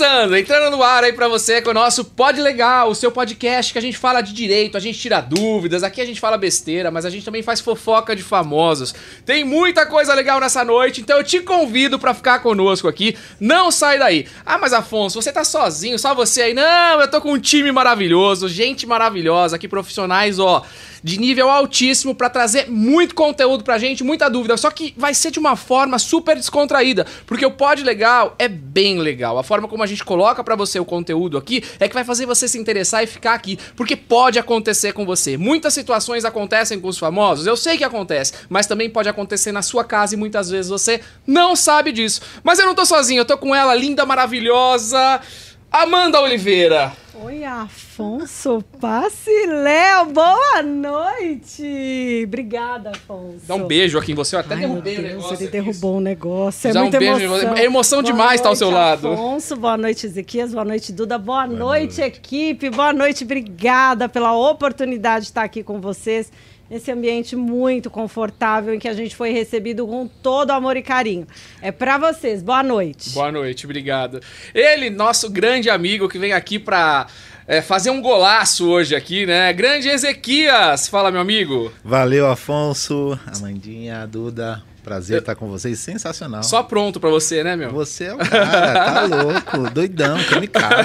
Começando, entrando no ar aí pra você com o nosso Pod Legal, o seu podcast que a gente fala de direito, a gente tira dúvidas, aqui a gente fala besteira, mas a gente também faz fofoca de famosos. Tem muita coisa legal nessa noite, então eu te convido pra ficar conosco aqui. Não sai daí. Ah, mas Afonso, você tá sozinho, só você aí? Não, eu tô com um time maravilhoso, gente maravilhosa, aqui profissionais, ó de nível altíssimo para trazer muito conteúdo pra gente, muita dúvida. Só que vai ser de uma forma super descontraída, porque o Pod Legal é bem legal. A forma como a gente coloca para você o conteúdo aqui é que vai fazer você se interessar e ficar aqui, porque pode acontecer com você. Muitas situações acontecem com os famosos, eu sei que acontece, mas também pode acontecer na sua casa e muitas vezes você não sabe disso. Mas eu não tô sozinho, eu tô com ela, linda, maravilhosa, Amanda Oliveira. Oi, Afonso Passe Léo, boa noite! Obrigada, Afonso. Dá um beijo aqui em você, eu até Ai, derrubei meu o Deus, negócio. ele aqui. derrubou o negócio. É Dá um muita beijo em emoção. É emoção Boa demais estar ao noite, seu lado. Afonso, boa noite, Ezequias, boa noite, Duda, boa, noite, equipe, boa noite, obrigada pela oportunidade de estar aqui com vocês. Nesse ambiente muito confortável em que a gente foi recebido com todo amor e carinho. É pra vocês, boa noite. Boa noite, obrigado. Ele, nosso grande amigo que vem aqui pra é, fazer um golaço hoje aqui, né? Grande Ezequias. Fala, meu amigo. Valeu, Afonso, Amandinha, Duda. Prazer estar com vocês. Sensacional. Só pronto pra você, né, meu? Você é o cara, tá louco, doidão, que me casa.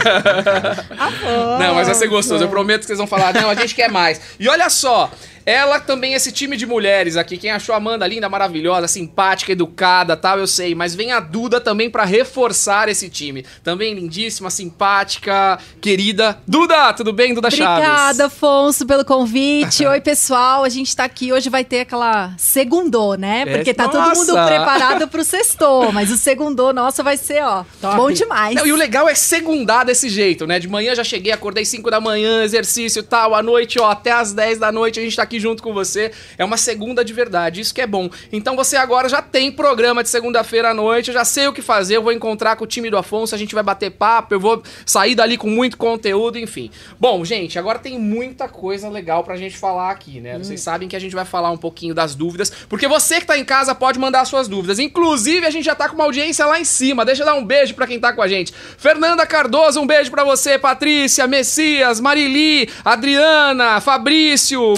Não, mas vai ser gostoso. Eu prometo que vocês vão falar, não, a gente quer mais. E olha só, ela também, esse time de mulheres aqui, quem achou a Amanda linda, maravilhosa, simpática, educada, tal, eu sei. Mas vem a Duda também pra reforçar esse time. Também lindíssima, simpática, querida. Duda, tudo bem, Duda Chaves? Obrigada, Afonso, pelo convite. Oi, pessoal. A gente tá aqui. Hoje vai ter aquela segundô, né? É, Porque tá todo nossa. mundo preparado pro sextou. Mas o segundô nosso vai ser, ó, bom demais. Não, e o legal é segundar desse jeito, né? De manhã já cheguei, acordei 5 da manhã, exercício e tal. À noite, ó, até às 10 da noite a gente tá aqui junto com você. É uma segunda de verdade, isso que é bom. Então você agora já tem programa de segunda-feira à noite, eu já sei o que fazer, eu vou encontrar com o time do Afonso, a gente vai bater papo, eu vou sair dali com muito conteúdo, enfim. Bom, gente, agora tem muita coisa legal pra gente falar aqui, né? Vocês sabem que a gente vai falar um pouquinho das dúvidas, porque você que tá em casa pode mandar suas dúvidas. Inclusive, a gente já tá com uma audiência lá em cima. Deixa eu dar um beijo pra quem tá com a gente. Fernanda Cardoso, um beijo pra você. Patrícia, Messias, Marili, Adriana, Fabrício,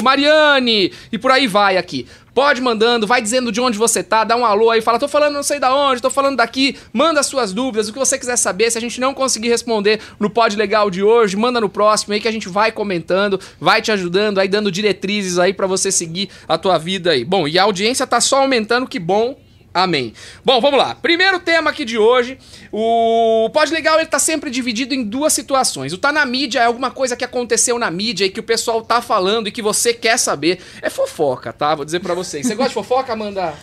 E por aí vai aqui. Pode mandando, vai dizendo de onde você tá, dá um alô aí, fala, tô falando não sei da onde, tô falando daqui, manda suas dúvidas, o que você quiser saber, se a gente não conseguir responder no Pod Legal de hoje, manda no próximo aí que a gente vai comentando, vai te ajudando, aí dando diretrizes aí pra você seguir a tua vida aí. Bom, e a audiência tá só aumentando, que bom. Amém. Bom, vamos lá. Primeiro tema aqui de hoje. O Pod Legal ele tá sempre dividido em duas situações. O tá na mídia é alguma coisa que aconteceu na mídia e que o pessoal tá falando e que você quer saber. É fofoca, tá? Vou dizer pra vocês. Você gosta de fofoca, Amanda?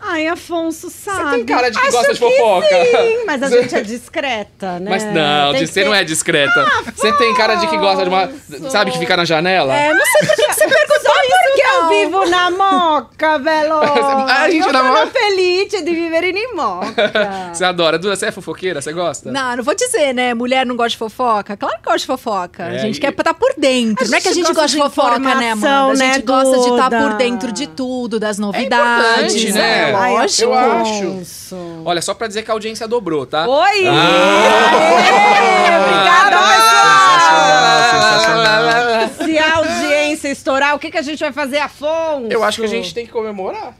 Ai, Afonso, sabe? Você tem cara de que Acho gosta de fofoca. Sim, mas a gente é discreta, né? Mas não, Tem que você ter- não é discreta. você tem cara de que gosta de uma. Sabe que fica na janela? É, não sei por que que você perguntou Só porque eu vivo na moca, velho. A gente eu na moca. feliz de viver em moca. Você adora. Duda, você é fofoqueira? Você gosta? Não, não vou dizer, né? Mulher não gosta de fofoca. Claro que gosta de fofoca. É, a gente e- quer estar por dentro. Não é que a gente gosta de de fofoca, né, Amanda? A né, gente gosta de estar Duda? por dentro de tudo, das É novidades. importante, né? É, lógico. Eu acho. Olha, só pra dizer que a audiência dobrou, tá? Oi! Ah! Obrigada, Sensacional, pessoal! Se a audiência estourar, o que, que a gente vai fazer, Afonso? Eu acho que a gente tem que comemorar.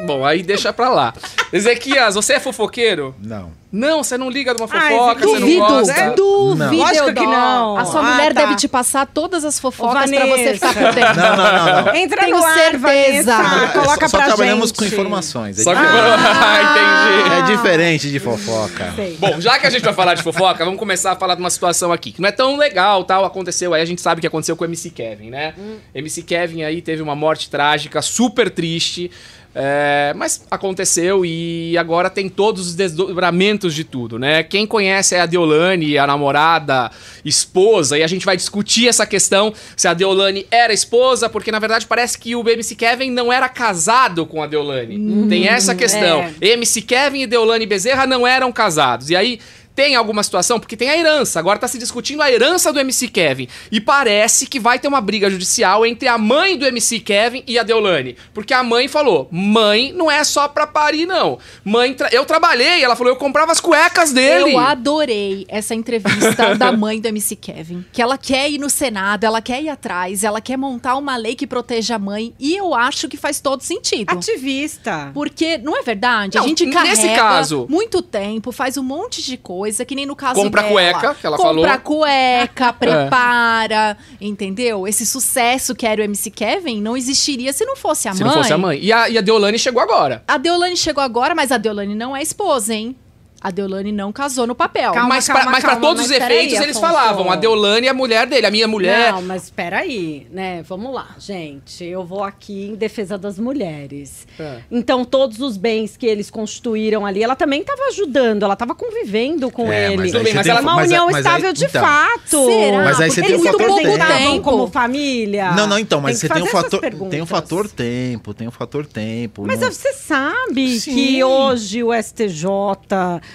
Bom, aí deixa pra lá. Ezequias, você é fofoqueiro? Não. Não, você não liga de uma Ai, fofoca, você não Duvido, gosta. duvido. Lógico que não. A sua Ah, mulher tá. deve te passar todas as fofocas Ô, pra você ficar por dentro. Não, não, não, não. Entra Tenho no ar, certeza. Vanessa, coloca só, pra só trabalhamos com informações. É, Só que... diferente. Ah, entendi. É diferente de fofoca. Sei. Bom, já que a gente vai falar de fofoca, vamos começar a falar de uma situação aqui que não é tão legal, tal, aconteceu aí, a gente sabe o que aconteceu com o MC Kevin, né? MC Kevin aí teve uma morte trágica, super triste, é, mas aconteceu e agora tem todos os desdobramentos de tudo, né? Quem conhece é a Deolane, a namorada, esposa, e a gente vai discutir essa questão se a Deolane era esposa, porque na verdade parece que o MC Kevin não era casado com a Deolane. tem essa questão. é. MC Kevin e Deolane Bezerra não eram casados. E aí tem alguma situação, porque tem a herança, agora tá se discutindo a herança do MC Kevin. E parece que vai ter uma briga judicial entre a mãe do MC Kevin e a Deolane. Porque a mãe falou: mãe não é só pra parir, não. Mãe, tra- eu trabalhei, ela falou, eu comprava as cuecas dele. Eu adorei essa entrevista da mãe do MC Kevin. Que ela quer ir no Senado, ela quer ir atrás, ela quer montar uma lei que proteja a mãe. E eu acho que faz todo sentido. Ativista. Porque, não é verdade? Não, a gente nesse carrega caso- muito tempo, faz um monte de coisa, que nem no caso Compra dela. cueca, que ela Compra falou. É. cueca, prepara, entendeu? Esse sucesso que era o MC Kevin não existiria se não fosse a Se mãe. não fosse a mãe. E a, e a Deolane chegou agora. A Deolane chegou agora, mas a Deolane não é esposa, hein? A Deolane não casou no papel. Calma, mas calma, pra, mas pra calma, todos mas os efeitos, peraí, eles Afonso. falavam: a Deolane é a mulher dele, a minha mulher. Não, mas peraí, né? Vamos lá, gente. Eu vou aqui em defesa das mulheres. É. Então, todos os bens que eles constituíram ali, ela também estava ajudando, ela estava convivendo com É, ele. mas aí você mas ela é uma mas aí- união mas aí- estável de então. fato. Será? Mas aí você Porque tem o eles fator tempo. tempo. como família. Não, não, então, mas Tem você tem essas fator, tem o perguntas. fator tempo, tem o fator tempo. Mas não- você sabe Sim. que hoje o STJ,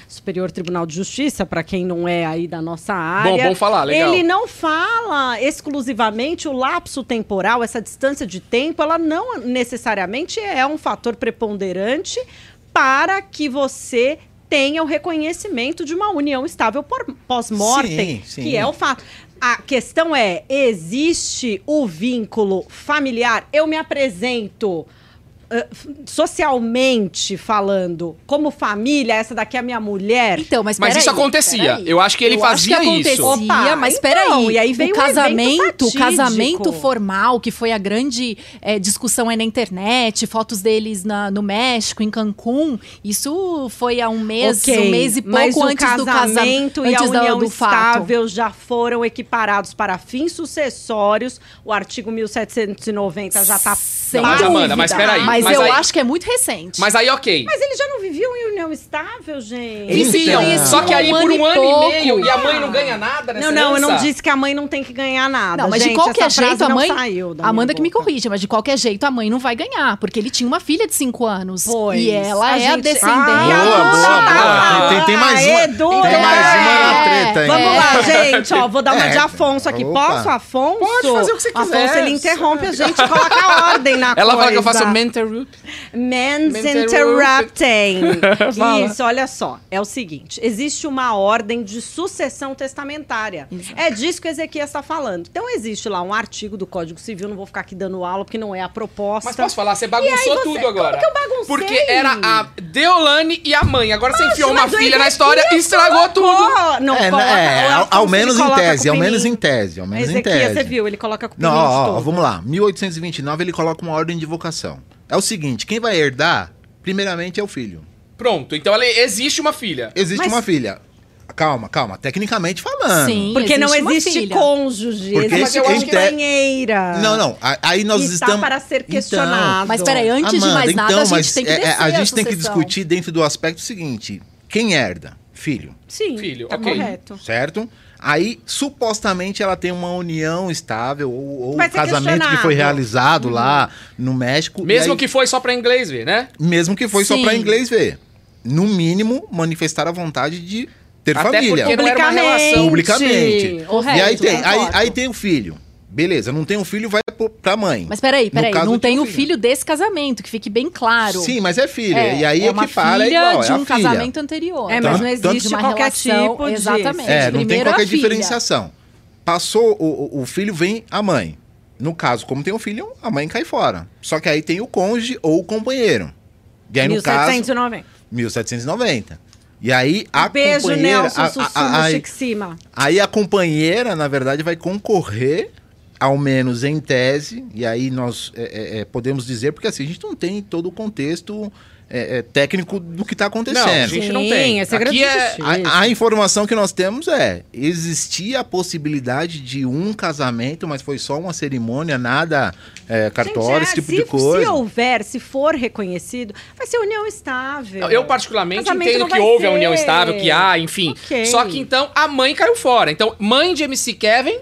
Superior Tribunal de Justiça, para quem não é aí da nossa área, bom falar, legal. ele não fala exclusivamente o lapso temporal, essa distância de tempo, ela não necessariamente é um fator preponderante para que você tenha o reconhecimento de uma união estável pós-mortem, Sim, sim. que é o fato. A questão é: existe o vínculo familiar? Eu me apresento socialmente falando, como família, essa daqui é a minha mulher. Então, mas Mas isso acontecia. peraí. Eu acho que ele Eu fazia acho que isso. acontecia, Opa, mas então, peraí. e aí veio o um casamento, o fatídico. casamento formal, que foi a grande eh, discussão aí na internet, fotos deles na- no México, em Cancún, isso foi há um mês, Ok, um mês e pouco mas antes do casamento e a união do fato. estável já foram equiparados para fins sucessórios. O artigo 1790 já está Sem Mas. Amanda, mas peraí, Mas, mas eu aí- acho que é muito recente. Mas aí, ok. Mas eles já não viviam em união estável, gente? Se Viviam. conheciam Só que aí um por ano um e ano e meio e a mãe não ganha nada nessa Não, não, eu não herança? disse que a mãe não tem que ganhar nada. Não, mas de gente, qualquer essa frase jeito, a não mãe. saiu Amanda que me corrija, mas de qualquer jeito a mãe não vai ganhar, porque ele tinha uma filha de 5 anos. Pois, e ela a é a gente- descendente. Ah, Boa, boa, boa. Tem, tem- tem mais uma. Edu, tem mais uma na é. treta aí. Vamos lá, gente, ó, vou dar uma É. de Afonso aqui. Opa. Posso, Afonso? Pode fazer o que você quiser. Afonso, ele interrompe a gente, coloca a ordem na Ela coisa. fala que eu faço mental Men's Interrupting. Isso, olha só. É o seguinte: existe uma ordem de sucessão testamentária. É disso que o Ezequias está falando. Então, existe lá um artigo do Código Civil, não vou ficar aqui dando aula, porque não é a proposta. Mas posso falar, você bagunçou você- tudo agora. como que eu baguncei? Porque era a Deolane e a mãe. Agora você enfiou uma filha na história e estragou tudo. Não, É, coloca, é, o ao, ao menos em tese, ao menos em tese, ao menos em Ezequias, tese. você viu, ele coloca com o Não, ó, ó, vamos lá. 1829 ele coloca uma ordem de vocação. É o seguinte, quem vai herdar, primeiramente é o filho. Pronto, então ela, existe uma filha. Existe Mas- uma filha. Calma, calma. Tecnicamente falando. Sim. Porque não existe uma existe filha. cônjuge, Porque existe companheira. Não, não. a- Aí nós está estamos. para ser Então, questionado. Mas peraí, antes de Amanda, mais nada, então, a gente tem que é, a gente tem que discutir dentro do aspecto seguinte: quem herda? Filho, Sim, Filho, tá ok. correto. certo? Aí, supostamente, ela tem uma união estável, ou, ou um ser casamento que foi realizado lá no México. Mesmo aí- que foi só pra inglês ver, né? Mesmo que foi só Sim. para inglês ver. No mínimo, manifestar a vontade de ter Até família. porque não era uma relação. Publicamente. Correto, e aí tem, aí, concordo. aí tem o filho. Beleza, não tem um filho, vai pra mãe. Mas peraí, peraí, não tem o filho desse casamento, que fique bem claro. Sim, mas é filha. É, e aí é o uma que fala é filha igual, de é a um filha. casamento anterior. É, mas Tanto- não existe de uma qualquer relação, tipo de... exatamente. É, não tem Primeiro qualquer diferenciação. Passou, o, o- filho vem a mãe. No caso, como tem um filho, a mãe cai fora. Só que aí tem o cônjuge ou o companheiro. E aí, no caso, 1790. 1790. E aí, a Beijo, companheira... Nelson a- a-. Aí a companheira, na verdade, vai concorrer, ao menos em tese, e aí nós é, é, é, podemos dizer, porque assim, a gente não tem todo o contexto é, é, técnico do que está acontecendo. Não, a gente não Sim, tem. é Aqui é... A, a informação que nós temos é: existia a possibilidade de um casamento, mas foi só uma cerimônia, nada é, cartório, Gente, esse tipo se, de coisa. Se houver, se for reconhecido, vai ser união estável. Eu, particularmente, Casamento entendo não que houve a ser. união estável, que há, enfim. Ok. Só que então a mãe caiu fora. Então, mãe de MC Kevin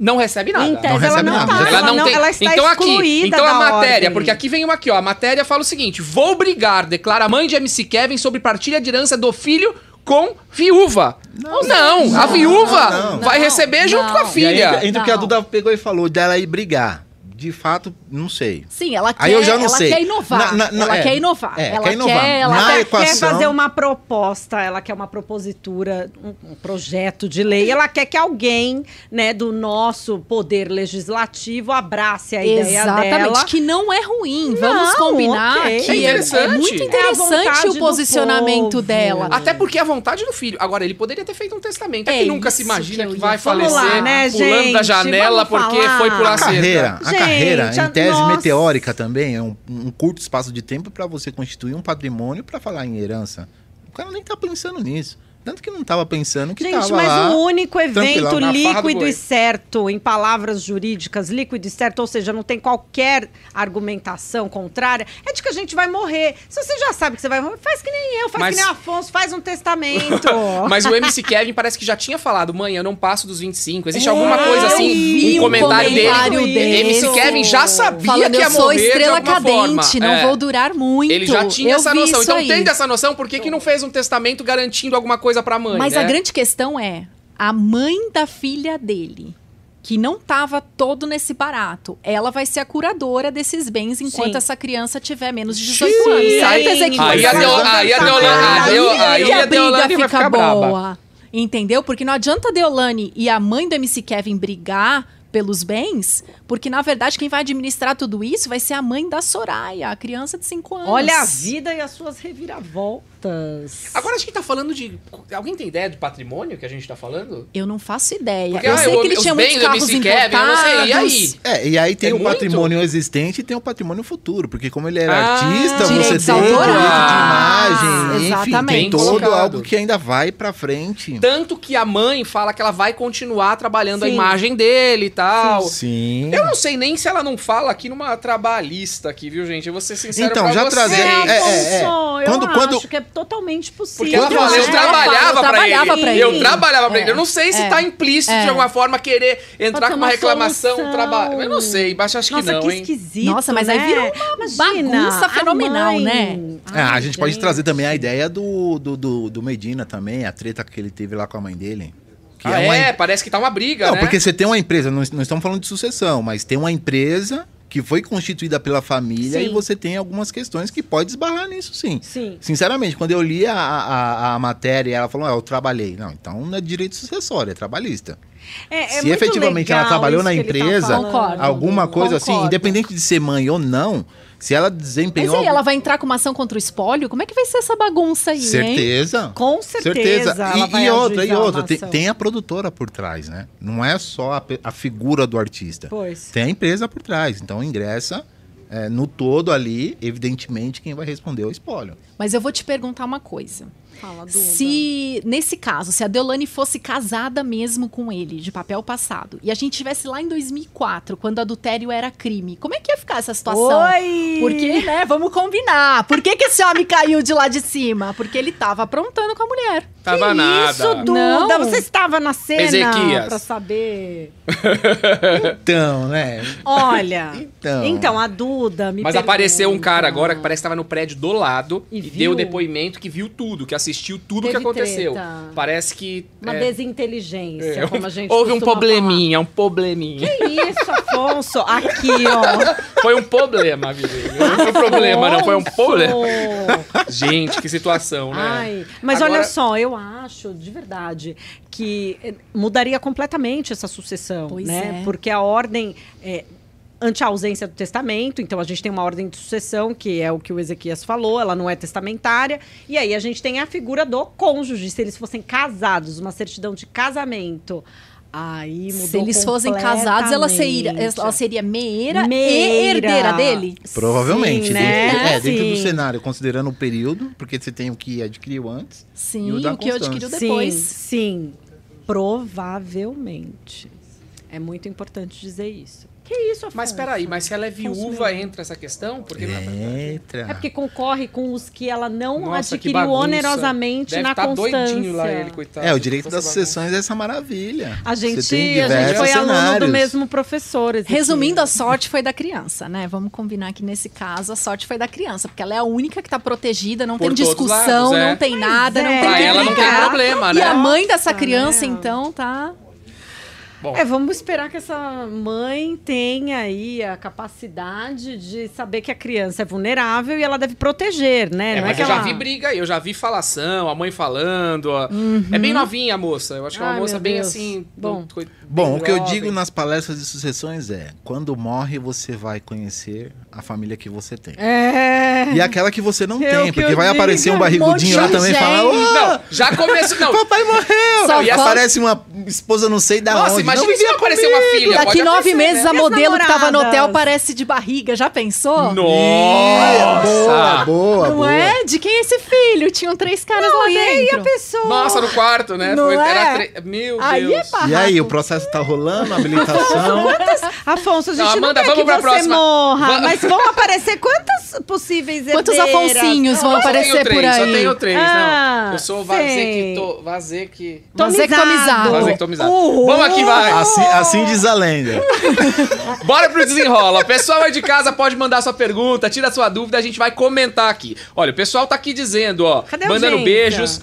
não recebe nada. Em tese, Não ela recebe não nada. tá, Ela não tem. ela está então aqui, então a matéria, ordem. porque aqui vem uma aqui, ó. A matéria fala o seguinte: vou brigar, declara a mãe de MC Kevin sobre partilha de herança do filho com viúva. Não, a viúva não, vai não, receber junto não. com a E aí, filha. entra, entra o que a Não. Duda pegou e falou dela ir brigar. De fato, não sei. Sim, ela quer, Aí eu já não ela sei. quer inovar. Na- na- ela é, quer inovar. é, ela quer inovar. ela Na quer- Quer equação- fazer uma proposta, ela quer uma propositura, um, um projeto de lei. Ela quer que alguém, né, do nosso poder legislativo abrace a ideia Exatamente, dela. que não é ruim. Vamos Não, combinar ok. que É é, interessante. é muito É interessante vontade o posicionamento dela. Até porque é a vontade do filho. Agora, ele poderia ter feito um testamento. É, É que nunca se imagina que que, vai falecer lá, né, pulando da gente? janela Vamos porque falar. foi pular A cerca. carreira, a Gente, carreira, em tese nossa. meteórica também, é um, um curto espaço de tempo para você constituir um patrimônio para falar em herança. O cara nem tá pensando nisso. Tanto que não tava pensando que Gente, tava mas lá. o único evento líquido e certo, em palavras jurídicas, líquido e certo, ou seja, não tem qualquer argumentação contrária, é de que a gente vai morrer. Se você já sabe que você vai morrer, faz que nem eu, faz Mas- que nem Afonso, faz um testamento. Mas o MC Kevin parece que já tinha falado, mãe, eu não passo dos 25. Existe É, alguma coisa assim, um comentário, comentário dele. dele. MC Kevin já sabia Falando, que ia eu sou morrer de estrela cadente, forma. não É. vou durar muito. Ele já tinha Eu essa noção. Então, aí. tendo essa noção, por que, que não fez um testamento garantindo alguma coisa pra mãe? Mas né? a grande questão é, a mãe da filha dele, que não estava todo nesse barato, ela vai ser a curadora desses bens enquanto Sim. essa criança tiver menos de 18 Sim, anos. aí- Certo, Ezequiel? Aí a aí Deolane- aí a a briga Deolane vai fica ficar braba. boa. Entendeu? Porque não adianta a Deolane e a mãe do MC Kevin brigar pelos bens, porque na verdade quem vai administrar tudo isso vai ser a mãe da Soraya, a criança de 5 anos. Olha a vida e as suas reviravoltas. Agora a gente tá falando de. Alguém tem ideia do patrimônio que a gente tá falando? Eu não faço ideia. Porque, eu ah, sei o- que ele tinha bens muitos do carros Kevin, eu sei, e importados. aí? É, e aí tem É o muito? patrimônio existente e tem o patrimônio futuro. Porque como ele era Ah, artista, você tem direito de autorais. imagem, enfim, Exatamente. tem todo Colocado. algo que ainda vai pra frente. Tanto que a mãe fala que ela vai continuar trabalhando a Sim. imagem dele e tal. Sim. Eu não sei nem se ela não fala aqui numa trabalhista aqui, viu, gente? Eu vou ser sincero Então, pra já trazendo- É, é, é, é. Eu Quando- acho quando- que é totalmente possível. Porque ela Eu fala, eu trabalhava, Eu pra, trabalhava ele. pra Eu ele. trabalhava pra É. ele. Eu não sei se É. tá implícito É. de alguma forma querer entrar com uma reclamação, solução. trabalho. Eu não sei, mas acho que Nossa, não, que hein? esquisito. Nossa, mas aí né? vira uma bagunça a fenomenal, né? Ah, a gente pode trazer também a ideia do, do, do, do Medina também, a treta que ele teve lá com a mãe dele. Que Ah, uma é, parece que tá uma briga, Não, né? porque você tem uma empresa, não, não estamos falando de sucessão, mas tem uma empresa que foi constituída pela família Sim. e você tem algumas questões que pode esbarrar nisso, sim. Sim. Sinceramente, quando eu li a, a, a matéria, ela falou, ah, eu trabalhei. Não, então não é direito sucessório, é trabalhista. É, é Se muito efetivamente ela trabalhou na tá empresa. Concordo. alguma coisa assim, Concordo. independente de ser mãe ou não, se ela Mas desempenhou... aí, ela vai entrar com uma ação contra o espólio? Como é que vai ser essa bagunça aí, hein? Certeza. Com certeza. ela E, e outra, e outra, tem, tem a produtora por trás, né? Não é só a, a figura do artista. Pois. Tem a empresa por trás. Então ingressa é, no todo ali, evidentemente, quem vai responder é o espólio. Mas eu vou te perguntar uma coisa. Fala, Duda. Se, nesse caso, se a Deolane fosse casada mesmo com ele, de papel passado, e a gente tivesse lá em 2004, quando adultério era crime, como é que ia ficar essa situação? Oi! Porque, né, vamos combinar. Por que, que esse homem caiu de lá de cima? Porque ele tava aprontando com a mulher. Tava que nada. Isso, Duda, Não. você estava na cena Ezequias. pra saber. Então, né? Olha. Então. Então, a Duda me Mas pergunta. apareceu um cara agora que parece que tava no prédio do lado E e, deu depoimento que viu tudo, que assistiu tudo que Teve aconteceu. treta. Parece que. Uma é, desinteligência, é, como a gente Houve um probleminha, um probleminha. falar. Que isso, Afonso? Aqui, ó. Foi um problema, Vivi. Não foi um problema, não, foi um problema. Gente, que situação, né? Ai, mas Agora- olha só, eu acho, de verdade, que eh, mudaria completamente essa sucessão, Pois né? é. Porque a ordem é, ante a ausência do testamento, então a gente tem uma ordem de sucessão, que é o que o Ezequias falou, ela não é testamentária, e aí a gente tem a figura do cônjuge, se eles fossem casados, uma certidão de casamento. Aí mudou Se eles fossem casados, ela seria, ela seria meira, e Meira. herdeira dele? Provavelmente. Sim, dentro, né? é, dentro do cenário, considerando o período, porque você tem o que adquiriu antes. Sim, E o da o que eu adquiriu depois. Sim, sim. Provavelmente. É muito importante dizer isso. Que isso, Afonso? Mas peraí, mas se ela é Afonso viúva, Mendes. entra essa questão? Porque Entra. É porque concorre com os que ela não Nossa, adquiriu onerosamente Deve na tá constância. doidinho lá ele, coitado. É, o direito das sucessões é essa maravilha. A gente, a gente foi aluno do cenários. mesmo professor. Resumindo, a sorte foi da criança, né? Vamos combinar que nesse caso a sorte foi da criança, porque ela é a única que tá protegida, não Por tem discussão, lados, é. não tem Pois nada, não é. tem Pra que ela não tem brigar. problema, E né? a mãe dessa criança, então, tá. Bom, É, vamos esperar que essa mãe tenha aí a capacidade de saber que a criança é vulnerável e ela deve proteger, né? É, não mas é que eu já ela... vi briga aí, eu já vi falação, a mãe falando. ó. É bem novinha a moça. Eu acho que é uma Ai, moça bem Deus. assim. Bom. do- coi- Bom, bem o que eu digo nas palestras de sucessões é: quando morre, você vai conhecer a família que você tem. É. E aquela que você não É tem, porque vai digo, aparecer um um barrigudinho lá monte de também e falar: "Ô, Não, já começou. Não, papai morreu! Só e aparece uma esposa não sei da Nossa, onde. imagina não se aparecer uma filha. Daqui pode nove aparecer, meses né? a E modelo que tava no hotel parece de barriga, já pensou? Boa, Nossa! boa, Não boa. é? De quem é esse filho? Tinham três caras lá E aí a dentro. pessoa... Nossa, no quarto, né? Não era é? tre- Meu Aí é Deus. barraco. E aí, o processo tá rolando, a habilitação. Afonso, a gente Não, não, Amanda, quer vamos que pra você próxima. morra, Va- mas vão aparecer quantas possíveis Quantos herdeiras? Afonsinhos vão Só tenho aparecer três, por aí? Só tenho três, Ah, não. Eu sou vasecto... Vasec... Vasectomizado. Vasectomizado. Uhul. Vamos aqui, vai. Assim, assim diz a lenda. Bora pro desenrola. O pessoal aí de casa pode mandar sua pergunta, tira sua dúvida, a gente vai comentar aqui. Olha, o pessoal tá aqui dizendo, ó, Cadê mandando audiência? beijos.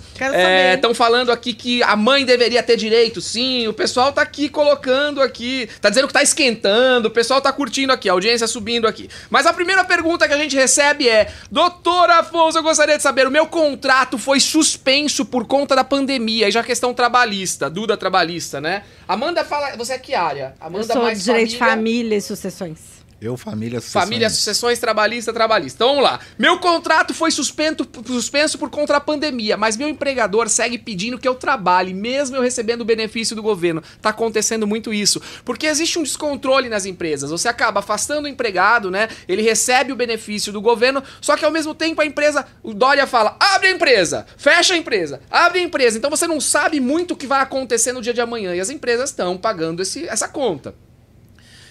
Estão falando aqui que a mãe deveria ter direito, sim. O pessoal tá aqui colocando aqui, tá dizendo que tá esquentando, o pessoal tá curtindo aqui, a audiência subindo aqui. Mas a primeira pergunta que a gente recebe é: Doutor Afonso, eu gostaria de saber, o meu contrato foi suspenso por conta da pandemia, e já questão trabalhista, Duda trabalhista, né? Amanda fala, você é que área? Eu Amanda sou mais direito de família. família e sucessões. Eu, família, sucessões. Família, sucessões, trabalhista, trabalhista. Então vamos lá. Meu contrato foi suspenso por conta da pandemia, mas meu empregador segue pedindo que eu trabalhe, mesmo eu recebendo o benefício do governo. Tá acontecendo muito isso. Porque existe um descontrole nas empresas. Você acaba afastando o empregado, né? Ele recebe o benefício do governo, só que ao mesmo tempo a empresa, o Dória fala: abre a empresa, fecha a empresa, abre a empresa. Então você não sabe muito o que vai acontecer no dia de amanhã. E as empresas estão pagando esse, essa conta.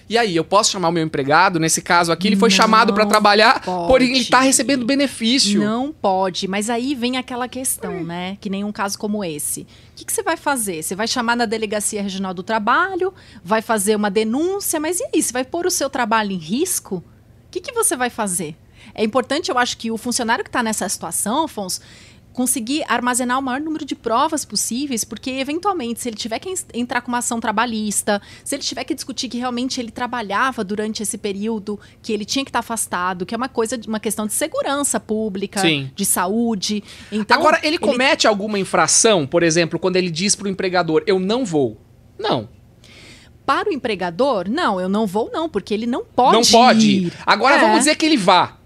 E aí, eu posso chamar o meu empregado? Nesse caso aqui, ele foi Não chamado para trabalhar, pode. porém ele tá recebendo benefício. Não pode, mas aí vem aquela questão, né? Que nem um caso como esse. O que, que você vai fazer? Você vai chamar na Delegacia Regional do Trabalho, vai fazer uma denúncia, mas e aí? Você vai pôr o seu trabalho em risco? O que, que você vai fazer? É importante, eu acho, que o funcionário que está nessa situação, Afonso, conseguir armazenar o maior número de provas possíveis, porque eventualmente, se ele tiver que en- entrar com uma ação trabalhista, se ele tiver que discutir que realmente ele trabalhava durante esse período, que ele tinha que estar afastado, que é uma coisa, uma questão de segurança pública, Sim. de saúde. Então, Agora, ele comete alguma infração, por exemplo, quando ele diz pro empregador, eu não vou. Não, para o empregador, não, eu não vou não, porque ele não pode não pode. ir. Agora É. vamos dizer que ele vá.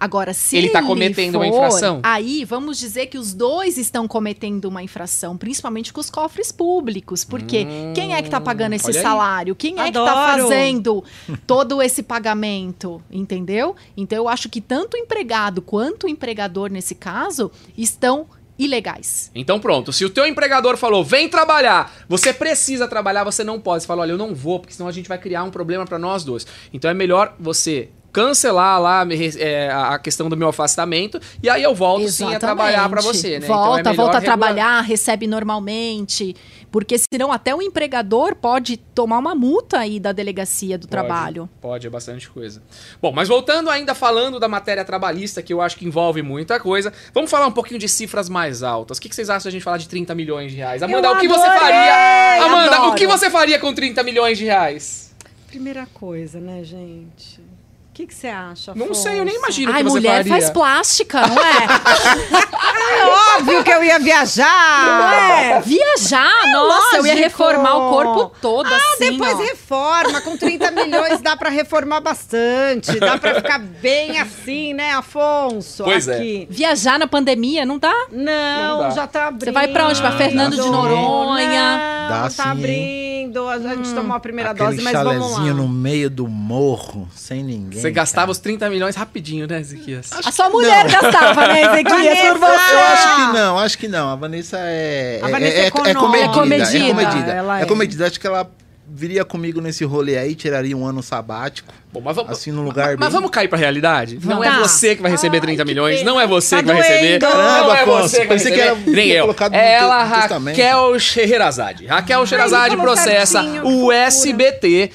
Agora, se Ele ele, tá cometendo uma for, infração? Aí vamos dizer que os dois estão cometendo uma infração, principalmente com os cofres públicos. Porque quem é que tá pagando esse Hum, salário? Quem é que tá Adoro. fazendo todo esse pagamento? Entendeu? Então eu acho que tanto o empregado quanto o empregador, nesse caso, estão ilegais. Então pronto, se o teu empregador falou, vem trabalhar, você precisa trabalhar, você não pode. Você fala, olha, eu não vou, porque senão a gente vai criar um problema para nós dois. Então é melhor você cancelar lá é, a questão do meu afastamento e aí eu volto sim a trabalhar para você, né? Volta, então é volta a regular- trabalhar, recebe normalmente. Porque senão até o empregador pode tomar uma multa aí da delegacia do Pode, trabalho. Pode, é bastante coisa. Bom, mas voltando ainda falando da matéria trabalhista, que eu acho que envolve muita coisa, vamos falar um pouquinho de cifras mais altas. O que que vocês acham da gente falar de 30 milhões de reais? Amanda, Eu o que você adorei! faria? Amanda, Adoro. o que você faria com 30 milhões de reais? Primeira coisa, né, gente? O que você acha, Não sei, eu nem Afonso? imagino Ai, que você mulher faria. faz plástica, não é? É óbvio que eu ia viajar! não é? Viajar, nossa, eu ia Lógico. reformar o corpo todo Ah, assim, depois ó. reforma. Com 30 milhões dá pra reformar bastante. Dá pra ficar bem assim, né, Afonso? Pois é. Aqui. Viajar na pandemia não dá? Não, Não dá. já tá abrindo. Você vai pra onde? Pra Fernando de Noronha? Não, Dá tá sim, hein? abrindo. A gente tomou a primeira dose, mas vamos lá. chalezinho no meio do morro, sem ninguém. Você gastava cara. os 30 milhões rapidinho, né, Ezequias? A sua mulher gastava, né, Ezequias, por Vanessa! Eu você. acho que não, acho que não. A Vanessa é. A é- Vanessa é, é, econômica. comedida. É comedida. É comedida. Ela É é. comedida. Acho que ela viria comigo nesse rolê aí, tiraria um ano sabático, Bom, mas vamos, assim, num lugar mas, bem... vamos cair pra realidade? Não é Tá. você que vai receber Ai, 30 que milhões, não é você Tá que vai receber. doendo. não Caramba, é Afonso, você que vai pensei que receber. era- Nem eu. colocado no Ela. Raquel Scheherazade. Raquel Scheherazade processa o. SBT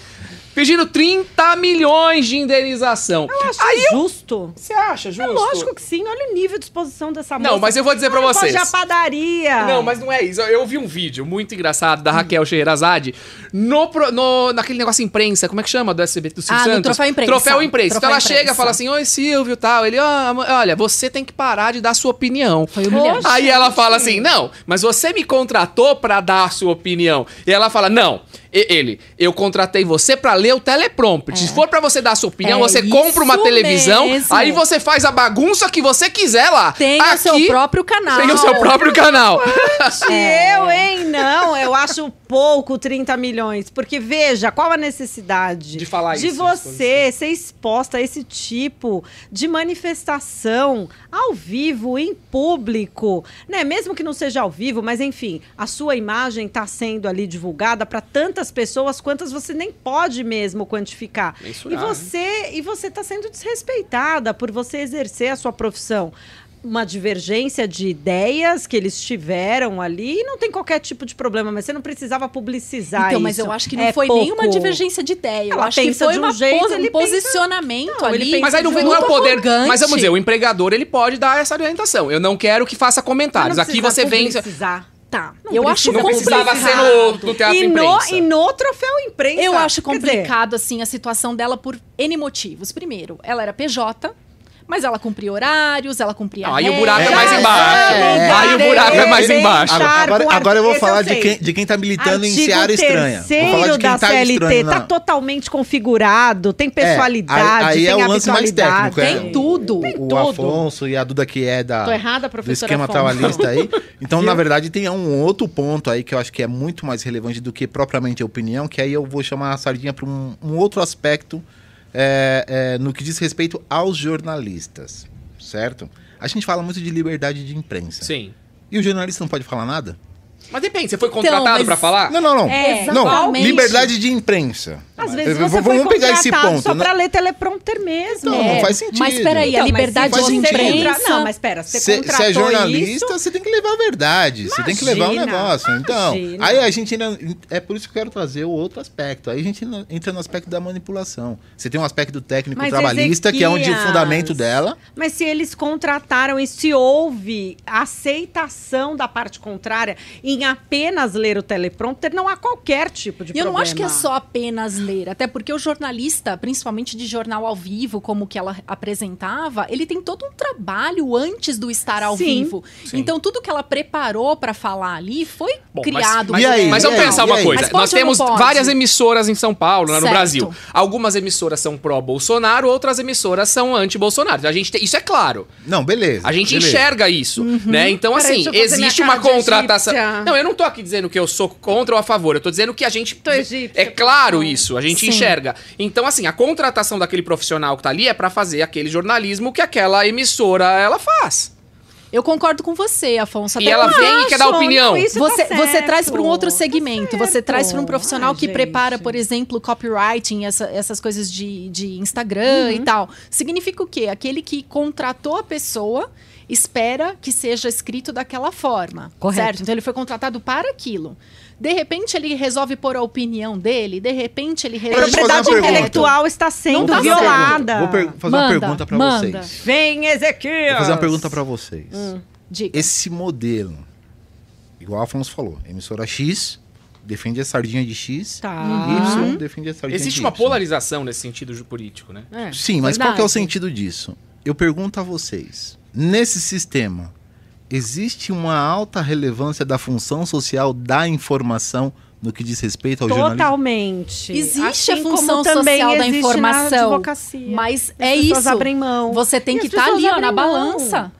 pedindo 30 milhões de indenização. Eu acho Aí eu... justo. Você acha justo? É lógico que sim. Olha o nível de exposição dessa moça. Não, mas eu vou dizer pra Ela vocês. À padaria. Não, mas não é isso. Eu, eu vi um vídeo muito engraçado da Raquel Scheherazade no, no, naquele negócio imprensa. Como é que chama do SBT do Silvio Ah, Santos? Troféu Imprensa. Troféu imprensa. Troféu então ela Imprensa. chega e fala assim: Oi, Silvio tal. Ele, "Ah, amor, olha, você tem que parar de dar sua opinião. Foi humilhante. Aí ela fala assim: Não, mas você me contratou pra dar a sua opinião. E ela fala: Não, ele, eu contratei você pra ler o teleprompter. Se for pra você dar a sua opinião, É você compra uma televisão, mesmo. aí você faz a bagunça que você quiser lá. Tem o seu Aqui, próprio canal. Tem o seu próprio canal. Se eu, hein? Não, eu acho pouco 30 milhões. Porque, veja, qual a necessidade De falar de isso, você ser exposta a esse tipo de manifestação ao vivo, em público, né? Mesmo que não seja ao vivo, mas enfim, a sua imagem está sendo ali divulgada para tantas pessoas quantas você nem pode mesmo quantificar. Mensurar, e você e você está sendo desrespeitada por você exercer a sua profissão. Uma divergência de ideias que eles tiveram ali e não tem qualquer tipo de problema, mas você não precisava publicizar Então, mas isso. eu acho que não É foi pouco. nenhuma divergência de ideia. Eu Ela acho que pensa foi de um uma jeito, pos- ele um pensa- posicionamento Não, ele ali. pensa Mas aí não, não é o poder. arrogante. Mas vamos dizer, o empregador ele pode dar essa orientação. Eu não quero que faça comentários. Mas não Aqui você vem. publicizar. Tá. Não eu acho precisa Não precisava ser complicado. no, no teatro E no, imprensa. e no troféu imprensa. Eu acho Quer dizer, complicado, assim, a situação dela por N motivos. Primeiro, ela era PJ, mas ela cumpria horários, ela cumpria Aí o buraco é mais embaixo. É. Aí o buraco é mais embaixo. Agora, com agora eu vou falar eu de quem, de quem tá militando em Artigo Seara Estranha. Vou falar terceiro de quem da tá CLT tá totalmente configurado, tem personalidade, aí- aí é tem o lance mais técnico, é. Tem tudo. Tem o tudo. Afonso e a Duda que é da Tô errada, do professora esquema Afonso? trabalhista aí. Então, na verdade, tem um outro ponto aí que eu acho que é muito mais relevante do que propriamente a opinião, que aí eu vou chamar a sardinha para um, um outro aspecto é, é, no que diz respeito aos jornalistas, certo? A gente fala muito de liberdade de imprensa. Sim. E o jornalista não pode falar nada? Mas depende, você foi contratado mas- pra falar? Não, não, não. É, não, liberdade de imprensa. Às vezes você vamos foi pegar esse ponto. só né? para ler teleprompter mesmo. Não, não faz sentido. Mas peraí, Então, a liberdade de imprensa... Não, mas pera, você Se, se é jornalista, isso... você tem que levar a verdade. Você tem que levar o Imagina, negócio. Então, imagina. aí a gente ainda. É por isso que eu quero trazer o outro aspecto. Aí a gente entra no aspecto da manipulação. Você tem um aspecto técnico Mas, trabalhista, que é onde o fundamento dela. Mas se eles contrataram e se houve aceitação da parte contrária em apenas ler o teleprompter, não há qualquer tipo de E eu problema. não acho que é só apenas ler, até porque o jornalista, principalmente de jornal ao vivo, como que ela apresentava, ele tem todo um trabalho antes do estar ao Sim. vivo. Sim. Então tudo que ela preparou pra falar ali foi Bom, criado. Mas, E aí? mas E vamos aí? pensar E uma coisa. Mas Nós temos várias emissoras em São Paulo, lá no. Brasil. Algumas emissoras são pró-Bolsonaro, outras emissoras são anti-Bolsonaro. A gente tem- isso é claro. Não, beleza. A gente beleza. enxerga isso, né? Então, Uhum. Peraí, assim, eu existe uma contratação. Não, eu não tô aqui dizendo que eu sou contra ou a favor. Eu tô dizendo que a gente. Tô egípcia, é claro isso, a gente Sim. enxerga. Então, assim, a contratação daquele profissional que tá ali é pra fazer aquele jornalismo que aquela emissora ela faz. Eu concordo com você, Afonso. E até ela porque- vem e quer dar acho, opinião. isso Você, tá você traz para um outro segmento. Tá você traz para um profissional Ai, que prepara, gente. por exemplo, copywriting, essa- essas coisas de, de Instagram Uhum. e tal. Significa o quê? Aquele que contratou a pessoa espera que seja escrito daquela forma. Correto. Certo? Então ele foi contratado para aquilo. De repente ele resolve pôr a opinião dele, de repente ele A resolve. uma propriedade intelectual está sendo Não tá Vou fazer uma violada. pergunta. Vou fazer uma pergunta manda. vocês. Vem, Ezequiel. Vou fazer uma pergunta pra vocês. Hum. Diga. Esse modelo, igual o Afonso falou, emissora X defende a sardinha de X, Tá. Y defende a sardinha Existe de uma Y. polarização nesse sentido político, né? É, Sim, mas qual que é o verdade. sentido disso? Eu pergunto a vocês, nesse sistema, existe uma alta relevância da função social da informação no que diz respeito ao jornalismo? Totalmente. Existe a Assim função como também social da informação, advocacia. Mas As é pessoas isso. abrem mão. Você tem E que estar pessoas ali ó, na mão.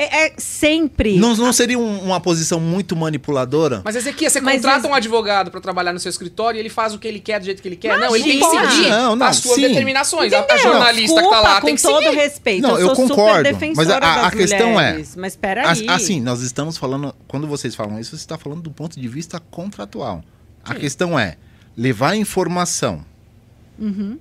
É, é sempre. Não, não seria um- uma posição muito manipuladora? Mas Ezequiel, você Mas contrata um advogado pra trabalhar no seu escritório e ele faz o que ele quer do jeito que ele quer? não, ele tem que seguir Não, não, as suas sim. determinações. A- A, Entendeu? jornalista que tá lá Desculpa, tem com que todo seguir. respeito. Não, eu eu sou concordo, super mas a- a das questão é- mulheres, Mas peraí. As- Assim, nós estamos falando. Quando vocês falam isso, você está falando do ponto de vista contratual. A questão é: levar informação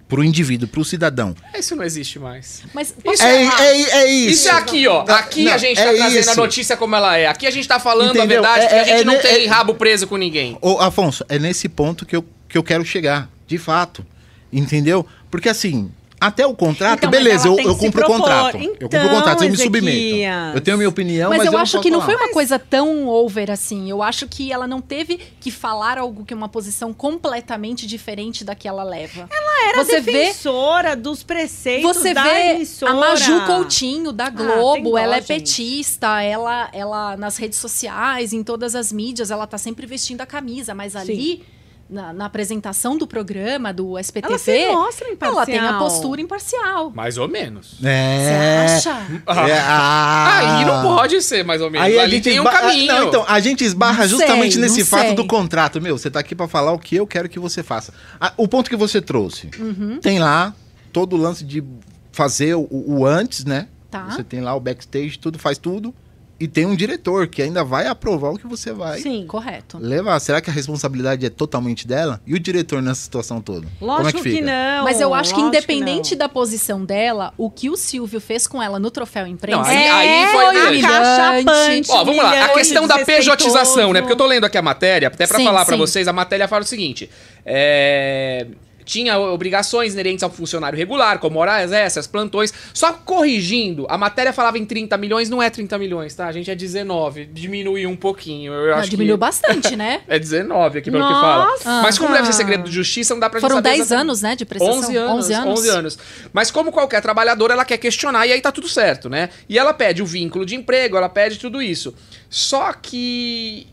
pro indivíduo, pro cidadão. Isso não existe mais. Mas Isso É, é, é, é isso. Isso é aqui, ó. Aqui Não, a gente é tá trazendo a isso. notícia como ela é. Aqui a gente tá falando Entendeu? a verdade, É- que a é- gente é não tem é- rabo preso com ninguém. Ô, Afonso, é nesse ponto que eu, que eu quero chegar, de fato. Entendeu? Porque assim, até o contrato, Então, beleza, eu, eu cumpro o contrato. eu cumpro o contrato, eu me Então, submeto. Ezequias. Eu tenho a minha opinião, mas, Mas, eu, não acho posso que não falar. foi uma coisa tão over assim. Eu acho que ela não teve que falar algo que é uma posição completamente diferente da que ela leva. Ela Era você vê, defensora dos preceitos você da vê emissora. a Maju Coutinho da tem Globo, dó, ela é gente. petista, ela ela nas redes sociais, em todas as mídias, ela tá sempre vestindo a camisa, mas ali na, na apresentação do programa do SPTV, Ela se mostra ela tem a imparcial. postura imparcial. Mais ou menos. É. Você acha? É, ah. Aí não pode ser, mais ou menos. Aí a Ali gente tem um esba- caminho. Não, então, a gente esbarra Não justamente sei, nesse fato sei. do contrato. Meu, você tá aqui pra falar o que eu quero que você faça. Ah, o ponto que você trouxe. Uhum. Tem lá todo o lance de fazer o, o antes, né? Tá. Você tem lá o backstage, tudo, faz tudo. E tem um diretor que ainda vai aprovar o que você vai Sim. Correto. levar. Será que a responsabilidade é totalmente dela? E o diretor nessa situação toda? Como é Lógico que que, não. Mas eu acho que lógico independente não. da posição dela, o que o Silvio fez com ela no troféu imprensa. Não, aí- É, aí foi acachapante, Ó, vamos lá. A questão da pejotização, né? Porque eu tô lendo aqui a matéria, até pra Sim, falar pra sim. vocês, a matéria fala o seguinte: é, Tinha obrigações inerentes ao funcionário regular, como horas extras, plantões. Só corrigindo, a matéria falava em 30 milhões, não é 30 milhões, tá? A gente é 19. Diminuiu um pouquinho. Eu Não, acho diminuiu que bastante, né? É 19 aqui, pelo que Nossa! fala. Mas como deve ser segredo de justiça, não dá pra gente Foram saber 10 exatamente. anos, né, de prestação. 11 anos, 11 anos. 11 anos. Mas como qualquer trabalhador, ela quer questionar e aí tá tudo certo, né? E ela pede o vínculo de emprego, ela pede tudo isso. Só que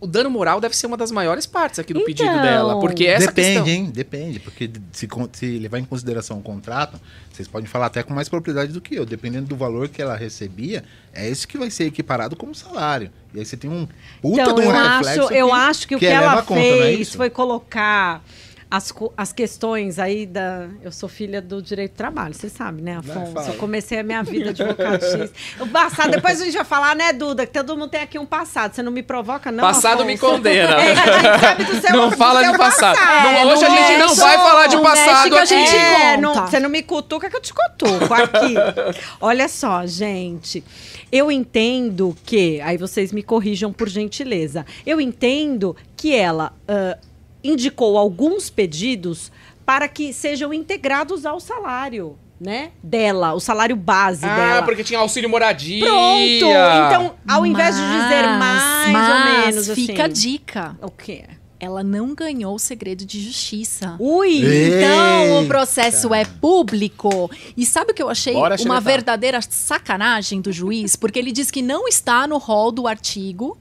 o dano moral deve ser uma das maiores partes aqui do pedido Então, dela, porque essa Depende, questão... hein? Depende. Porque se, se levar em consideração o contrato, vocês podem falar até com mais propriedade do que eu. Dependendo do valor que ela recebia, é esse que vai ser equiparado como salário. E aí você tem um puta Então, de um eu reflexo acho, eu que- acho que o que, ela conta, é fez isso? foi colocar as, as questões aí da. Eu sou filha do direito do trabalho, você sabe, né, Afonso? fala. Eu comecei a minha vida advocatícia. O passado, depois a gente vai falar, né, Duda? Que todo mundo tem aqui um passado. Você não me provoca, não? Passado me Afonso? condena. É, seu Não do fala seu de passado. Não, É, hoje a gente não vai falar de não passado mexe que a aqui. gente é, conta. não- você não me cutuca que eu te cutuco aqui. Olha só, gente. Eu entendo que. Aí vocês me corrijam por gentileza. Eu entendo que ela ah, indicou alguns pedidos para que sejam integrados ao salário, né? Dela, o salário base Ah, dela. porque tinha auxílio moradia. Pronto! Então, ao invés de dizer Mas- mais mas ou menos assim. Fica a dica. O quê? Ela não ganhou o segredo de justiça. Ui! Então o Eita. processo é público. E sabe o que eu achei Bora, uma xeretar. verdadeira sacanagem do juiz? Porque ele diz que não está no rol do artigo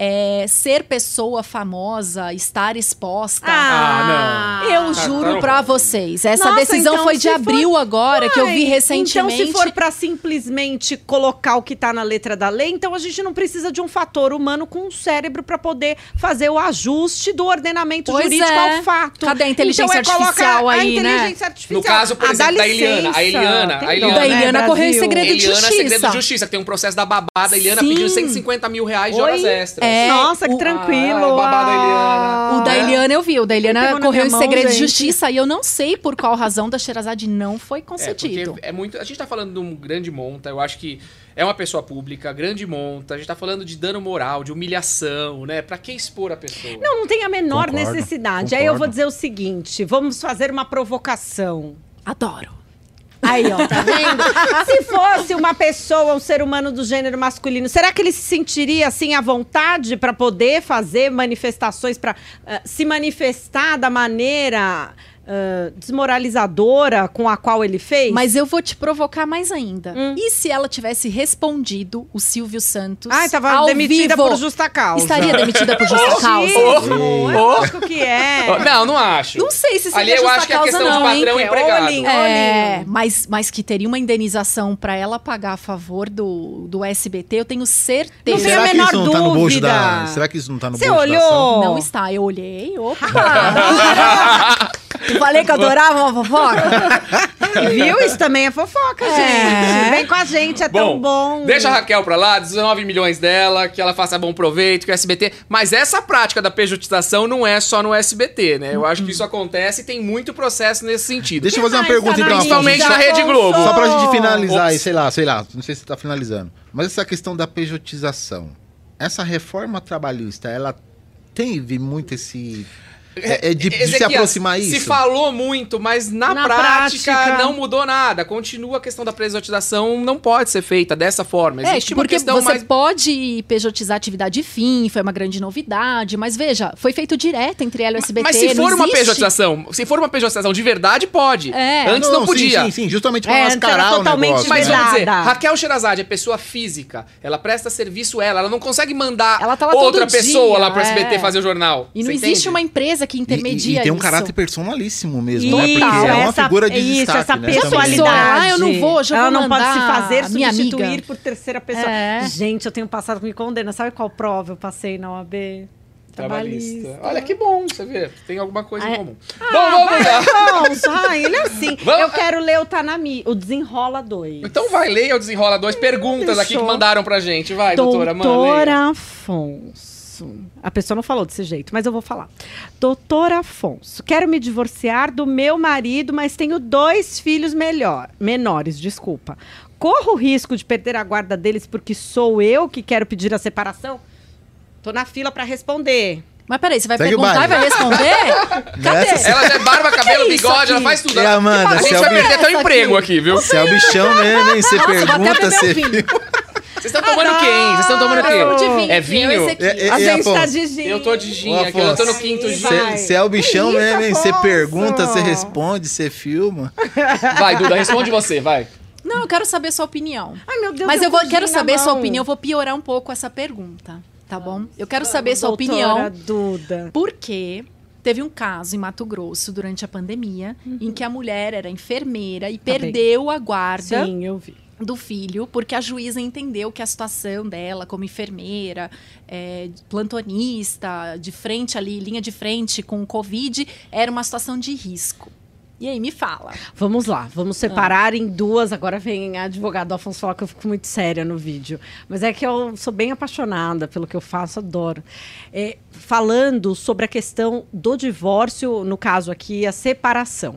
é, ser pessoa famosa, estar exposta. Ah, não. Eu juro tá pra louco. vocês. Essa Nossa, decisão então, foi de se for- abril agora, que eu vi recentemente. Então, se for pra simplesmente colocar o que tá na letra da lei, então a gente não precisa de um fator humano com um cérebro pra poder fazer o ajuste do ordenamento Pois jurídico é. ao fato. Cadê a inteligência então, é colocar artificial aí, a né? inteligência artificial. No caso, por Ah, dá exemplo, da Eliana. A. Eliana, a Eliana. Da né, Eliana correu em segredo de Eliana, justiça. segredo de justiça, que tem um processo da babada. A Eliana Sim. pediu 150 mil reais de Oi? horas extras. É, Nossa, que o- tranquilo. Ah, o babado da Eliana. O da É? Eliana eu vi, o da Eliana na correu em segredo de gente. justiça e eu não sei por qual razão da Sherazade não foi É, concedido. porque é muito. A gente tá falando de um grande monta, eu acho que é uma pessoa pública, grande monta, a gente tá falando de dano moral, de humilhação, né? Pra que expor a pessoa? Não, não tem a menor Concordo, necessidade. Aí eu vou concordo. dizer o seguinte: vamos fazer uma provocação. Adoro. Aí, ó, tá vendo? se fosse uma pessoa, um ser humano do gênero masculino, será que ele se sentiria assim à vontade para poder fazer manifestações, para se manifestar da maneira ah, desmoralizadora com a qual ele fez? Mas eu vou te provocar mais ainda. Hum. E se ela tivesse respondido o Silvio Santos? Ai, tava ao demitida vivo? por justa causa. Estaria demitida por justa causa? é lógico que é. Não, não acho. Não sei se Ali seria eu justa acho que é causa questão não, de hein? padrão É, empregado. É, mas, mas que teria uma indenização pra ela pagar a favor do, do SBT, eu tenho certeza. Não tem a Será que menor isso não tá no bojo dúvida. da. Será que isso não tá no Você bojo da ação? olhou? Não está, eu olhei. Opa! Eu Falei que eu adorava uma fofoca. Viu? Isso também é fofoca, gente. Vem com a gente, é tão bom. Deixa a Raquel pra lá, 19 milhões dela, que ela faça bom proveito, que o SBT. Mas essa prática da pejotização não é só no SBT, né? Eu acho que isso acontece e tem muito processo nesse sentido. Deixa eu fazer uma pergunta então. Principalmente na Rede Globo. Só pra gente finalizar aí, Ops. sei lá, sei lá, não sei se tá finalizando. Mas essa questão da pejotização, essa reforma trabalhista, ela teve muito esse. É, é de, de se aproximar isso? Se falou muito, mas na, Na prática, prática. não mudou nada. Continua a questão da pejotização, não pode ser feita dessa forma. É, Existe uma porque questão você mais pode pejotizar atividade fim, foi uma grande novidade, mas veja, foi feito direto entre ela e o SBT. Mas se não for uma existe- pejotização, se for uma pejotização de verdade, pode. É. Antes não, sim, podia. Sim, sim, justamente pra É, mascarar o negócio. Mas né? vamos dizer. Raquel Sherazade é pessoa física. Ela presta serviço ela. Ela não consegue mandar Ela tá lá outra pessoa dia, lá pro SBT é. fazer o jornal. E não Você existe entende? uma empresa que intermedia e, e tem um isso. caráter personalíssimo mesmo, Isso, né? Porque é uma essa- figura de isso, destaque, essa né? personalidade. Ah, eu não vou, já Ela vou não pode se fazer substituir amiga. por terceira pessoa. É. Gente, eu tenho passado me condena. Sabe qual prova eu passei na OAB? Trabalhista. Olha que bom, você vê. Tem alguma coisa Ah, em é. comum. bom, vamos lá. Não, ai, ele é assim. Vamos- Eu quero ler o Tanami, o Desenrola 2. Então vai, leia o Desenrola 2. Perguntas aqui que Deixou. mandaram pra gente. Vai, doutora, manda. Doutora leia. Afonso. A pessoa não falou desse jeito, mas eu vou falar. Doutora Afonso, quero me divorciar do meu marido, mas tenho dois filhos melhor, menores, desculpa. Corro o risco de perder a guarda deles porque sou eu que quero pedir a separação? Tô na fila para responder. Mas peraí, você vai Segue perguntar e vai responder? Nessa, Ela é barba, cabelo, isso bigode, ela faz tudo. É, Amanda, a gente você é vai o perder até o emprego aqui, viu? Você é o bichão mesmo, hein? Você Nossa, pergunta, você vinho. Vocês estão tomando quem? Vocês estão tomando quem? de vinho. É vinho? Eu, esse aqui. É, é, a é, gente tá de gin. Eu tô de gin Ô, aqui, eu tô no quinto gin. Você é o bichão mesmo, hein? Você pergunta, você responde, você filma. Vai, Duda, responde você, vai. Não, eu quero saber sua opinião. Ai, meu Deus, Mas eu vou, quero saber sua opinião. Eu vou piorar um pouco essa pergunta, tá bom? Eu quero saber sua opinião. Duda. Porque teve um caso em Mato Grosso durante a pandemia Uhum. em que a mulher era enfermeira e Tá bem. perdeu a guarda Sim, eu vi. Do filho porque a juíza entendeu que a situação dela como enfermeira, é, plantonista, de frente ali, linha de frente com o Covid, era uma situação de risco. E aí, me fala. Vamos lá, vamos separar em duas. Agora vem a advogado Afonso falar que eu fico muito séria no vídeo. Mas é que eu sou bem apaixonada pelo que eu faço, adoro. É, falando sobre a questão do divórcio, no caso aqui, a separação.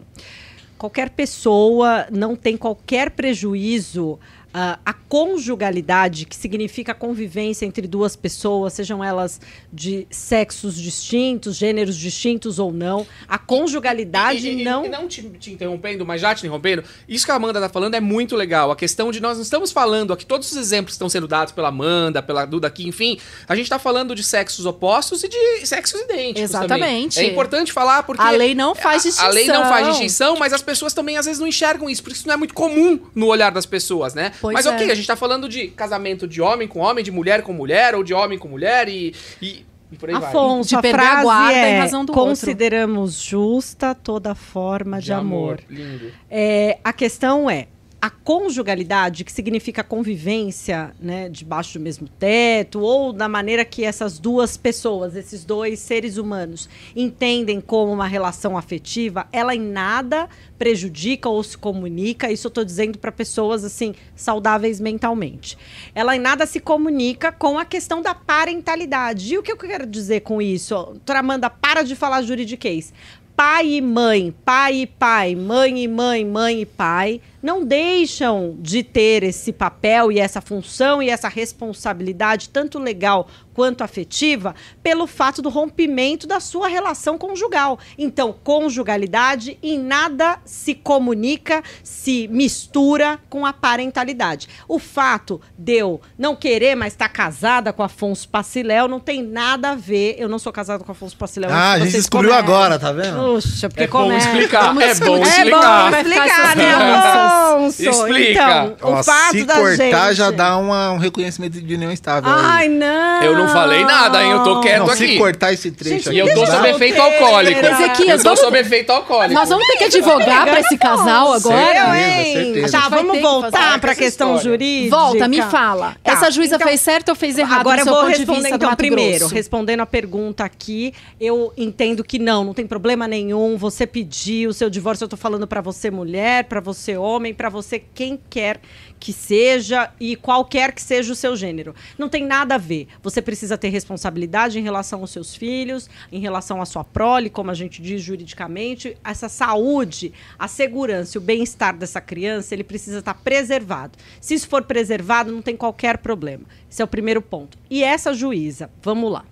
Qualquer pessoa não tem qualquer prejuízo. Ah, a conjugalidade, que significa a convivência entre duas pessoas, sejam elas de sexos distintos, gêneros distintos ou não, a conjugalidade E- e- e- não e não te, te interrompendo, mas já te interrompendo, isso que a Amanda tá falando é muito legal. A questão de nós não estamos falando aqui, todos os exemplos que estão sendo dados pela Amanda, pela Duda aqui, enfim, a gente tá falando de sexos opostos e de sexos idênticos. Exatamente. Também. É importante falar porque. A lei não faz a- distinção. A lei não faz distinção, mas as pessoas também às vezes não enxergam isso, porque isso não é muito comum no olhar das pessoas, né? Pois mas é. ok, a gente tá falando de casamento de homem com homem, de mulher com mulher, ou de homem com mulher e. e, e por aí vai. Afonso, De a a frase guarda é, em razão do outro. consideramos justa toda forma de, amor. Lindo. É, a questão é a conjugalidade, que significa convivência, né, debaixo do mesmo teto, ou da maneira que essas duas pessoas, esses dois seres humanos, entendem como uma relação afetiva, ela em nada prejudica ou se comunica. Isso eu estou dizendo para pessoas assim saudáveis mentalmente. Ela em nada se comunica com a questão da parentalidade. E o que eu quero dizer com isso? Doutora Amanda, para de falar juridiquês pai e mãe, pai e pai, mãe e mãe, mãe e pai, não deixam de ter esse papel e essa função e essa responsabilidade, tanto legal quanto afetiva, pelo fato do rompimento da sua relação conjugal. Então, conjugalidade em nada se comunica, se mistura com a parentalidade. O fato de eu não querer mais estar casada com Afonso Paciléu não tem nada a ver. Eu não sou casada com Afonso Paciléu. Ah, a gente descobriu começam. agora, tá vendo? Puxa, porque É bom começa. explicar, Vamos é bom discutir. É explicar. bom explicar, né, crianças. Afonso, Explica. Então, Ó, o fato se da cortar gente... já dá uma- um reconhecimento de união estável. Ai, aí. não. Eu não falei nada, hein? Eu tô quieto não, aqui. se cortar esse trecho Gente, aqui, E eu tô Deixa sob eu efeito alcoólico. Ezequias, eu tô sob efeito alcoólico. Nós vamos ter que advogar pra esse casal agora? Certeza, hein? certeza. Tá, vamos voltar pra essa questão história. jurídica. Volta, me fala. Tá, Essa juíza então- fez certo ou fez errado Agora eu vou responder então primeiro, Grosso? respondendo a pergunta aqui, eu entendo que não, não tem problema nenhum. Você pediu o seu divórcio, eu tô falando pra você mulher, pra você homem, pra você quem quer que seja e qualquer que seja o seu gênero. Não tem nada a ver. Você precisa ter responsabilidade em relação aos seus filhos, em relação à sua prole, como a gente diz juridicamente, essa saúde, a segurança o bem-estar dessa criança, ele precisa estar preservado. Se isso for preservado, não tem qualquer problema. Esse é o primeiro ponto. E essa juíza, vamos lá.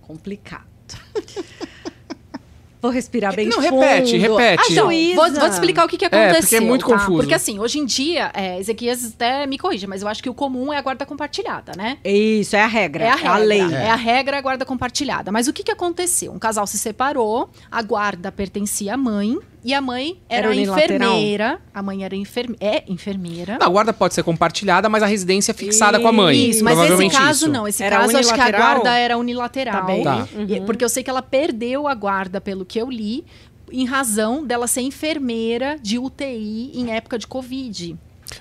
Complicado. Vou respirar bem Não, fundo. repete, repete. A Então, juíza... vou, vou te explicar o que, que É, aconteceu. porque é muito tá? confuso. Porque assim, hoje em dia, é, Ezequias até me corrija, mas eu acho que o comum é a guarda compartilhada, né? Isso, é a regra. É a regra. lei. É. a regra, é a guarda compartilhada. Mas o que, que aconteceu? Um casal se separou, a guarda pertencia à mãe e a mãe era, Era enfermeira. A mãe era enferme é enfermeira. A guarda pode ser compartilhada, mas a residência é fixada com a mãe. Isso, mas esse caso isso. não. Esse Era caso acho que a guarda era unilateral. Tá bem. Tá. E- Porque eu sei que ela perdeu a guarda, pelo que eu li, em razão dela ser enfermeira de UTI em época de Covid.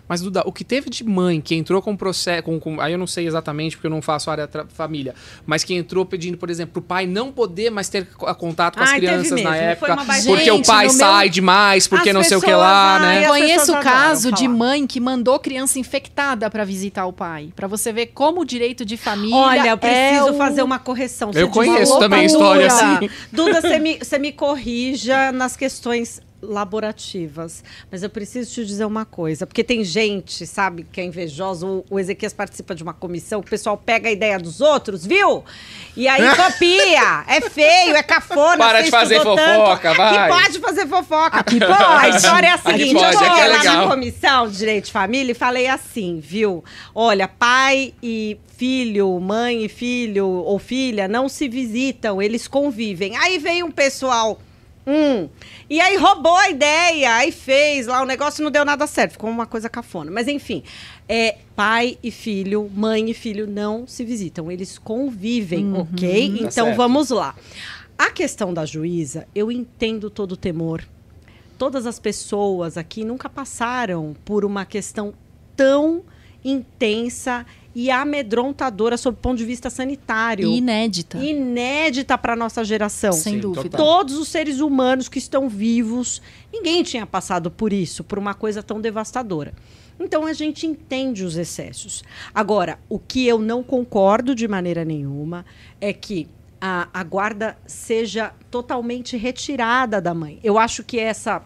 Mas, Duda, o que teve de mãe que entrou com processo. Com, com- aí eu não sei exatamente, porque eu não faço área tra- família. Mas que entrou pedindo, por exemplo, pro pai não poder mais ter co- contato com as Ai, teve crianças na época. Porque o Gente, pai no meu- sai demais, porque As não sei o que lá, ai, né? as Conheço pessoas caso de mãe que mandou criança infectada para visitar o pai. Para você ver como o direito de família. Olha, eu preciso é o- fazer uma correção. Você Eu conheço também história assim. Duda, você me, você me corrija nas questões laborativas. Mas eu preciso te dizer uma coisa. Porque tem gente, sabe, que é invejosa. O, o Ezequias participa de uma comissão que o pessoal pega a ideia dos outros, viu? E aí copia. É feio, é cafona. Para de fazer fofoca, tanto. vai. Aqui pode fazer fofoca. Aqui pode. A história é a seguinte. pode, eu aqui é lá legal. na comissão de direito de família e falei assim, viu? Olha, pai e filho, mãe e filho ou filha não se visitam, eles convivem. Aí veio um pessoal. Hum, e aí roubou a ideia, aí fez lá o negócio não deu nada certo, ficou uma coisa cafona. Mas enfim, é, pai e filho, mãe e filho não se visitam, eles convivem, ok? Tá Então certo. vamos lá. A questão da juíza, eu entendo todo o temor. Todas as pessoas aqui nunca passaram por uma questão tão intensa e amedrontadora sob o ponto de vista sanitário. Inédita. Inédita para nossa geração. Sem Sim, dúvida. total. Todos os seres humanos que estão vivos, ninguém tinha passado por isso, por uma coisa tão devastadora. Então a gente entende os excessos. Agora, o que eu não concordo de maneira nenhuma é que a, a guarda seja totalmente retirada da mãe. Eu acho que essa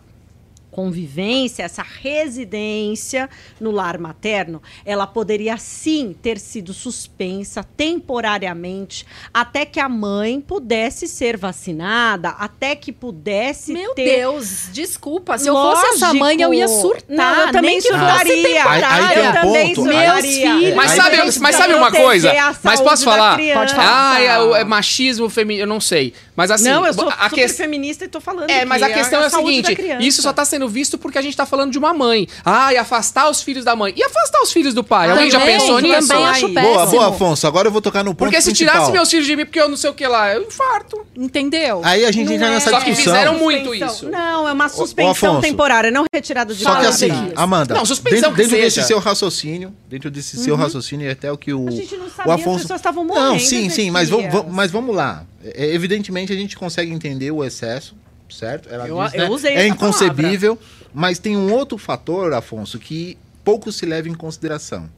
convivência, essa residência no lar materno, ela poderia sim ter sido suspensa temporariamente até que a mãe pudesse ser vacinada, até que pudesse Meu ter Deus, desculpa. Se eu fosse essa Lógico. mãe, eu ia surtar. Não, eu também surtaria. Aí- aí tem um eu também ponto. Meus filhos. Mas sabe, mas sabe uma coisa? Mas posso falar? Pode falar. Ah, é, é machismo feminino, eu não sei. Mas assim, não, eu sou a super questão. feminista e tô falando É, mas que a questão é, o saúde da seguinte: criança. isso só tá sendo visto porque a gente tá falando de uma mãe. Ah, e afastar os filhos da mãe. E afastar os filhos do pai? Alguém já pensou nisso? Também acho Aí. péssimo. Boa, boa, Afonso. Agora eu vou tocar no ponto Porque se principal. tirasse meus filhos de mim porque eu não sei o que lá, eu infarto. Entendeu? Aí a gente Não entra é. nessa Só que discussão. fizeram muito Suspensão. isso. Não, é uma suspensão Afonso. temporária, não retirada de Só que assim. Amanda, Não, suspensão dentro, que dentro desse seu raciocínio, dentro desse seu raciocínio, e até o que o, A gente não o sabia, as Afonso... pessoas estavam Não, morrendo, sim, sim, vamos- mas vamos lá. É, evidentemente a gente consegue entender o excesso, certo? Ela Eu- diz, eu né? usei É essa inconcebível, mas tem um outro fator, Afonso, que pouco se leva em consideração.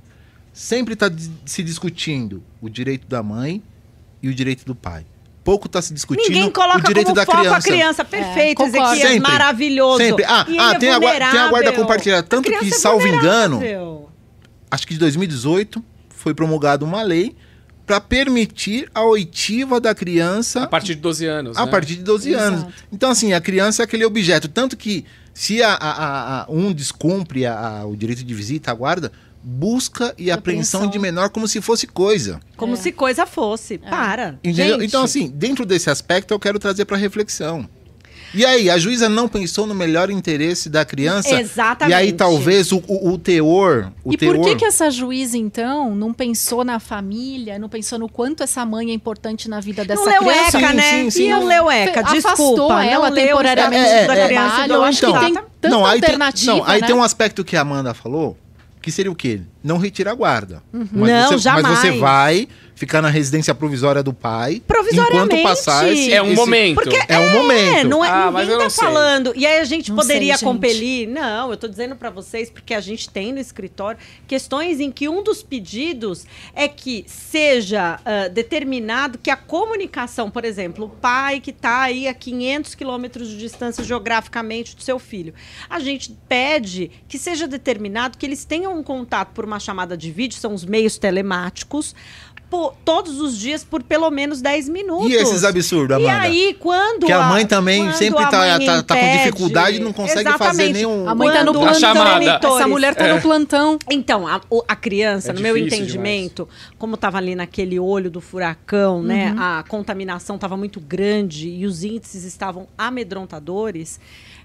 Sempre está se discutindo o direito da mãe e o direito do pai. Pouco está se discutindo Ninguém coloca o direito como da foco criança. a criança. Perfeito, É. Ezequias, Sempre. maravilhoso. Sempre. Ah, ele ah é tem, a, tem a guarda compartilhada. Tanto que, é salvo engano, acho que de 2018 foi promulgada uma lei para permitir a oitiva da criança A partir de 12 anos. a né? partir de 12 Exato. anos. Então, assim, a criança é aquele objeto. Tanto que, se a, a- a- a- um descumpre a- a- o direito de visita à guarda, busca e apreensão Apreensão. de menor como se fosse coisa. Como É. se coisa fosse. Para. Entendeu? Gente, Então, assim, dentro desse aspecto, eu quero trazer para reflexão. E aí, a juíza não pensou no melhor interesse da criança? Exatamente. E aí, talvez, o, o, o teor... O e teor... por que, que essa juíza, então, não pensou na família, não pensou no quanto essa mãe é importante na vida dessa não criança? ECA, Sim, né? sim, sim. E não leu ECA, Afastou desculpa. ela não temporariamente Estatuto do da criança trabalho, do eu acho que então, tem adolescente. tanta aí tem- alternativa, não, aí né? tem um aspecto que a Amanda falou, que seria o quê? Não retira a guarda. Mas Não, você, jamais. Mas você vai ficar na residência provisória do pai Provisoriamente. enquanto passar esse... É um esse- momento. Porque É um momento. É, não é, Ah, mas ninguém eu tá não sei. falando. E aí a gente Não poderia sei, gente. compelir. Não, eu tô dizendo pra vocês, porque a gente tem no escritório questões em que um dos pedidos é que seja ah, determinado que a comunicação, por exemplo, o pai que tá aí a 500 quilômetros de distância geograficamente do seu filho, a gente pede que seja determinado que eles tenham um contato por uma chamada de vídeo, são os meios telemáticos, po- todos os dias por pelo menos 10 minutos. E esses absurdos, E Amanda? aí, quando. Que a mãe também quando sempre a tá- mãe tá- tá com dificuldade e não consegue fazer Exatamente. nenhum- A mãe tá no A os chamada. Essa mulher tá no plantão. Então, a, a criança, É no meu entendimento, como estava ali naquele olho do furacão, né? A contaminação estava muito grande e os índices estavam amedrontadores.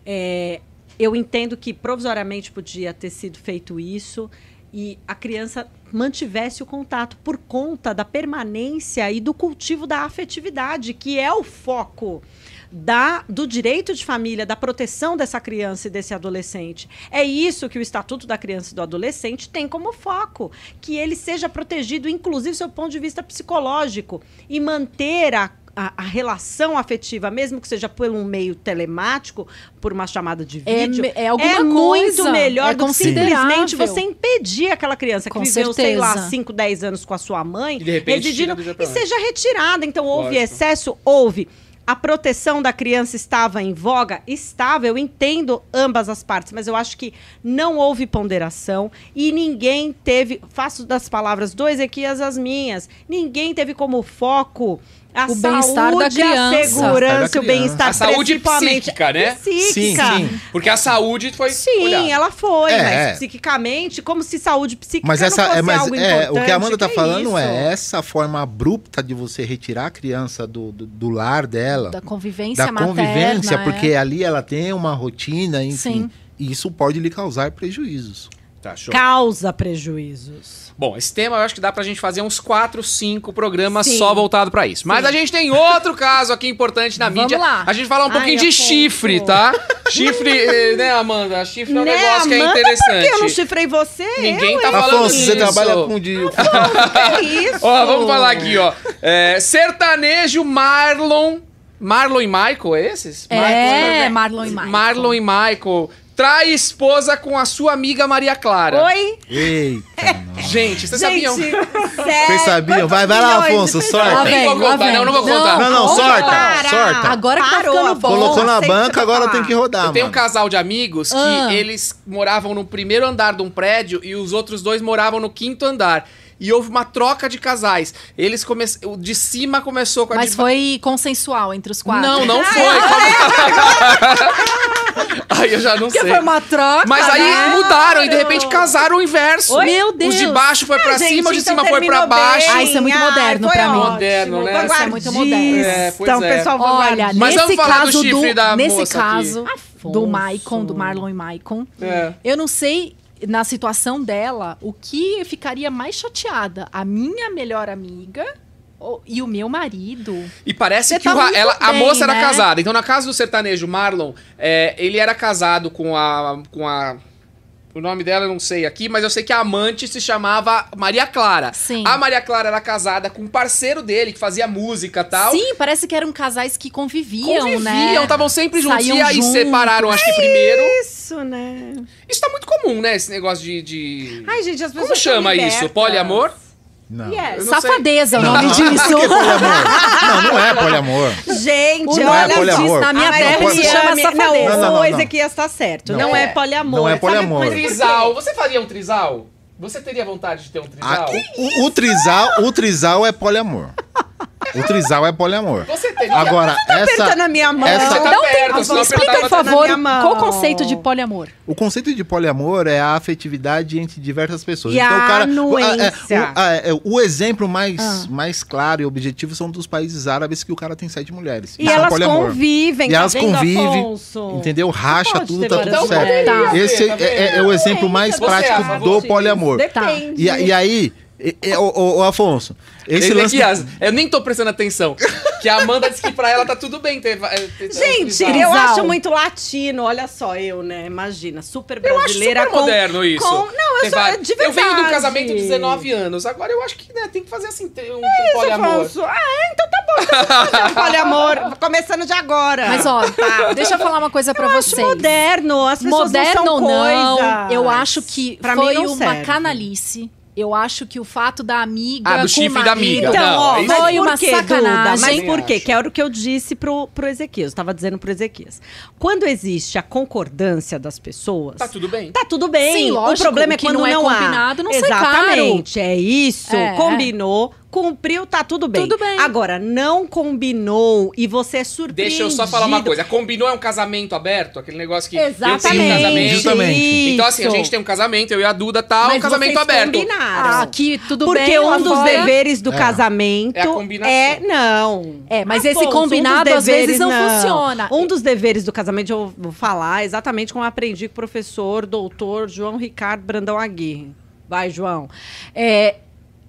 é, eu entendo que provisoriamente podia ter sido feito isso e a criança mantivesse o contato por conta da permanência e do cultivo da afetividade, que é o foco da, do direito de família, da proteção dessa criança e desse adolescente. É isso que o Estatuto da Criança e do Adolescente tem como foco, que ele seja protegido, inclusive do seu ponto de vista psicológico, e manter a a, a relação afetiva, mesmo que seja por um meio telemático, por uma chamada de É vídeo, me- é alguma muito coisa, melhor é do que simplesmente você impedir aquela criança que Com viveu, sei lá, certeza. 5, 10 anos com a sua mãe, E de repente residindo, tira do dia e noite. seja retirada. Então, houve Lógico. excesso? Houve. A proteção da criança estava em voga? Estava, eu entendo ambas as partes, mas eu acho que não houve ponderação e ninguém teve, faço das palavras do Ezequias as minhas, ninguém teve como foco a O bem-estar saúde, da a criança. segurança, Da o bem-estar A saúde psíquica, né? Psíquica. Sim, sim. Porque a saúde foi Sim, cuidada. ela foi, É, mas é. psiquicamente, como se saúde psíquica Mas essa não fosse é, mas algo é, o que a Amanda tá que falando isso? é essa forma abrupta de você retirar a criança do, do, do lar dela, Da convivência da materna. convivência, é. porque ali ela tem uma rotina, enfim. Sim. E isso pode lhe causar prejuízos. Tá, show. Causa prejuízos. Bom, esse tema eu acho que dá pra gente fazer uns 4, 5 programas Sim. só voltado pra isso. Mas a gente tem outro caso aqui importante na Vamos mídia. lá. A gente falar um pouquinho Ai, de Afonso. chifre, tá? Chifre, eh, né, Amanda? Chifre é um né, negócio que é Amanda, interessante. Por que eu não chifrei você? Ninguém eu, tá falando Afonso, você disso. trabalha com de. Que isso? Ó, vamos falar aqui, ó. É, sertanejo Marlon. Marlon e Michael, é esses? É, Marlon e Michael. Marlon e Michael. Trai esposa com a sua amiga Maria Clara. Oi? Eita, nossa. Gente, vocês Gente, sabiam? sério? Vocês sabiam? Vai, vai lá, Afonso. Lá vem, vou lá contar, vem. não, não vou contar. Não, não, Conta, sorta, para. sorta. Agora que tá Parou, ficando bom. Colocou na banca, agora falar. tem que rodar, Eu tenho um mano. casal de amigos que Ah. eles moravam no primeiro andar de um prédio e os outros dois moravam no quinto andar. E houve uma troca de casais. Eles come... O de cima começou com a Mas de foi consensual entre os quatro. Não, não foi. Aí eu já não Porque sei. foi uma troca, Mas aí né? mudaram e de repente casaram o inverso. Oi? Meu Os de Deus. baixo foi pra Ah, gente, cima, os de então cima foi pra baixo. Ah, isso é muito moderno foi pra mim. Moderno, né? Isso é muito moderno. É, pois Então, é. pessoal, Olha. Mas nesse vamos falar do caso chifre da nesse moça aqui. caso do. Maicon, do Marlon e Maicon, É. eu não sei na situação dela o que ficaria mais chateada, a minha melhor amiga e o meu marido. E parece Você que tá o ela, a bem, moça era né? casada. Então, na casa do sertanejo Marlon, é, ele era casado com a, com a. O nome dela eu não sei aqui, mas eu sei que a amante se chamava Maria Clara. Sim. A Maria Clara era casada com um parceiro dele que fazia música e tal. Sim, parece que eram casais que conviviam, Conviviam, né? estavam sempre juntos. Saíam e aí juntos. separaram, acho que primeiro. Isso, né? Isso tá muito comum, né? Esse negócio de. de... Ai, gente, as pessoas Como chama são isso? libertas. Poliamor? Não. Não sei. Safadeza é o nome Não, disso. Que poliamor? Não, não é poliamor. Gente, O Não é olha poliamor. só. Na minha Ai, terra poli- se chama Não, safadeza. Não, não, não, o não. Ezequias tá certo. Não, Não. é, É. poliamor. Não é Sabe poliamor. quê? Trisal. Você faria um trisal? Você teria vontade de ter um Ah, trisal? o, o trisal, o trisal é poliamor. O trisal é poliamor. Você teria. Agora, essa, apertando a minha mão. essa- Você tá Não, perto, senão explica, por tá favor, qual o conceito de poliamor? O conceito de poliamor é a afetividade entre diversas pessoas. E a o anuência. é, o, a- é, o exemplo mais, Ah. mais claro e objetivo são dos países árabes que o cara tem sete mulheres. E Isso é elas poliamor. convivem, E tá elas convivem, Afonso? entendeu? Racha tudo, tá tudo certo. Tá. Esse Tá é, é- é o exemplo mais Você é prático do poliamor. Depende. E, e aí, ô, Afonso, esse Esse lance... eu nem tô prestando atenção. Que a Amanda disse que pra ela tá tudo bem ter. ter- ter- Gente, trisal. eu acho muito latino. Olha só, eu, né? Imagina, super Eu acho brasileira. super com- moderno isso. com- Não, eu sou vários- de verdade. Eu venho do casamento de 19 anos. Agora eu acho que né, tem que fazer assim, ter um, um Isso, poliamor. Afonso. Ah, é? então tá bom. Então fazer um poliamor. Começando de agora. Mas ó, deixa eu falar uma coisa pra eu acho vocês. moderno. As pessoas Moderno não ou são não, coisas. eu acho que Pra foi uma serve. canalice. Eu acho que o fato da amiga. Ah, do chifre da amiga. Então, Não, ó, é mas Foi por uma quê, Duda? sacanagem. Mas por quê? Que era o que eu disse pro, pro Ezequias. Eu tava dizendo pro Ezequias. Quando existe a concordância das pessoas... Tá tudo bem. Tá tudo bem. Sim, lógico, o problema é que quando não não, é há. combinado não sai Exatamente, é isso. É. Combinou, cumpriu, tá tudo bem. Tudo bem. Agora, não combinou e você é surpreendido. Deixa eu só falar uma coisa. Combinou é um casamento aberto? Aquele negócio que eu tenho um Exatamente. casamento. Justamente. Então, assim, a gente tem um casamento, eu e a Duda tá, Mas um casamento vocês aberto. combinaram. Ah, aqui tudo Porque bem. um lá dos fora- deveres do É. casamento É a combinação. é- não. É, mas esse Afonso, um dos combinado, às vezes, não funciona. Um dos deveres do casamento, eu vou falar exatamente como eu aprendi com o professor, doutor João Ricardo Brandão Aguirre. Vai, João. É,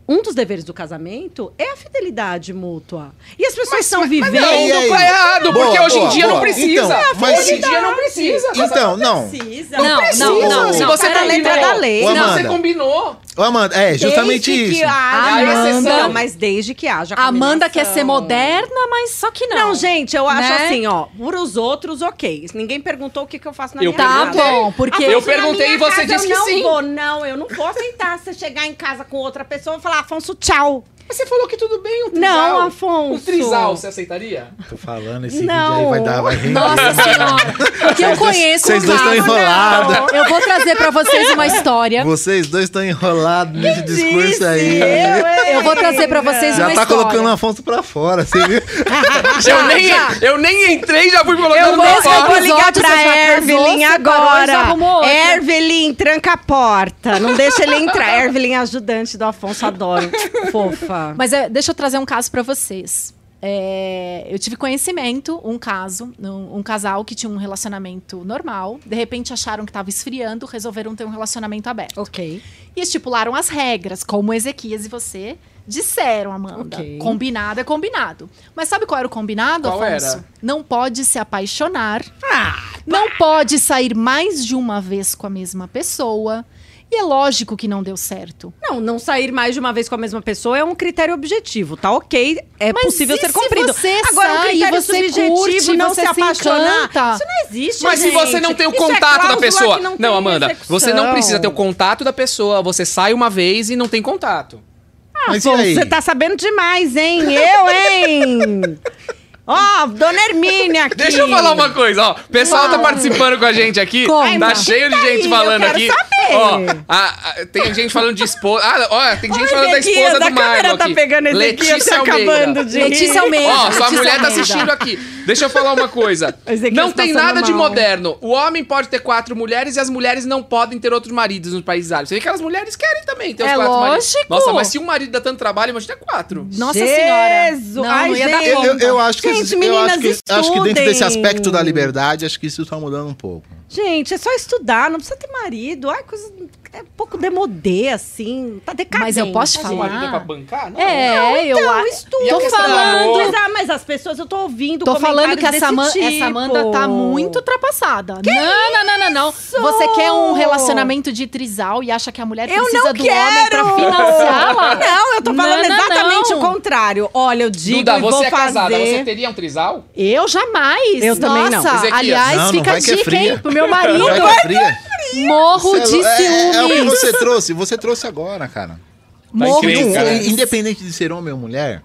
um dos deveres do casamento é a fidelidade mútua. E as pessoas estão Mas vivendo. não, aí? não tá errado, Boa, porque hoje em boa, dia não boa. precisa. Então, mas hoje em dia não precisa. Então, não. Precisa. Não, precisa. não, não, Se não, você tá letra da lei. Ô, você combinou. Ô, Amanda, é justamente Desde isso. Que haja Amanda- mas desde que haja A Amanda quer combinação. ser moderna, mas só que não. Não, gente, eu acho Né? assim, ó, por os outros, ok. Ninguém perguntou o que, que eu faço na Eu minha Tá casa. bom, porque Eu perguntei e você disse eu que não sim. Vou, não, eu não vou aceitar você chegar em casa com outra pessoa e falar, Afonso, tchau. Mas você falou que tudo bem, o trisal. Não, Afonso. O trisal, você aceitaria? Tô falando, esse Não. vídeo aí vai dar, vai render. Nossa senhora. Que eu conheço vocês dois estão enrolados. Eu vou trazer pra vocês uma história. Vocês dois estão enrolados nesse discurso Disse, aí. eu, Eu vou trazer pra vocês Já uma tá história. colocando o Afonso pra fora, você viu? eu, nem, eu nem entrei já fui colocando Eu vou, meu eu vou ligar pra você já casou, Ervelyn separou e agora. já. Ervelyn, tranca a porta. Não deixa ele entrar. Ervelyn, ajudante do Afonso, adoro. Fofa. Mas é, deixa eu trazer um caso pra vocês. É, eu tive conhecimento, um caso, um, um casal que tinha um relacionamento normal, de repente acharam que estava esfriando, resolveram ter um relacionamento aberto. Ok. E estipularam as regras, como Ezequias e você disseram, Amanda. Ok. Combinado é combinado. Mas sabe qual era o combinado, Qual Afonso? era? Não pode se apaixonar, Ah, não pode sair mais de uma vez com a mesma pessoa. E é lógico que não deu certo. Não, não sair mais de uma vez com a mesma pessoa é um critério objetivo, tá ok? É Mas possível e ser se cumprido. você Agora, um sai, critério você subjetivo, curte, não você se se apaixonar, encanta. isso não existe, Mas se gente. você não tem o Isso é contato da cláusula pessoa. Não, tem Amanda, execução. você não precisa ter o contato da pessoa. Você sai uma vez e não tem contato. Mas e Afonso, aí? você tá sabendo demais, hein? Eu, hein? Ó, dona Hermínia aqui. Deixa eu falar uma coisa, ó. O pessoal tá participando com a gente aqui. Conta. Tá cheio de Tá gente aí, falando eu quero aqui. saber. Ó, a- a- tem gente falando de esposa. Ah, ó, tem gente Oi, falando da esposa a do Marco câmera tá aqui. pegando Ezequias, Letícia tá Almeida. acabando de Letícia Almeida. Ó, sua Letícia mulher tá assistindo aqui. Deixa eu falar uma coisa. Não tem passando nada de mal. moderno. O homem pode ter quatro mulheres e as mulheres não podem ter outros maridos nos países árabes. Você vê que as mulheres querem também ter os É quatro maridos. lógico. Nossa, mas se um marido dá tanto trabalho, imagina quatro. Nossa Jesus. senhora. Não, Ai, não ia dar gente. Eu, eu- conta. eu acho que, Gente, eu meninas, acho que, acho que dentro desse aspecto da liberdade, acho que isso tá mudando um pouco. Gente, é só estudar, não precisa ter marido. Ai, coisa. É um pouco demodê, assim. Tá decadente. Mas eu posso te falar? é pra bancar? Não. É, eu Então, a- estuda. E a tô falando. Mas, ah, mas as pessoas, eu tô ouvindo Tô falando que essa, desse essa Amanda tipo. tá muito ultrapassada. não, não, não, não, não. Você quer um relacionamento de trisal e acha que a mulher Eu precisa não do quero! homem pra financiá-la? Não, eu tô falando Não, não, exatamente não. o contrário. Olha, eu digo Duda, e vou você é fazer... casada, você teria um trisal? Eu jamais. Eu também não. Nossa, aliás, Não, não fica a que é dica, fria. hein, pro meu marido. Vai que é fria. Morro Cê é de lou- é, é, é o que ciúmes. você trouxe. Você trouxe agora, cara. Morro de ciúmes. independente de ser homem ou mulher,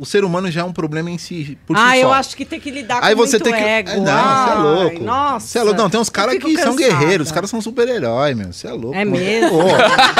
o ser humano já é um problema em si. Por ah, si eu só. acho que tem que lidar Aí com você muito tem que. ego. É, Não, você é louco. Nossa. Você é louco. Não, tem uns caras Eu que fico são cansada. guerreiros, os caras são super-herói, meu. Você é louco. É mesmo? Pô,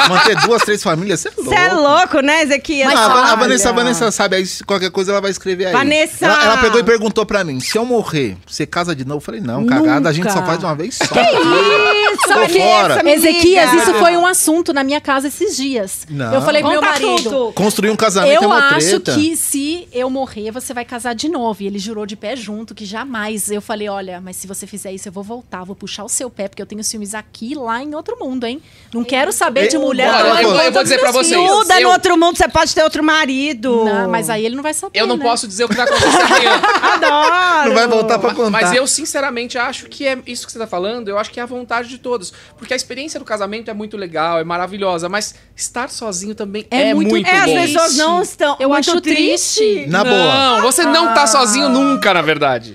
manter duas, três famílias, você é louco. Você é louco, né, Ezequias? Não, a. Vanessa, a Vanessa sabe, aí se qualquer coisa ela vai escrever aí. Vanessa! Ela, ela pegou e perguntou pra mim: se eu morrer, você casa de novo? Eu falei: não, cagada, a gente só Nunca. faz de uma vez só. Isso, Tô Vanessa, fora. Ezequias, isso foi um assunto na minha casa esses dias. Não. Eu falei pro meu marido. tudo. Construir um casamento é Eu uma acho treta. que se eu morrer, você vai casar de novo. E ele jurou de pé junto que jamais. Eu falei: olha, mas se você fizer isso, eu vou voltar, vou puxar o seu pé, porque eu tenho ciúmes aqui e lá em outro mundo, hein? Não quero saber de Eu- mulher. Eu- eu conta vou dizer pra vocês. Muda Eu- no outro mundo, você pode ter outro marido. Não, mas aí ele não vai saber. Eu não né? posso dizer o que vai acontecer amanhã. Adoro. Não vai voltar pra contar. Mas eu, sinceramente, acho que é isso que você tá falando, eu acho que é a vontade de todos. Porque a experiência do casamento é muito legal, é maravilhosa, mas estar sozinho também é, É muito, muito É, as bom. triste. pessoas não estão. Eu muito acho triste. Na boa. Não, você não tá sozinho nunca, na verdade.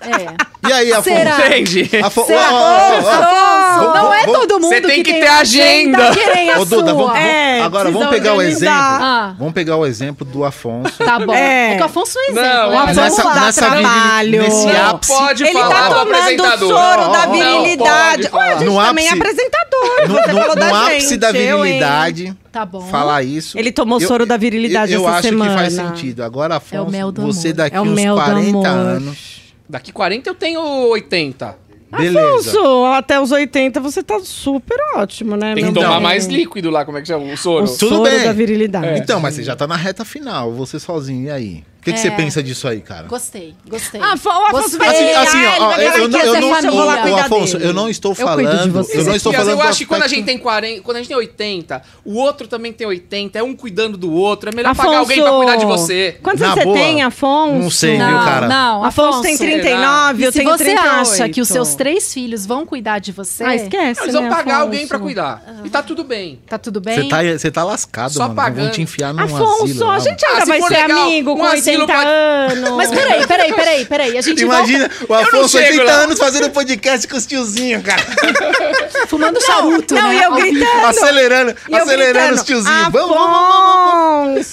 É. E aí, Afonso? Será? Entende? Afo- Será? ó. Afonso, Vou- não é vou- todo mundo Você tem que tem ter agenda. querem a Ô, Duda, sua. vamos, É, agora vamos pegar o organizar. exemplo. Ah. Vamos pegar o exemplo do Afonso. Tá bom. É. É, que o Afonso é um Não, exemplo. ó, né? Vamos nessa, dar nessa trabalho. nesse Não ápice. pode Ele falar tá do tomando o soro da virilidade. Não Ué, a gente No também é ápice- apresentador. No, você no- falou no da ápice da eu, virilidade, Tá bom. falar isso. Ele tomou soro da virilidade eu, eu essa acho semana. que faz sentido. Agora, Afonso, É o você daqui É o uns mel do 40 amor. anos. Daqui 40 eu tenho 80. Beleza. Afonso, até os 80 você tá super ótimo, né? Tem que tomar bem? mais líquido lá, como é que chama? O soro. O Tudo soro bem. da virilidade. Então, mas você já tá na reta final, você sozinho, e aí? O que, que você É. pensa disso aí, cara? Gostei, gostei. Ah, Afonso, o Afonso Gostei. vai Assim, assim, ó, vai eu, eu, não- eu não. Eu Afonso, eu não estou Eu falando, você. eu não estou falando eu acho que quando a gente tem 40, quando a gente tem 80, o outro também tem 80, é um cuidando do outro, é melhor Afonso, pagar alguém pra cuidar de você. Quantos anos você boa, tem, Afonso? não sei, viu, não, cara? não. Afonso tem 39, eu E se tenho você 38. acha que os seus três filhos vão cuidar de você, Ah, esquece, Eles vão né, pagar Afonso? alguém pra cuidar. E tá tudo bem. tá tudo bem? Você tá, tá lascado, Só mano. Vão pagando. te enfiar num Afonso, a gente Ah, ainda se vai ser amigo com 80 pode- anos. Mas peraí, peraí, peraí, peraí. A gente Imagina o não Afonso, chego 80 lá. anos, fazendo podcast com os tiozinhos, cara. volta fumando charuto, Não, né? e eu gritando. acelerando, E eu acelerando gritando, os tiozinhos. Vamos, vamos, vamos.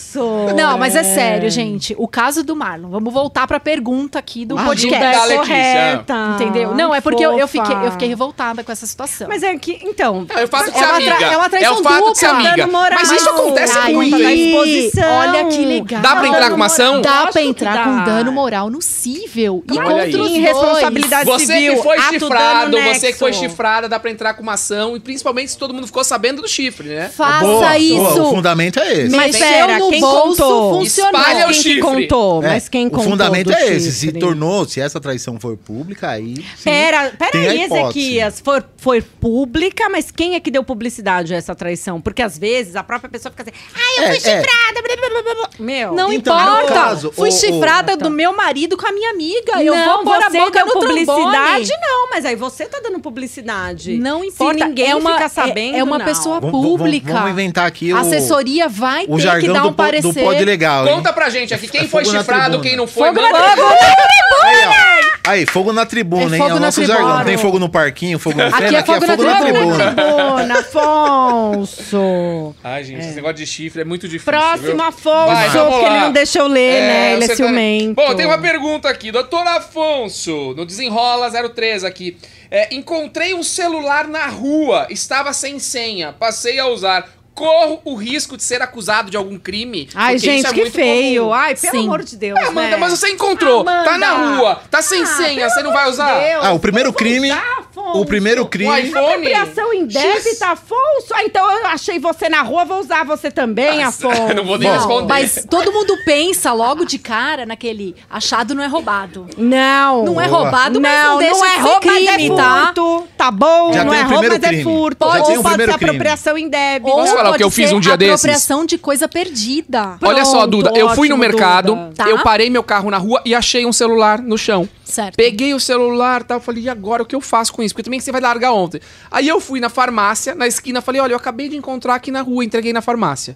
Não, mas é sério, gente. O caso do Marlon. Vamos voltar pra pergunta aqui do A podcast. Da é Letícia. correta. Entendeu? Não, é porque eu, eu fiquei, eu fiquei revoltada com essa situação. Mas é que, então... É o fato de É ser uma amiga. é uma traição o fato de ser dupla. amiga. Mas isso acontece Aí, muito. exposição. Olha que legal. Dá pra entrar com uma ação? Dá pra entrar com dano moral no cível. E contra os responsabilidade Você civil, que foi chifrado, você que foi chifrada, dá pra entrar com uma ação. E principalmente se todo mundo ficou sabendo do chifre, né? Faça Boa, isso. boa, o fundamento é esse. Mas Mexeu pera, no quem bolso, contou? funcionou. Espalha o Quem que chifre. contou? É, Mas quem o contou fundamento do é esse. Se chifre? tornou, se essa traição for pública, aí. sim, Pera, pera tem a aí. Ezequias. For, foi pública, mas quem é que deu publicidade a essa traição? Porque às vezes a própria pessoa fica assim, ai, eu É, fui é. chifrada, blá, blá, blá, blá, blá." Meu, Não Então, importa. caso, Fui o- o- chifrada tá. do meu marido com a minha amiga. Eu não, vou pôr a você boca no publicidade, trombone. não, mas aí você tá dando publicidade. Não importa. Se ninguém é uma, fica é- sabendo, é, uma não. pessoa Vamos- vamos- pública. Vamos inventar aqui o. A assessoria vai o ter que dar um parecer. do pod legal, hein? Conta pra gente aqui, quem foi Fogo na chifrado, tribuna. quem não foi. Fogo manda- na Aí, ó. Aí, fogo na tribuna, É hein? É o na nosso tribuna. jargão. Tem fogo no parquinho, fogo no Aqui treino, é aqui é fogo na fogo na tribuna. tribuna. Bona, Afonso. Ai, gente, esse negócio de chifre é muito difícil. Próximo, viu? Afonso, Vai, porque ele não deixa eu ler, né? Ele é tá- ciumento. Bom, tem uma pergunta aqui. Doutor Afonso, no Desenrola 03 aqui. É, encontrei um celular na rua, estava sem senha, passei a usar. Corro o risco de ser acusado de algum crime? Ai, Porque isso gente, é que muito feio. comum. Ai, pelo Sim. amor de Deus, É, Amanda, né? mas você encontrou, tá Amanda. na rua, tá sem Ah, senha, você não vai usar? Deus. Ah, o primeiro crime- usar, Afonso. O primeiro crime. O iPhone? Apropriação indébita, Afonso. Ah, então eu achei você na rua, vou usar você também, Afonso. não vou nem Bom, responder. Mas todo mundo pensa logo de cara naquele achado não é roubado. Não. Não é roubado, mas não, não deixa não é de ser crime, é tá? furto. Tá bom? Já não é roubo, mas é crime. furto. Já Ou pode primeiro ser crime. apropriação indébita. Ou Posso falar o pode que eu fiz ser um dia desses? apropriação de coisa perdida. Olha só, Pronto, Duda, eu fui no mercado, Duda. Tá. eu parei meu carro na rua e achei um celular no chão. Certo. Peguei o celular e tal, falei, e agora o que eu faço com isso? Porque também você vai largar ontem. Aí eu fui na farmácia, na esquina, falei, olha, eu acabei de encontrar aqui na rua, entreguei na farmácia.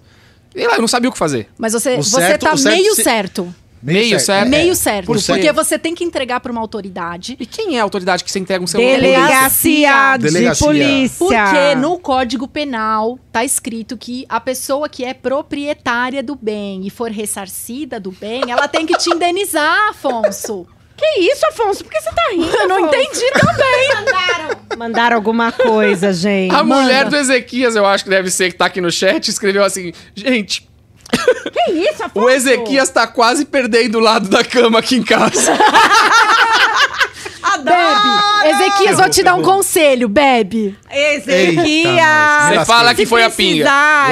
E lá, eu não sabia o que fazer. Mas você, O você certo- tá certo meio se- certo. Meio certo. É, Meio certo. por certo. Porque você tem que entregar para uma autoridade. E quem é a autoridade que você entrega um celular? Delegacia de Delegacia. polícia. Porque no Código Penal tá escrito que a pessoa que é proprietária do bem e for ressarcida do bem, ela tem que te indenizar, Afonso. Que isso, Afonso? Por que você tá rindo? Eu não Afonso? entendi também. Mandaram. Mandaram alguma coisa, gente. A mulher Manda. do Ezequias, eu acho que deve ser que tá aqui no chat, escreveu assim: gente, Que isso, Afonso? o Ezequias tá quase perdendo o lado da cama aqui em casa. Bebe. Ezequias, vou te dar um conselho, bebe. Ezequias. Você fala que foi a pinga.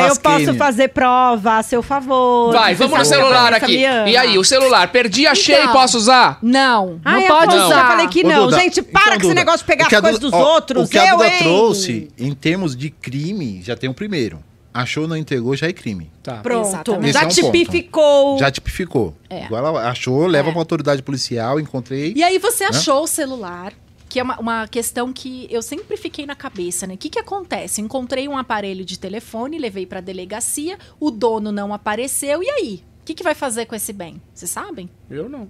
eu posso fazer prova a seu favor. Vai, vamos no a celular aqui. E aí, o celular, perdi, achei, Então. posso usar? Não, Ai, não pode Afonso, usar. Eu falei que não. Duda, Gente, para então, com esse Duda, negócio de pegar o que as a coisas Duda- dos ó, outros. O que a eu, Duda hein? trouxe, em termos de crime, já tem o primeiro. Achou, não entregou, já é crime. Tá. Pronto. Exatamente. Já é um ponto. tipificou. Já tipificou. É. Igual ela achou, leva É. pra autoridade policial, encontrei. E aí você achou o celular, que é uma, uma questão que eu sempre fiquei na cabeça, né? O que, que acontece? Encontrei um aparelho de telefone, levei pra delegacia, o dono não apareceu, e aí? O que, que vai fazer com esse bem? Vocês sabem? Eu não.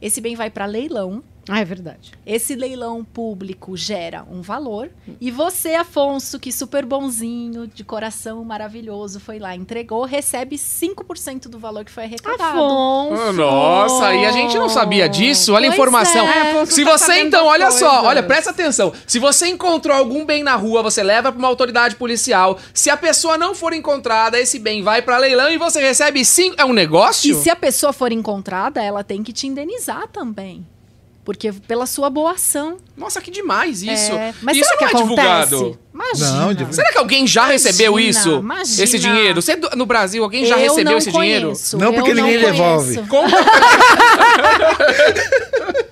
Esse bem vai pra leilão. Ah, é verdade. Esse leilão público gera um valor. E você, Afonso, que super bonzinho, de coração maravilhoso, foi lá, entregou, recebe 5% do valor que foi arrecadado. Afonso. Ah, Nossa, e a gente não sabia disso? Olha a Pois informação. é. Se tá você, então, olha só, coisas. olha, presta atenção. Se você encontrou algum bem na rua, você leva pra uma autoridade policial. Se a pessoa não for encontrada, esse bem vai pra leilão e você recebe cinco. É um negócio? E se a pessoa for encontrada, ela tem que te indenizar também. Porque pela sua boa ação. Nossa, que demais isso. É, Mas isso será não que é acontece? divulgado. Imagina. Não, Será que alguém já recebeu Imagina, isso? imagina. Esse dinheiro? Você, do- no Brasil, alguém já Eu recebeu não esse dinheiro? conheço, Não, eu porque ninguém conheço. devolve. Conta.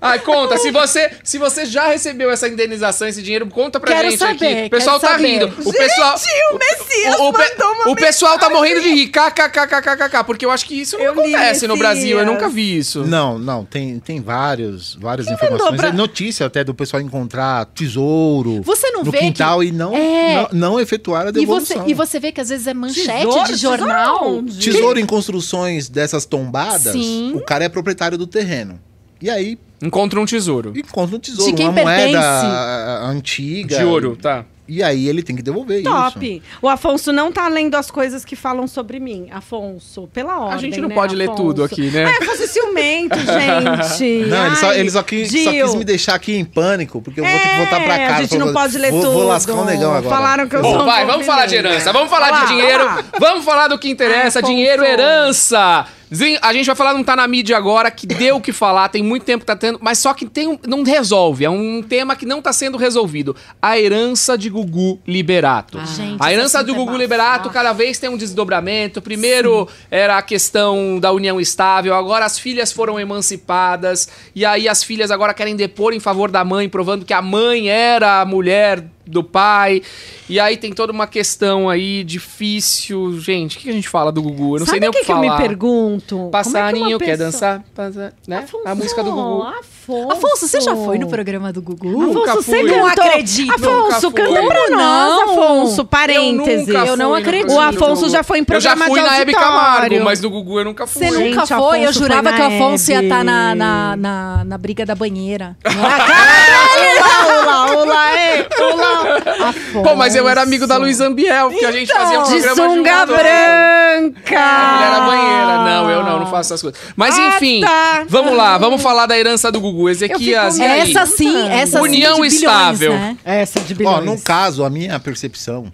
Ai, conta, se você, se você já recebeu essa indenização, esse dinheiro, conta pra Quero gente saber, aqui. O pessoal tá saber. rindo. O pessoal, o Messias o, o, mandou uma o pessoal tá morrendo de rir. KKKKKK, porque eu acho que isso não Eu acontece no. Brasil. Eu nunca vi isso. Não, não, tem, tem vários, várias mandou informações. pra- É notícia até do pessoal encontrar tesouro Você não no vê quintal que... e não, É. não, não efetuar a E você, devolução. e você vê que às vezes é manchete Tesouro? de jornal. Tesouro? Tesouro em construções dessas tombadas, Sim. o cara é proprietário do terreno. E aí Encontra um tesouro. encontra um tesouro, De quem uma pertence? moeda antiga. De ouro, tá. E aí ele tem que devolver isso. Top. O Afonso não tá lendo as coisas que falam sobre mim. Afonso, pela ordem, A gente não né, pode ler Afonso? tudo aqui, né? Ah, Afonso é ciumento, gente. Não, ele só, Ai, ele só, quis, só quis me deixar aqui em pânico, porque eu vou ter que voltar pra É, casa. A gente não Vou- pode ler vou, tudo. Vou lascar um negão agora. Falaram que eu sou Bom, um vai, vamos falar de herança, vamos falar lá, de dinheiro, lá. vamos falar do que interessa, Afonso. dinheiro, herança. Zin- A gente vai falar, não tá na mídia agora, que deu o que falar, tem muito tempo que tá tendo, mas só que tem um- não resolve, é um tema que não tá sendo resolvido. A herança de Gugu Liberato. Gente, a herança assunto do é Gugu Liberato cada vez tem um desdobramento. Primeiro era a questão da união estável, agora as filhas foram emancipadas, e aí as filhas agora querem depor em favor da mãe, provando que a mãe era a mulher do pai. E aí tem toda uma questão aí difícil. Gente, o que a gente fala do Gugu? Eu não Sabe sei nem o que, que, que eu falar. me pergunto? Passarinho é que quer pessoa- dançar, passa- né? Afonso, a música do Gugu. Afonso. Afonso, você já foi no programa do Gugu? Nunca Afonso, você fui. cantou. Não acredito. Afonso, canta pra nós, Não. Afonso. Parênteses. nunca Eu não acredito. O Afonso já foi em Eu programa já fui de na Hebe. Camargo, mas no Gugu eu nunca fui. Você Gente, nunca Afonso foi? Eu foi jurava que o Afonso ia estar na, na, na, na briga da banheira. Olá, olá, é. Olá. Afonso. Pô, mas eu era amigo da Luiz Ambiel, porque a gente fazia um De programa sunga junto. branca. A mulher na banheira. Não, eu não, não faço essas coisas. Mas Ah, enfim, tá. vamos lá, vamos falar da herança do Gugu. Ezequias, Eu e fico-? Essa sim, essa União sim de bilhões, estável. né? Essa de Ó, bilhões. no caso, a minha percepção,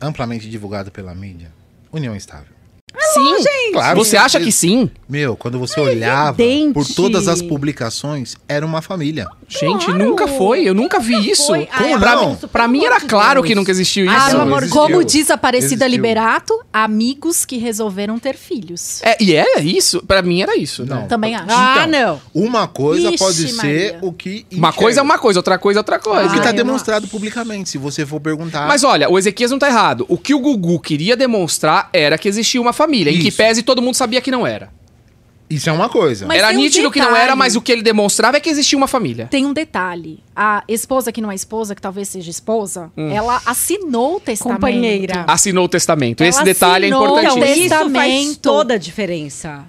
amplamente divulgada pela mídia, união estável. Sim, Claro, Você acha que sim? Meu, quando você olhava evidente. por todas as publicações, era uma família. Gente, Claro. nunca foi. Eu nunca vi isso. foi. Como Ai, não? Pra pelo mim era claro Deus. que nunca existiu isso. Ah, Isso, meu amor, existiu. como diz Aparecida Existiu. Liberato, amigos que resolveram ter filhos. É, e era isso? Pra mim era isso. Não. Né? Também acho. Ah, Então, não. Uma coisa Ixi, pode ser Maria. o que. Uma enxerga. coisa é uma coisa, outra coisa é outra coisa. O que Ah, tá demonstrado publicamente, se você for perguntar. Mas olha, o Ezequias não tá errado. O que o Gugu queria demonstrar era que existia uma família, em que Isso. pese todo mundo sabia que não era. Isso é uma coisa. Mas era um nítido que não detalhe. era, mas o que ele demonstrava é que existia uma família. Tem um detalhe. A esposa que não é esposa, que talvez seja esposa, Hum. ela assinou o testamento. Companheira. Assinou o testamento. Ela Esse detalhe é assinou, Então, importantíssimo. isso faz toda a diferença.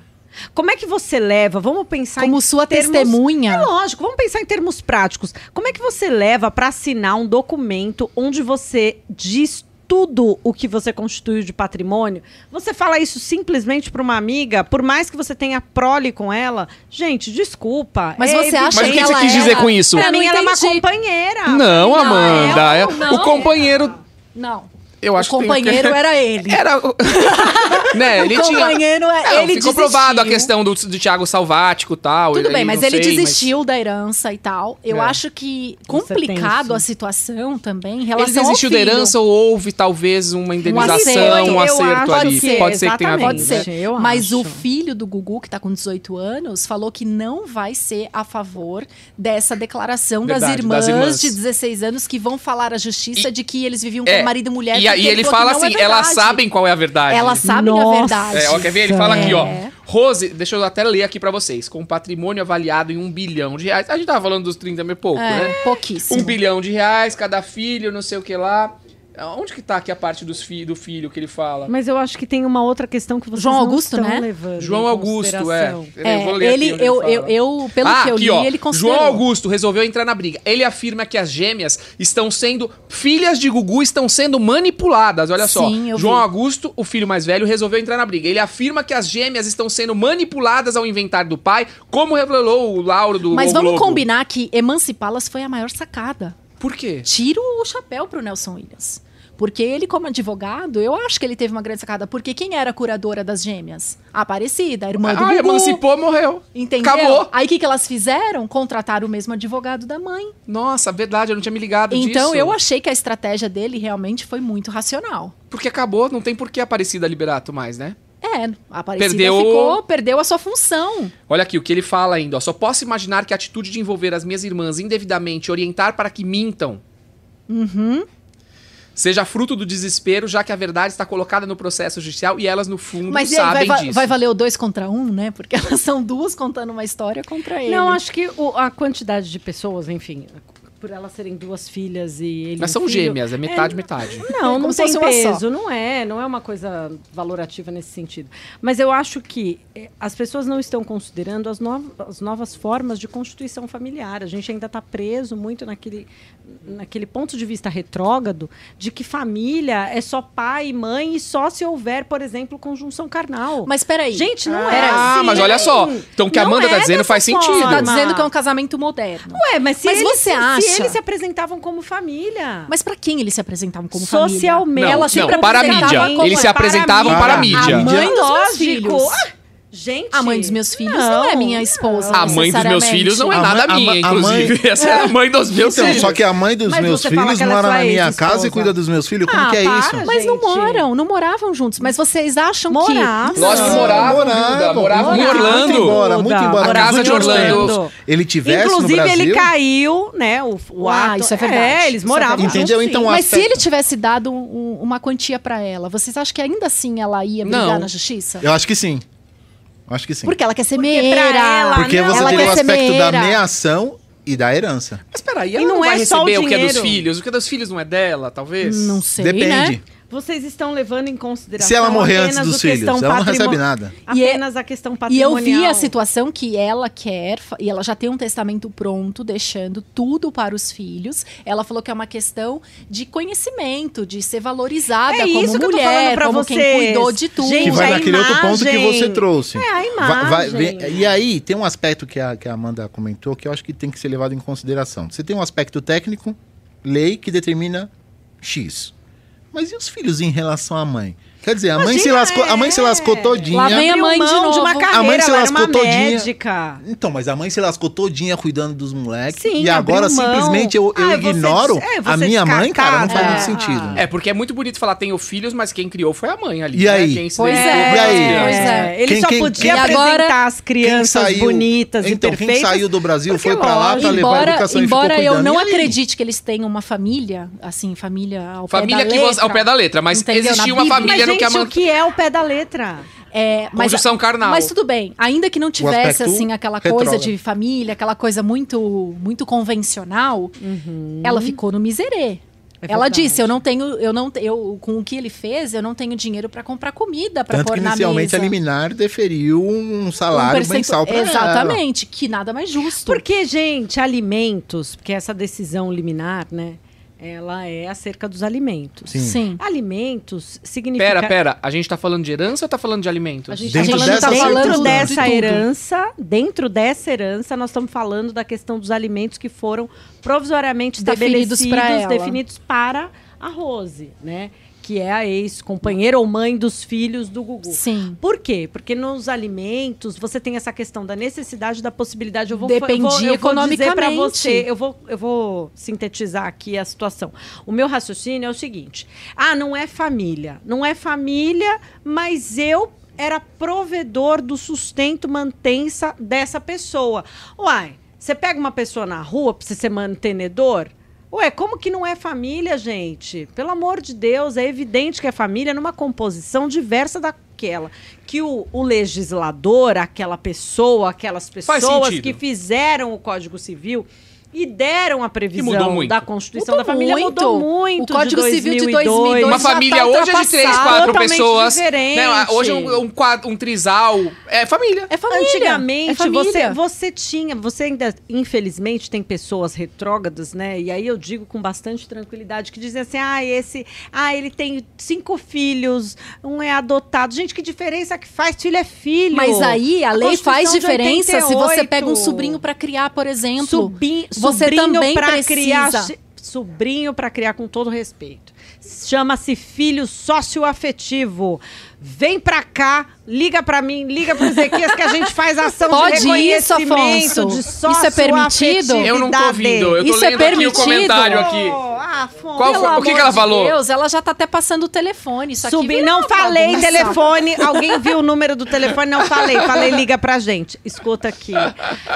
Como é que você leva? Vamos pensar Como em sua termos- testemunha. É lógico, vamos pensar em termos práticos. Como é que você leva para assinar um documento onde você diz tudo o que você constituiu de patrimônio? Você fala isso simplesmente para uma amiga, por mais que você tenha prole com ela? Gente, desculpa. Mas é você acha Mas o que que você quis dizer era- com isso? Pra mim, não ela é uma companheira. Não, Amanda. ela- é- não, o companheiro. Não. Eu acho o que tem- companheiro era ele. Era. o- né, ele o tinha. companheiro, é- Não, ele ficou desistiu. provado a questão do, do Thiago Salvático e tal. Tudo aí bem, mas ele sei, desistiu da herança e tal. Eu É. acho que é complicado a situação também em Ele relação desistiu ao da herança ou houve talvez uma indenização, acerto. um acerto ali? que Pode ser que tenha ver. Pode exatamente. ser. Eu Mas o acho. filho do Gugu, que tá com 18 anos, falou que não vai ser a favor dessa declaração das, Verdade, irmãs das irmãs. de 16 anos que vão falar à justiça E- de que eles viviam É, com marido e mulher. E, porque ele fala é assim: elas verdade. sabem qual é a verdade. Elas sabem a Nossa. verdade. É, ó, quer ver? Ele fala aqui, ó. É. Rose, deixa eu até ler aqui pra vocês. Com patrimônio avaliado em um bilhão de reais. A gente tava falando dos 30 mil e pouco, É, né? pouquíssimo. Um bilhão de reais, cada filho, não sei o que lá. Onde que tá aqui a parte dos fi do filho que ele fala? Mas eu acho que tem uma outra questão que vocês João não Augusto, estão né? levando João Augusto, é. É, eu vou ler ele, eu, ele eu, eu, pelo ah, que eu aqui, li, ó. ele considerou. João Augusto resolveu entrar na briga. Ele afirma que as gêmeas estão sendo. Filhas de Gugu estão sendo manipuladas. Olha só. Sim, eu João vi. Augusto, o filho mais velho, resolveu entrar na briga. Ele afirma que as gêmeas estão sendo manipuladas ao inventário do pai, como revelou o Lauro do Mas O vamos Globo. combinar que emancipá-las foi a maior sacada. Por quê? Tiro o chapéu pro Nelson Williams. Porque ele, como advogado, eu acho que ele teve uma grande sacada. Porque quem era a curadora das gêmeas? A Aparecida, a irmã do Ah, Gugu. emancipou, morreu. Entendeu? Acabou. Aí o que, que elas fizeram? Contrataram o mesmo advogado da mãe. Nossa, verdade, eu não tinha me ligado Então disso. eu achei que a estratégia dele realmente foi muito racional. Porque acabou, não tem por que a Aparecida Liberato mais, né? É, a Aparecida Perdeu- ficou, perdeu a sua função. Olha aqui o que ele fala ainda. Ó. Só posso imaginar que a atitude de envolver as minhas irmãs indevidamente, orientar para que mintam, Uhum. seja fruto do desespero, já que a verdade está colocada no processo judicial e elas, no fundo, Mas vai, sabem va- disso. vai valer o dois contra um, né? Porque elas são duas contando uma história contra ele. Não, acho que o- a quantidade de pessoas, enfim, por elas serem duas filhas e ele. Mas um são filho- gêmeas, é metade, metade. Não, não se tem peso, não é, não é uma coisa valorativa nesse sentido. Mas eu acho que eh, as pessoas não estão considerando as, no- as novas formas de constituição familiar. A gente ainda está preso muito naquele, naquele ponto de vista retrógrado de que família é só pai e mãe e só se houver, por exemplo, conjunção carnal. Mas peraí. Gente, não Ah, é assim. mas olha só. Então o que a Amanda tá é dizendo faz sentido. Você tá forma. dizendo que é um casamento moderno. Ué, mas se Mas eles, você se acha- eles se apresentavam como família. Mas pra quem eles se apresentavam como família? Socialmente. Não, não, sempre para a mídia. como- Eles se apresentavam para a mídia. A mãe dos meus Lógico. Gente. A mãe dos meus filhos não, é minha esposa. A mãe dos meus filhos não é A nada mãe- a minha, a mãe- inclusive. Essa é a mãe dos meus Então, filhos. só que a mãe dos Mas meus filhos é mora na minha ex-esposa. casa e cuida dos meus filhos. Como Ah, que é para, isso? Mas não moram, não moravam juntos. Mas vocês acham Moravam. que. Lógico que Não, moravam, moravam, moravam em. Orlando. Muito embora, muito embora. A casa de Orlando. Ele tivesse Inclusive, no Brasil... ele caiu, né? O, o Ah, ato. isso é verdade. É, eles é moravam. Entendeu? juntos, Então, Mas se ele tivesse dado um- um- uma quantia pra ela, vocês acham que ainda assim ela ia brigar Não. na justiça? Eu acho que sim. Acho que sim. Porque ela quer ser Porque meira. pra ela, Porque não. você ela tem o ser aspecto da meação e da herança. Mas peraí, E ela não não, vai é só o receber o que é dos filhos? O que é dos filhos não é dela, talvez? Não sei, Depende. né? Vocês estão levando em consideração Se ela morrer antes apenas dos filhos, ela não patrimo- recebe nada. E é- Apenas a questão E eu patrimonial. vi a situação que ela quer, e ela já tem um testamento pronto, deixando tudo para os filhos. Ela falou que é uma questão de conhecimento, de ser valorizada É como isso que eu tô mulher, falando pra como quem vocês. cuidou de tudo. Gente, que vai a naquele outro ponto que imagem- você trouxe. É, a Vai- vai- imagem. vem- e aí, tem um aspecto que a, que a Amanda comentou que eu acho que tem que ser levado em consideração. Você tem um aspecto técnico, lei, que determina X. Mas e os filhos em relação à mãe? Quer dizer, a mãe, se Imagina, lascou, a mãe se lascou é. todinha. Lá vem a mãe de mão de uma novo. carreira, A mãe se lascou uma todinha. médica. Então, mas a mãe se lascou todinha cuidando dos moleques. Sim, e agora simplesmente eu, eu Ah, você ignoro é, a você minha mãe, cara. Não faz descartada. muito sentido. É, porque é muito bonito falar tenho filhos, mas quem criou foi a mãe ali. E né? aí? Quem se Pois é, pras aí? pois é. Ele Quem- só quem- podia quem- apresentar agora- as crianças saiu- bonitas então, e quem perfeitas. saiu do Brasil foi pra lá pra levar a Embora, educação e embora eu não E acredite que eles tenham uma família, assim, família ao Família pé da que letra. você, ao pé da letra, mas existia uma família No que a gente, o que é o pé da letra? É, mas, Conjunção carnal. Mas tudo bem, ainda que não tivesse assim aquela coisa retrógrado. de família, aquela coisa muito muito convencional, ela ficou no miserê. É Ela disse: eu não tenho, eu não, eu com o que ele fez, eu não tenho dinheiro para comprar comida para pôr que na inicialmente mesa. a liminar deferiu um Um salário percentu- mensal para ela. Exatamente, que nada mais justo. Porque, gente, alimentos, porque essa decisão liminar, né? Ela é acerca dos alimentos. Sim. Sim. Alimentos significa. Pera, pera. A gente tá falando de herança ou tá falando de alimentos? A gente Dentro está dessa falando dessa De tudo. herança, dentro dessa herança, nós estamos falando da questão dos alimentos que foram provisoriamente Definidos estabelecidos, definidos para a Rose, né? Que é a ex-companheira ou mãe dos filhos do Gugu. Sim. Por quê? Porque nos alimentos você tem essa questão da necessidade, da possibilidade. Eu vou, Dependia eu vou, eu vou dizer para você, eu vou, eu vou sintetizar aqui a situação. O meu raciocínio é o seguinte: ah, não é família, não é família, mas eu era provedor do sustento mantença dessa pessoa. Uai, você pega uma pessoa na rua para você ser mantenedor? Ué, como que não é família, gente? Pelo amor de Deus, é evidente que é família numa composição diversa daquela. Que o, o legislador, aquela pessoa, aquelas pessoas que fizeram o Código Civil e deram a previsão da Constituição Mudou da Família, muito. mudou muito. O Código de Civil de 2002. 2002 Uma já família tá hoje é de três, quatro pessoas. diferente. né? Hoje é um, um, quadro- um trisal. É família. É família. Antigamente, é família. você, você tinha, você ainda, infelizmente, tem pessoas retrógradas, né? E aí eu digo com bastante tranquilidade, que dizem assim: ah, esse, ah, ele tem cinco filhos, um é adotado. Gente, que diferença que faz? Filho é filho. Mas aí a A lei faz diferença se você 88. pega um sobrinho para criar, por exemplo. Sobrinho, Você também pra precisa. criar. Sobrinho para criar com todo respeito. Chama-se filho socioafetivo. Vem pra cá, liga pra mim, liga pro Ezequias que a gente faz ação Pode de isso, reconhecimento Afonso? de Isso é permitido? Eu não tô ouvindo. Eu tô Isso é aqui o permitido? comentário aqui. Ah, Afonso. Qual foi- o que que ela falou? Deus, ela já tá até passando o telefone. Isso aqui Subi, não falei bagunça. telefone. Alguém viu o número do telefone? Não falei. Falei, liga pra gente. Escuta aqui.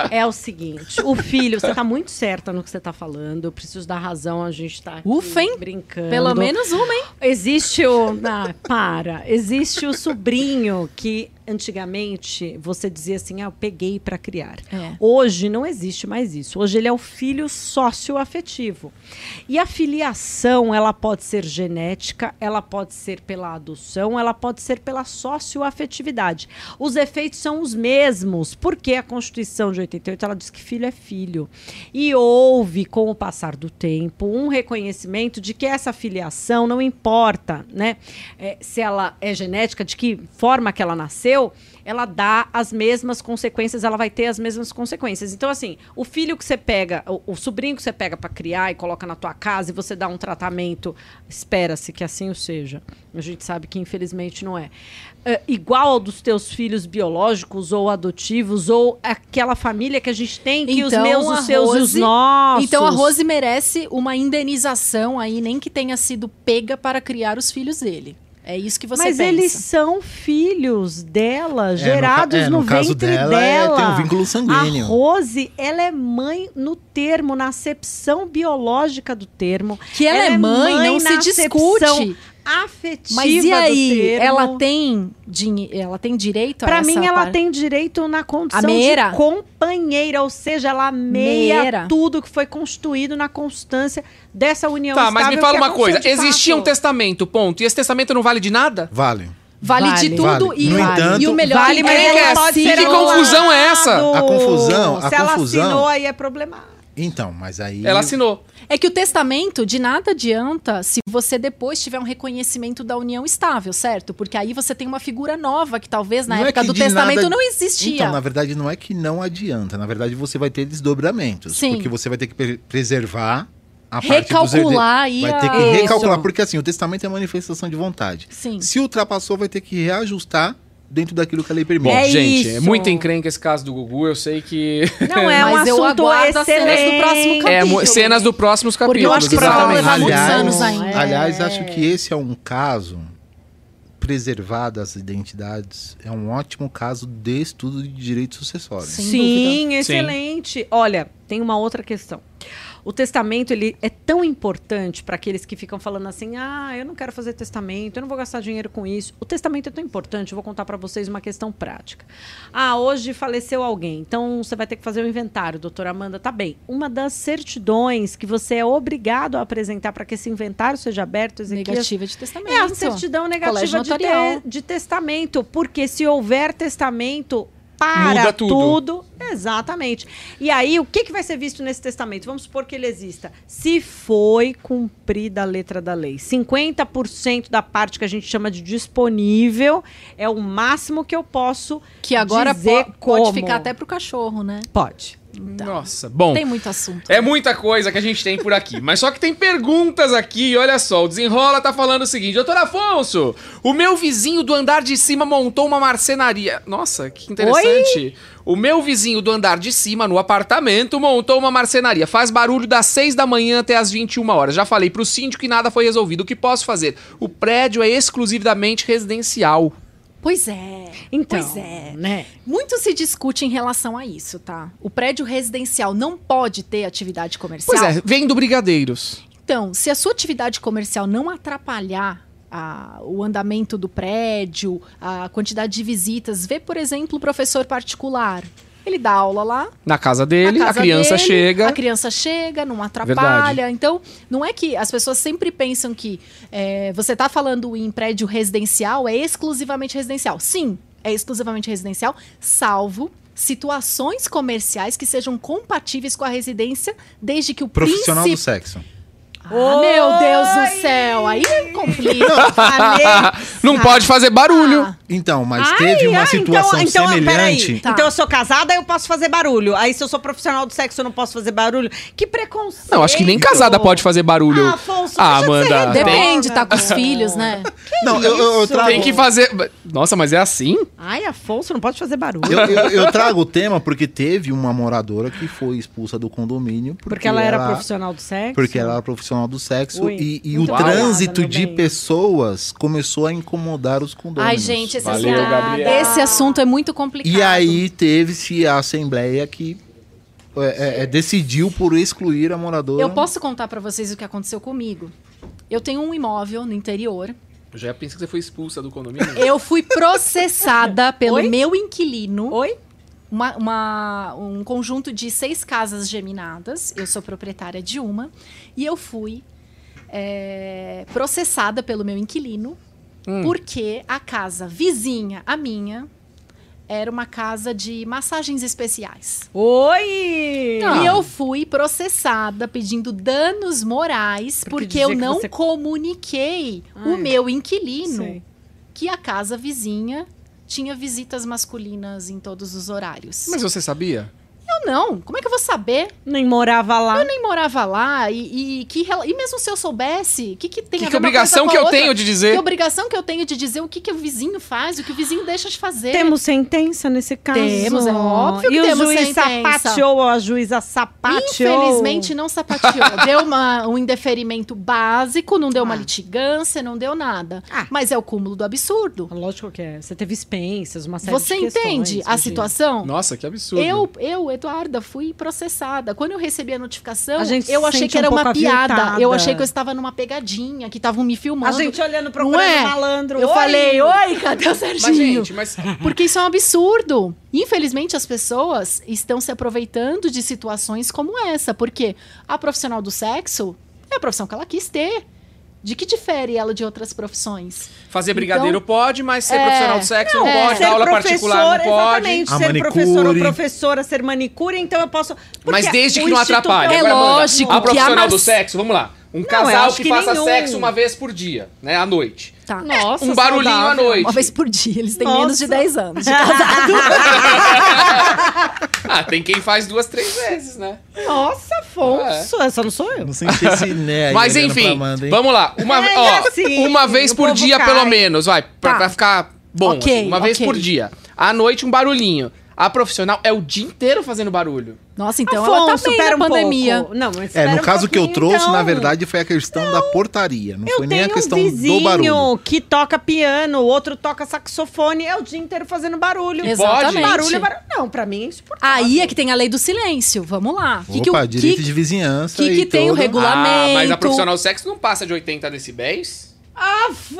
É o seguinte: o filho, você tá muito certa no que você tá falando. Eu preciso dar razão, a gente tá aqui Ufa, hein? brincando. Pelo menos uma, hein? Existe o. Ah, para. Existe o sobrinho que antigamente você dizia assim: ah, eu peguei pra criar. É. Hoje não existe mais isso. Hoje ele é o filho socioafetivo. E a filiação, ela pode ser genética, ela pode ser pela adoção, ela pode ser pela socioafetividade. Os efeitos são os mesmos, porque a Constituição de 88 ela diz que filho é filho. E houve, com o passar do tempo, um reconhecimento de que essa filiação não importa, né? É, se ela é genética, de que forma que ela nasceu, ela dá as mesmas consequências, ela vai ter as mesmas consequências. Então, assim, o filho que você pega, o, o sobrinho que você pega para criar e coloca na tua casa e você dá um tratamento, espera-se que assim o seja. A gente sabe que infelizmente não é. É, igual ao dos teus filhos biológicos ou adotivos ou aquela família que a gente tem que os Então, meus, a os seus e os Rose- nossos. Então a Rose merece uma indenização aí, nem que tenha sido pega para criar os filhos dele. É isso que você Mas pensa. eles são filhos dela, no gerados ca- é, no, no caso ventre dela, é, dela. tem um vínculo sanguíneo. A Rose, ela é mãe no termo, na acepção biológica do termo. Que ela é mãe, não se discute. Afetiva Mas e do aí, termo. ela tem, ela tem direito a Pra essa mim, ela par- tem direito na condição de companheira, ou seja, ela meia Meia. tudo que foi constituído na constância dessa união Tá, mas me fala que uma coisa. Existia um fato. testamento, ponto. E esse testamento não vale de nada? Vale. Vale, Vale. de tudo Vale. e, No entanto- e o melhor Vale, é mas é ser Que confusão é essa? A confusão- a Se ela confusão- assinou, aí é problemático. Então, mas aí. Ela assinou. É que o testamento de nada adianta se você depois tiver um reconhecimento da união estável, certo? Porque aí você tem uma figura nova que talvez na Não é época que do testamento nada- não existia. Então, na verdade, não é que não adianta. Na verdade, você vai ter desdobramentos. Sim. Porque você vai ter que pre- preservar a parte dos Recalcular aí Vai ter que Isso. recalcular, porque assim, o testamento é manifestação de vontade. Sim. Se ultrapassou, vai ter que reajustar dentro daquilo que a lei permite. Bom, É gente, é isso. muito encrenca esse caso do Gugu. Eu sei que. Não é um Mas eu assunto aguardo as cenas excelente. do próximo É, capítulo. mu- cenas do próximos Porque capítulos. eu acho que vai exatamente. levar muitos Aliás- anos ainda. Aliás, acho que esse é um caso preservado as identidades, é um ótimo caso de estudo de direito sucessório. Sim, dúvida. excelente. Olha, tem uma outra questão. O testamento ele é tão importante para aqueles que ficam falando assim: "Ah, eu não quero fazer testamento, eu não vou gastar dinheiro com isso". O testamento é tão importante, eu vou contar para vocês uma questão prática. Ah, hoje faleceu alguém, então você vai ter que fazer o um inventário, doutora Amanda, tá bem. Uma das certidões que você é obrigado a apresentar para que esse inventário seja aberto, Ezequias, negativa de testamento. É a certidão negativa de, te, de testamento, porque se houver testamento, para Muda tudo. tudo. Exatamente. E aí, o que, que vai ser visto nesse testamento? Vamos supor que ele exista. Se foi cumprida a letra da lei. 50% da parte que a gente chama de disponível é o máximo que eu posso Que agora dizer po como. pode ficar até pro cachorro, né? Pode. Então, Nossa, bom. Tem muito assunto. É muita coisa que a gente tem por aqui. mas só que tem perguntas aqui. Olha só, o Desenrola tá falando o seguinte: Doutor Afonso, o meu vizinho do andar de cima montou uma marcenaria. Nossa, que interessante. Oi? O meu vizinho do andar de cima, no apartamento, montou uma marcenaria. Faz barulho das 6 da manhã até as 21 horas. Já falei pro síndico que nada foi resolvido. O que posso fazer? O prédio é exclusivamente residencial. Pois é. Então, pois é. Né? Muito se discute em relação a isso, tá? O prédio residencial não pode ter atividade comercial. Pois é, vem do Brigadeiros. Então, se a sua atividade comercial não atrapalhar a, o andamento do prédio, a quantidade de visitas, vê, por exemplo, o professor particular. Ele dá aula lá. Na casa dele, casa a criança dele, chega. A criança chega, não atrapalha. Verdade. Então, não é que as pessoas sempre pensam que é, você está falando em prédio residencial, é exclusivamente residencial. Sim, é exclusivamente residencial, salvo situações comerciais que sejam compatíveis com a residência, desde que o profissional do sexo. Ah, meu Deus do céu, aí complica. Não pode fazer barulho. Ah. Então, mas ai, teve uma ai, então, situação então, semelhante. Tá. Então eu sou casada, eu posso fazer barulho. Aí se eu sou profissional do sexo, eu não posso fazer barulho. Que preconceito. Não, acho que nem casada pode fazer barulho. Ah, Afonso, ah Amanda. Depende, tá com os filhos, né? Que não, eu, eu, trago... Tem que fazer. Nossa, mas é assim? Ai, Afonso, não pode fazer barulho. Eu, eu, eu trago o tema porque teve uma moradora que foi expulsa do condomínio. Porque, porque ela era profissional do sexo? Porque ela era profissional profissional do sexo Ui, e, e o trânsito de pessoas começou a incomodar os condôminos. Ai, gente, esse, Valeu, esse assunto é muito complicado. E aí teve-se a assembleia que é, é, é, decidiu por excluir a moradora. Eu posso contar para vocês o que aconteceu comigo. Eu tenho um imóvel no interior. Eu já pensei que você foi expulsa do condomínio. Eu fui processada pelo Oi? meu inquilino. Oi? Uma, uma, um conjunto de seis casas geminadas. Eu sou proprietária de uma. E eu fui é, processada pelo meu inquilino, hum. porque a casa vizinha, a minha, era uma casa de massagens especiais. Oi! Não. E eu fui processada pedindo danos morais porque, porque eu não você... comuniquei Ai. o meu inquilino Sei. que a casa vizinha tinha visitas masculinas em todos os horários. Mas você sabia? Eu não. Como é que eu vou saber? Nem morava lá. Eu nem morava lá. E, e, que, e mesmo se eu soubesse, o que, que tem que a ver Que obrigação que eu outra? tenho de dizer? Que obrigação que eu tenho de dizer o que, que o vizinho faz, o que o vizinho deixa de fazer. Temos sentença nesse caso. Temos, é óbvio que e temos o juiz sentença. sapateou, a juíza sapateou. Infelizmente não sapateou. deu uma, um indeferimento básico, não deu ah. uma litigância, não deu nada. Ah. Mas é o cúmulo do absurdo. Lógico que é. Você teve expensas, uma série Você de questões. Você entende a situação? Nossa, que absurdo. Eu, eu Eduarda, fui processada. Quando eu recebi a notificação, a eu achei que era um uma piada. Aviltada. Eu achei que eu estava numa pegadinha, que estavam me filmando. A gente olhando procurando é? malandro. Eu oi. falei, oi, cadê o Serginho? Mas, gente, mas... Porque isso é um absurdo. Infelizmente, as pessoas estão se aproveitando de situações como essa. Porque a profissional do sexo é a profissão que ela quis ter. De que difere ela de outras profissões? Fazer brigadeiro então, pode, mas ser é, profissional do sexo não, não pode, dar aula particular não pode. Exatamente, a ser manicure. professor ou professora, ser manicure, então eu posso... Mas desde que não atrapalhe. É lógico. A profissional a do sexo, vamos lá. Um não, casal que, que, faça nenhum. sexo uma vez por dia, né, à noite. Tá. Nossa, um barulhinho saudável. à noite. Uma vez por dia. Eles têm Nossa. menos de 10 anos de casado. ah, tem quem faz duas, três vezes, né? Nossa, Afonso. É. Essa não sou eu. Não senti esse né Mas enfim, Amanda, vamos lá. Uma, é, ó, assim, uma vez por dia, cai. pelo menos, vai. Pra, tá. pra ficar bom. Okay, assim, uma okay. vez por dia. À noite, um barulhinho. A profissional é o dia inteiro fazendo barulho. Nossa, então ela tá Afonso, bem pera na um pandemia. pouco. Não, mas É, no um caso que eu trouxe, na então. verdade, foi a questão da portaria. Não Eu foi nem tenho a questão um do vizinho barulho. que toca piano, o outro toca saxofone, é o dia inteiro fazendo barulho. Exatamente. Barulho é barulho. Não, pra mim é insuportável. Aí é que tem a lei do silêncio. Vamos lá. Que que Opa, o- direito que- de vizinhança que que e tem o todo. Regulamento. Ah, mas a profissional sexo não passa de 80 decibéis? Afonso!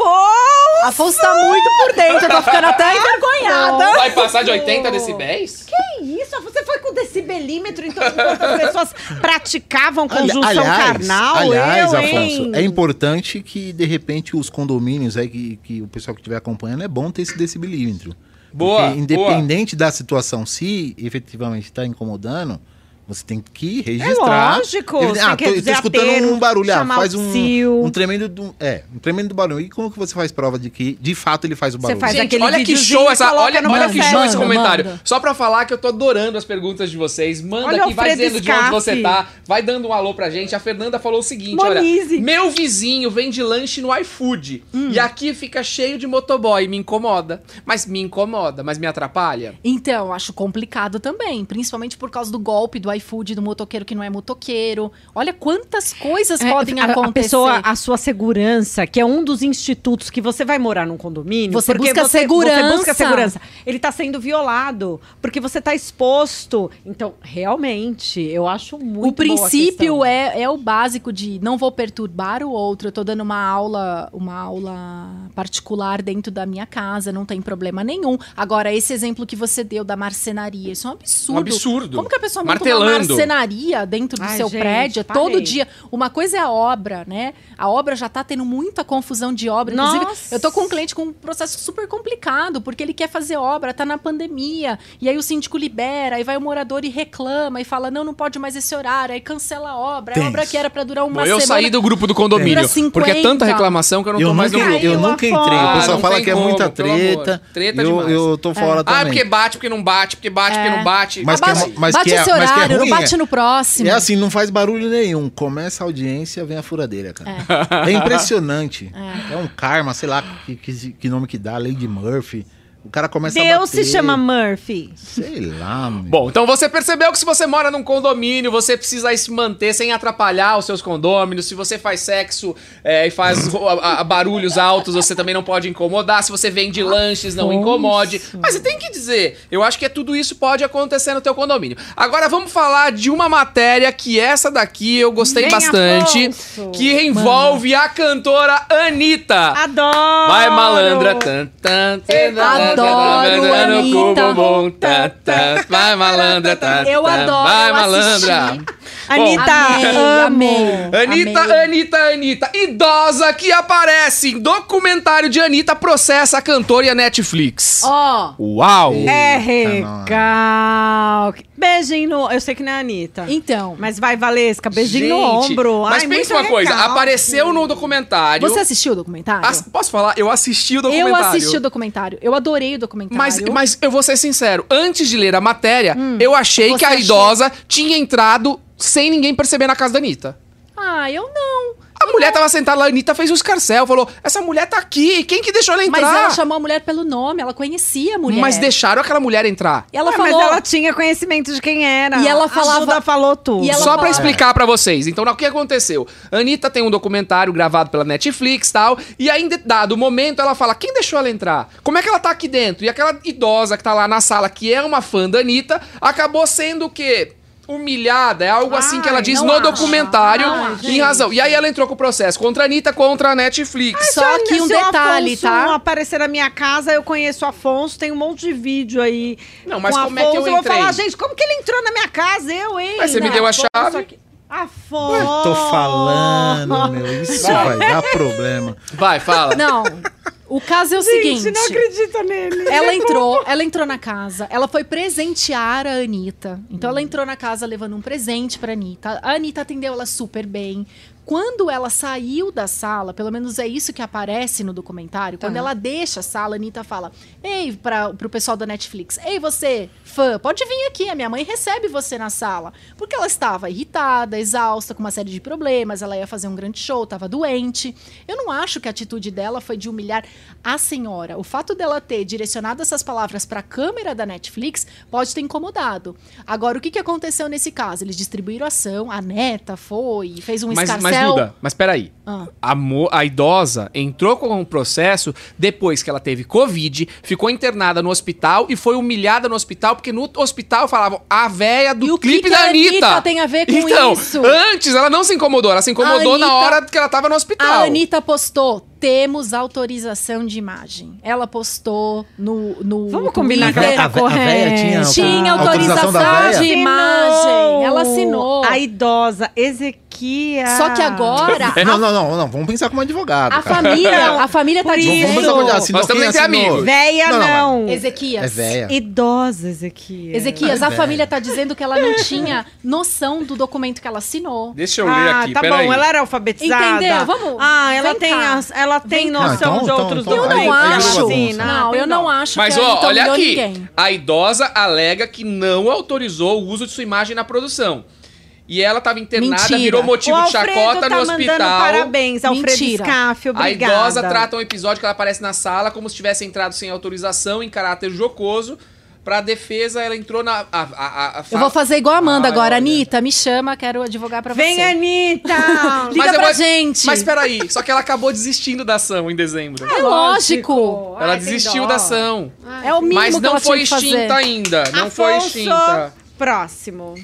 Afonso tá muito por dentro, eu tô ficando até envergonhada. Vai passar de 80 decibéis? Que isso? Você foi com decibelímetro então, enquanto as pessoas praticavam conjunção Ali- carnal? aliás, eu, Afonso, hein? é importante que, de repente, os condomínios aí, que, que o pessoal que estiver acompanhando, é bom ter esse decibelímetro. Boa, Porque independente da situação, se efetivamente está incomodando, você tem que registrar. É lógico, Evidente- você Ah, tô, tô escutando aterro, um barulho, ah, faz um, um tremendo, do- é, um tremendo barulho. E como que você faz prova de que, de fato, ele faz o barulho? faz Gente, aquele olha que show essa, olha, olha que show esse comentário. manda. Só pra falar que eu tô adorando as perguntas de vocês. Manda Olha aqui, vai dizendo de onde você tá, vai dando um alô pra gente. A Fernanda falou o seguinte, Monize. olha, meu vizinho vende lanche no iFood Hum. e aqui fica cheio de motoboy, me incomoda. Mas me incomoda, mas me atrapalha. Então, acho complicado também, principalmente por causa do golpe do iFood, do motoqueiro que não é motoqueiro. Olha quantas coisas É, podem a, acontecer. A pessoa, a sua segurança, que é um dos institutos que você vai morar num condomínio. Você porque busca você, segurança. Você busca segurança. Ele tá sendo violado, porque você tá exposto. Então, realmente, eu acho muito o boa a princípio é, é o básico de não vou perturbar o outro. Eu tô dando uma aula, uma aula particular dentro da minha casa, não tem problema nenhum. Agora, esse exemplo que você deu da marcenaria, isso é um absurdo. Um absurdo. Como que a pessoa monta uma Martelando. marcenaria dentro do Ai, seu gente, prédio parei. todo dia? Uma coisa é a obra, né? A obra já tá tendo muita confusão de obra. Inclusive, Nossa. eu tô com um cliente com um processo super complicado, porque ele quer fazer obra, tá na pandemia, e aí o síndico libera, aí vai o morador e reclama, e fala, não, não pode mais esse horário, aí cancela a obra. A Tenso. obra que era pra durar uma Bom, eu semana... saí do grupo do condomínio, Dura 50. porque é tanta reclamação que eu não tô Eu mais no grupo. eu nunca entrei. O Ah, pessoal não fala tem que é como, muita treta. Treta eu, demais. eu tô fora Ah, também. porque bate, porque não bate, porque bate, porque É. não bate. Mas que é- bate mas bate que é- esse mas que é não bate é- no próximo. É assim, não faz barulho nenhum. Começa a audiência, vem a furadeira, cara. É, impressionante. É. um karma, sei lá que, que, que nome que dá, Lady Murphy. O cara começa a Deus bater. se chama Murphy. Sei lá, meu. Bom, então você percebeu que se você mora num condomínio, você precisa se manter sem atrapalhar os seus condôminos. Se você faz sexo é, e faz a- a- barulhos altos, você também não pode incomodar. Se você vende lanches, não Afonso. incomode. Mas você tem que dizer, eu acho que é tudo isso pode acontecer no teu condomínio. Agora vamos falar de uma matéria que essa daqui eu gostei Vem, bastante, Afonso. que envolve a cantora Anitta. Adoro! Vai malandra, tan, tan, tan, Adoro, Anitta. tan, tan, Vai malandra, tan, Eu tan, adoro, Vai malandra. Anitta, Amei. Anitta. Anitta, Anitta, idosa que aparece em documentário de Anitta processa a cantora e a Netflix. Ó, Uau! É recalque. Beijinho no... Eu sei que não é a Anitta. então, Mas vai, Valesca, beijinho no Gente, ombro. Mas Ai, pensa muito uma coisa, recalque. apareceu no documentário. você assistiu o documentário? As- posso falar? Eu assisti o Eu documentário. assisti o documentário. Eu adorei o documentário. Mas, mas eu vou ser sincero, antes de ler a matéria, Hum. eu achei Você que a achou? idosa tinha entrado sem ninguém perceber na casa da Anitta. Ah, eu não. A mulher tava sentada lá, a Anitta fez um escarcel, falou: essa mulher tá aqui, quem que deixou ela entrar? Mas ela chamou a mulher pelo nome, ela conhecia a mulher. Mas deixaram aquela mulher entrar. E ela Ué, falou. Mas ela tinha conhecimento de quem era. E ela A falava- Duda falou tudo. E ela Só pra fala- explicar pra vocês. Então, o que aconteceu? A Anitta tem um documentário gravado pela Netflix e tal. E aí, em dado momento, ela fala: quem deixou ela entrar? Como é que ela tá aqui dentro? E aquela idosa que tá lá na sala, que é uma fã da Anitta, acabou sendo o quê? Humilhada, é algo assim que ela Ai, diz não acho. documentário, Não em razão. E aí ela entrou com o processo contra a Anitta, contra a Netflix. Só Se que um se o detalhe, Afonso tá? aparecer na minha casa, eu conheço o Afonso, tem um monte de vídeo aí. Não, mas com como é que eu Afonso, vou entrei? falar, gente, como que ele entrou na minha casa? Eu, hein? Mas você me Não, deu a Afonso chave. aqui- Afonso! Tô falando, meu. Isso vai dar problema. Vai, fala. Não. O caso é o Gente, seguinte. não acredita nele. Ela entrou, ela entrou na casa, ela foi presentear a Anitta. Então Hum. ela entrou na casa levando um presente pra Anitta. A Anitta atendeu ela super bem. Quando ela saiu da sala, pelo menos é isso que aparece no documentário, quando Tá. ela deixa a sala, a Anitta fala: Ei, para pro pessoal da Netflix, ei, você, fã, pode vir aqui, a minha mãe recebe você na sala. Porque ela estava irritada, exausta, com uma série de problemas, ela ia fazer um grande show, estava doente. Eu não acho que a atitude dela foi de humilhar a senhora. O fato dela ter direcionado essas palavras para a câmera da Netflix pode ter incomodado. Agora, o que, que aconteceu nesse caso? Eles distribuíram ação, a neta foi, fez um Mas, escarcel. Mas Duda, mas peraí. Ah. A, mo- a idosa entrou com um processo depois que ela teve Covid, ficou internada no hospital e foi humilhada no hospital, porque no hospital falavam a véia do E o clipe que da Anitta. Anitta tem a ver com então, isso? Antes ela não se incomodou, ela se incomodou A na Anitta- hora que ela tava no hospital. A Anitta postou, temos autorização de imagem. Ela postou no, no Vamos combinar que Twitter. ela tá a véia correta. tinha- Tinha autorização autorização, da véia? de imagem. Ela assinou. A idosa Ezequias. Só que agora Não, não, não, não. Vamos pensar como advogado. a cara. família, a família tá isso- Vamos pensar como assinou. Nós estamos entre amigos. Véia Não, não, não. Ezequias. É véia. Idosa, Ezequias. Ezequias, É a velha. família tá dizendo que ela não tinha noção do documento que ela assinou. Deixa eu ler Ah, aqui, tá bom, ela era alfabetizada. Entendeu? Vamos- Ah, ela tem, cá. as- ela tem Vem cá. noção Não, então- de outros então- Eu Aí- não documentos. aí acho. Afonso. Não, tem eu não acho Mas ó, olha aqui. ninguém. A idosa alega que não autorizou o uso de sua imagem na produção. E ela estava internada, Mentira. virou O motivo de chacota tá no hospital. parabéns, Alfredo Mentira. Scaff, A idosa trata um episódio que ela aparece na sala como se tivesse entrado sem autorização, em caráter jocoso. Pra defesa, ela entrou na. A, a, a, a Eu vou fazer igual a Amanda Ai, agora. Anitta, me chama, quero advogar pra Vem, você. Anitta! Liga eu pra vou- gente. Mas peraí, só que ela acabou desistindo da ação em dezembro. É lógico. ela Ai, desistiu da ação. É o mínimo Mas que não ela foi tinha que fazer. extinta ainda. Não foi Afonso, extinta. Próximo.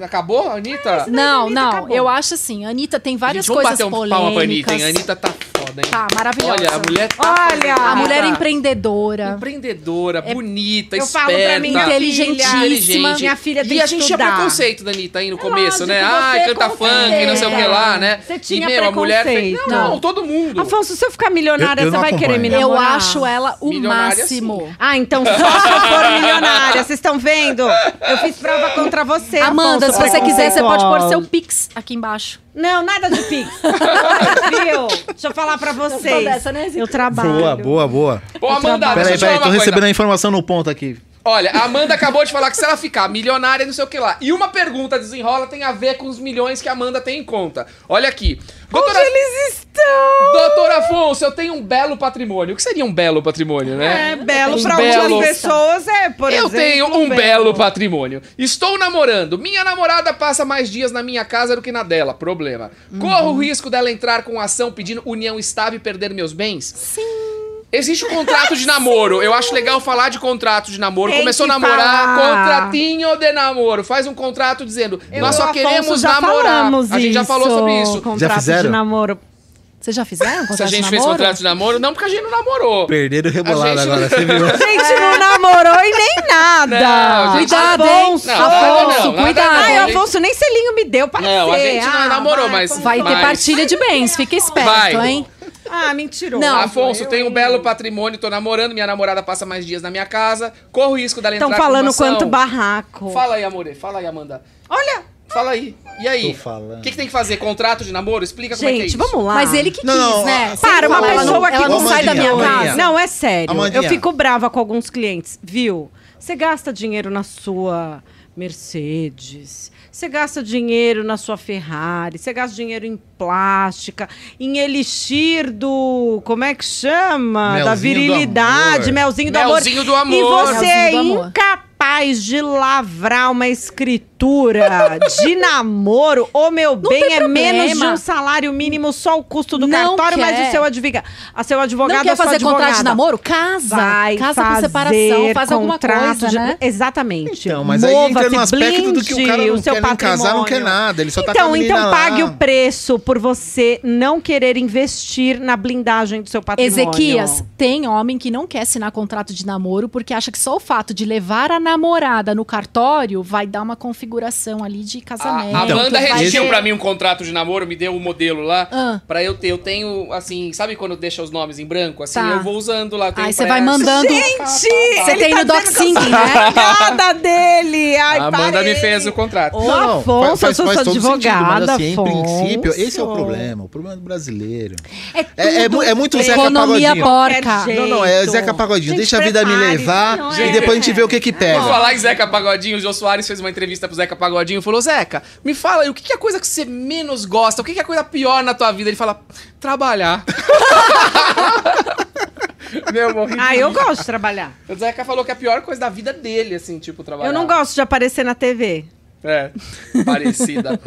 Acabou, Anitta? Não, Anitta não. acabou. Eu acho assim, a Anitta tem várias Gente, vamos coisas bater um palma pra Anitta, polêmicas. hein? A Anitta tá foda, hein? Tá, maravilhosa. Olha, a mulher tá Olha! A mulher é empreendedora. Empreendedora, bonita, Eu falo esperta. pra minha Inteligentíssima. inteligente. Minha filha tem E a que gente estudar. tinha preconceito da Anitta aí no começo, lógico, né? Ai, canta funk, não sei o que lá, né? Você tinha e, meu, a mulher fez... preconceito. Não, todo mundo. Afonso, se eu ficar milionária, Eu- eu você não vai querer me acompanho. Eu namorar? acho ela o máximo. Ah, então só se eu for milionária. Vocês estão vendo? Eu fiz prova contra você, Amanda, Afonso, se você quiser, você pode pôr seu pix aqui embaixo. Não, nada de pix. Viu? Deixa eu falar pra vocês. dessa, né, eu trabalho. Boa, boa, boa. Pô, Amanda, deixa Peraí, eu te falar peraí, uma tô coisa. recebendo a informação no ponto aqui. Olha, a Amanda acabou de falar que se ela ficar milionária, não sei o que lá. E uma pergunta desenrola tem a ver com os milhões que a Amanda tem em conta. Olha aqui. Doutora, Onde eles estão? Doutor Afonso, eu tenho um belo patrimônio. O que seria um belo patrimônio, né? É, belo pra belo- outras pessoas é, por eu exemplo. tenho um belo patrimônio. Estou namorando. Minha namorada passa mais dias na minha casa do que na dela. Problema. Corro o risco dela entrar com ação pedindo união estável e perder meus bens? Sim. Existe um contrato de namoro. Eu acho legal falar de contrato de namoro. Tem Começou a namorar, falar. contratinho de namoro. Faz um contrato dizendo, Eu nós o só queremos já namorar. A gente já falou sobre isso. Contrato fizeram? de namoro. Vocês já fizeram Se a contrato de gente fez namoro? contrato de namoro, não porque a gente não namorou. Perderam rebolado A gente- agora, você viu? A gente não namorou e nem nada. Não, gente- Cuidado, hein? Afonso. Não, nada Afonso, não, cuidado. não. Ai, a Afonso, nem selinho me deu pra Não, a gente não Ah, namorou, vai, mas-. Vai ter Mas- partilha de bens, fica esperto, Vai. hein? Ah, mentiroso. Não. Afonso, Eu, tem um belo patrimônio, tô namorando, minha namorada passa mais dias na minha casa, corro o risco dela entrar Estão com falando ação. quanto barraco. Fala aí, amore, fala aí, Amanda. Olha, Fala aí. E aí? Tô falando. O que, que tem que fazer? Contrato de namoro? Explica como é que é gente, isso. vamos lá. Mas ele que Não, quis, não, né? Para, uma falar, ela pessoa não, que ela não Ô, sai da minha Amandinha, casa. Amandinha. Não, é sério. Amandinha. Eu fico brava com alguns clientes, viu? Você gasta dinheiro na sua Mercedes, você gasta dinheiro na sua Ferrari, você gasta dinheiro em plástica, em elixir do. Como é que chama? da Melzinho do virilidade, amor. melzinho do Melzinho amor. do amor. E você é Melzinho do amor. incapaz de lavrar uma escritura de namoro, ô meu bem, tem é menos de problema. um salário mínimo, só o custo do Não cartório, mas quer. o seu advogado. A seu advogado Não quer fazer contrato de namoro? Casa. Vai casa fazer por separação, faz alguma coisa, de- né? Exatamente. Então, mas aí entra no aspecto do que o cara blinde não o seu quer nem casar, não quer patrimônio. nada. Ele só tá com Então, a menina então lá. pague o preço por você não querer investir na blindagem do seu patrimônio. Ezequias, tem homem que não quer assinar contrato de namoro porque acha que só o fato de levar a namorada no cartório vai dar uma configuração configuração ali de casamento. A Amanda vai redigiu ter- pra mim um contrato de namoro, me deu o modelo lá. Ah. Pra eu ter. Eu tenho, assim, sabe quando deixa os nomes em branco? Assim, Tá. eu vou usando lá. Aí você vai mandando. Gente, Você tem tá no Doc dizendo que eu Sync, sou né? empregada dele. Ai, A Amanda parei. me fez o contrato. Ô, Afonso, eu sou sua todo sentido, mas advogada, assim, em princípio, esse é o problema. O problema do brasileiro. É, É, é, é muito Zeca economia Pagodinho. porca. Qualquer Não, não, é. Zeca Pagodinho. Gente, Deixa a vida me levar não e é? depois a gente vê o que que pega. falar em Zeca Pagodinho, o Jô Soares fez uma entrevista pro Zeca Pagodinho e falou: Zeca, me fala aí, o que é a coisa que você menos gosta? O que que é a coisa pior na tua vida? Ele fala: trabalhar. Meu, morri. Ah, eu gosto de trabalhar. O Zeca falou que é a pior coisa da vida dele, assim, tipo, trabalhar. Eu não gosto de aparecer na TV. É, parecida.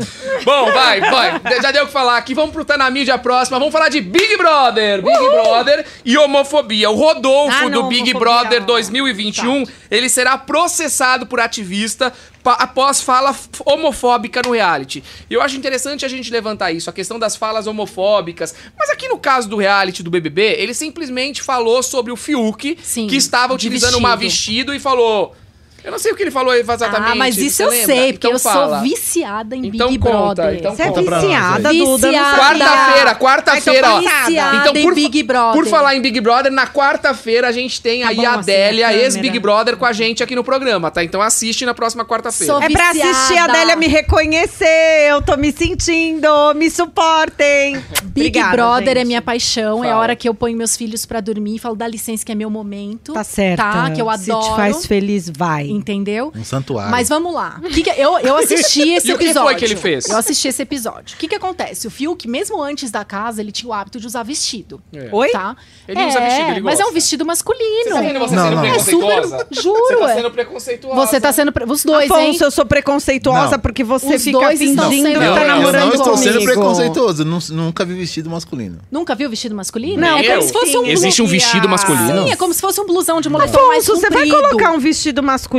Bom, vai, vai. Já deu o que falar aqui. Vamos pro Tá na Mídia próxima. Vamos falar de Big Brother. Big Brother e homofobia. O Rodolfo Ah, não, do Big. Brother 2021, ele será processado por ativista após fala homofóbica no reality. E eu acho interessante a gente levantar isso, a questão das falas homofóbicas. Mas aqui no caso do reality do BBB, ele simplesmente falou sobre o Fiuk, Sim, que estava utilizando uma vestido. vestido e falou... Eu não sei o que ele falou exatamente. Ah, mas isso você eu lembra? sei, porque Então eu fala. sou viciada em Então Big conta, Brother. então Você é Conta nós viciada. Duda. Quarta-feira, quarta-feira, ó. Então, em por, Big Brother. por falar em Big Brother, na quarta-feira a gente tem Tá aí bom a Adélia, a ex-Big Brother, com a gente aqui no programa, tá? Então assiste na próxima quarta-feira. É pra assistir a. Adélia me reconhecer. Eu tô me sentindo. Me suportem. Big Obrigada, Brother é gente. minha paixão, é a Fala. hora que eu ponho meus filhos pra dormir e falo, dá licença que é meu momento. Tá certo. Tá, que eu adoro. Se te faz feliz, vai. Entendeu? Um santuário. Mas vamos lá. Que que- eu, eu assisti esse E o que episódio. foi que ele fez? Eu assisti esse episódio. O que, que acontece? O Fiuk, mesmo antes da casa, ele tinha o hábito de usar vestido. É. Oi? Tá? Ele usa vestido, ele Mas é gosta. um vestido masculino. Você tá vendo você Não, sendo não. É preconceituosa? super. Juro. Você tá é. sendo preconceituosa. Você tá sendo. pre- Os dois, hein? Afonso, eu sou preconceituosa Não. porque você Os fica fingindo que eu, tá eu namorando não estou comigo. sendo preconceituoso. nu- Nunca vi vestido masculino. Nunca viu vestido masculino? Não, é como eu. se fosse um Existe um vestido masculino? Sim, é como se fosse um blusão de moletom mais Afonso, você vai comprido. colocar um vestido masculino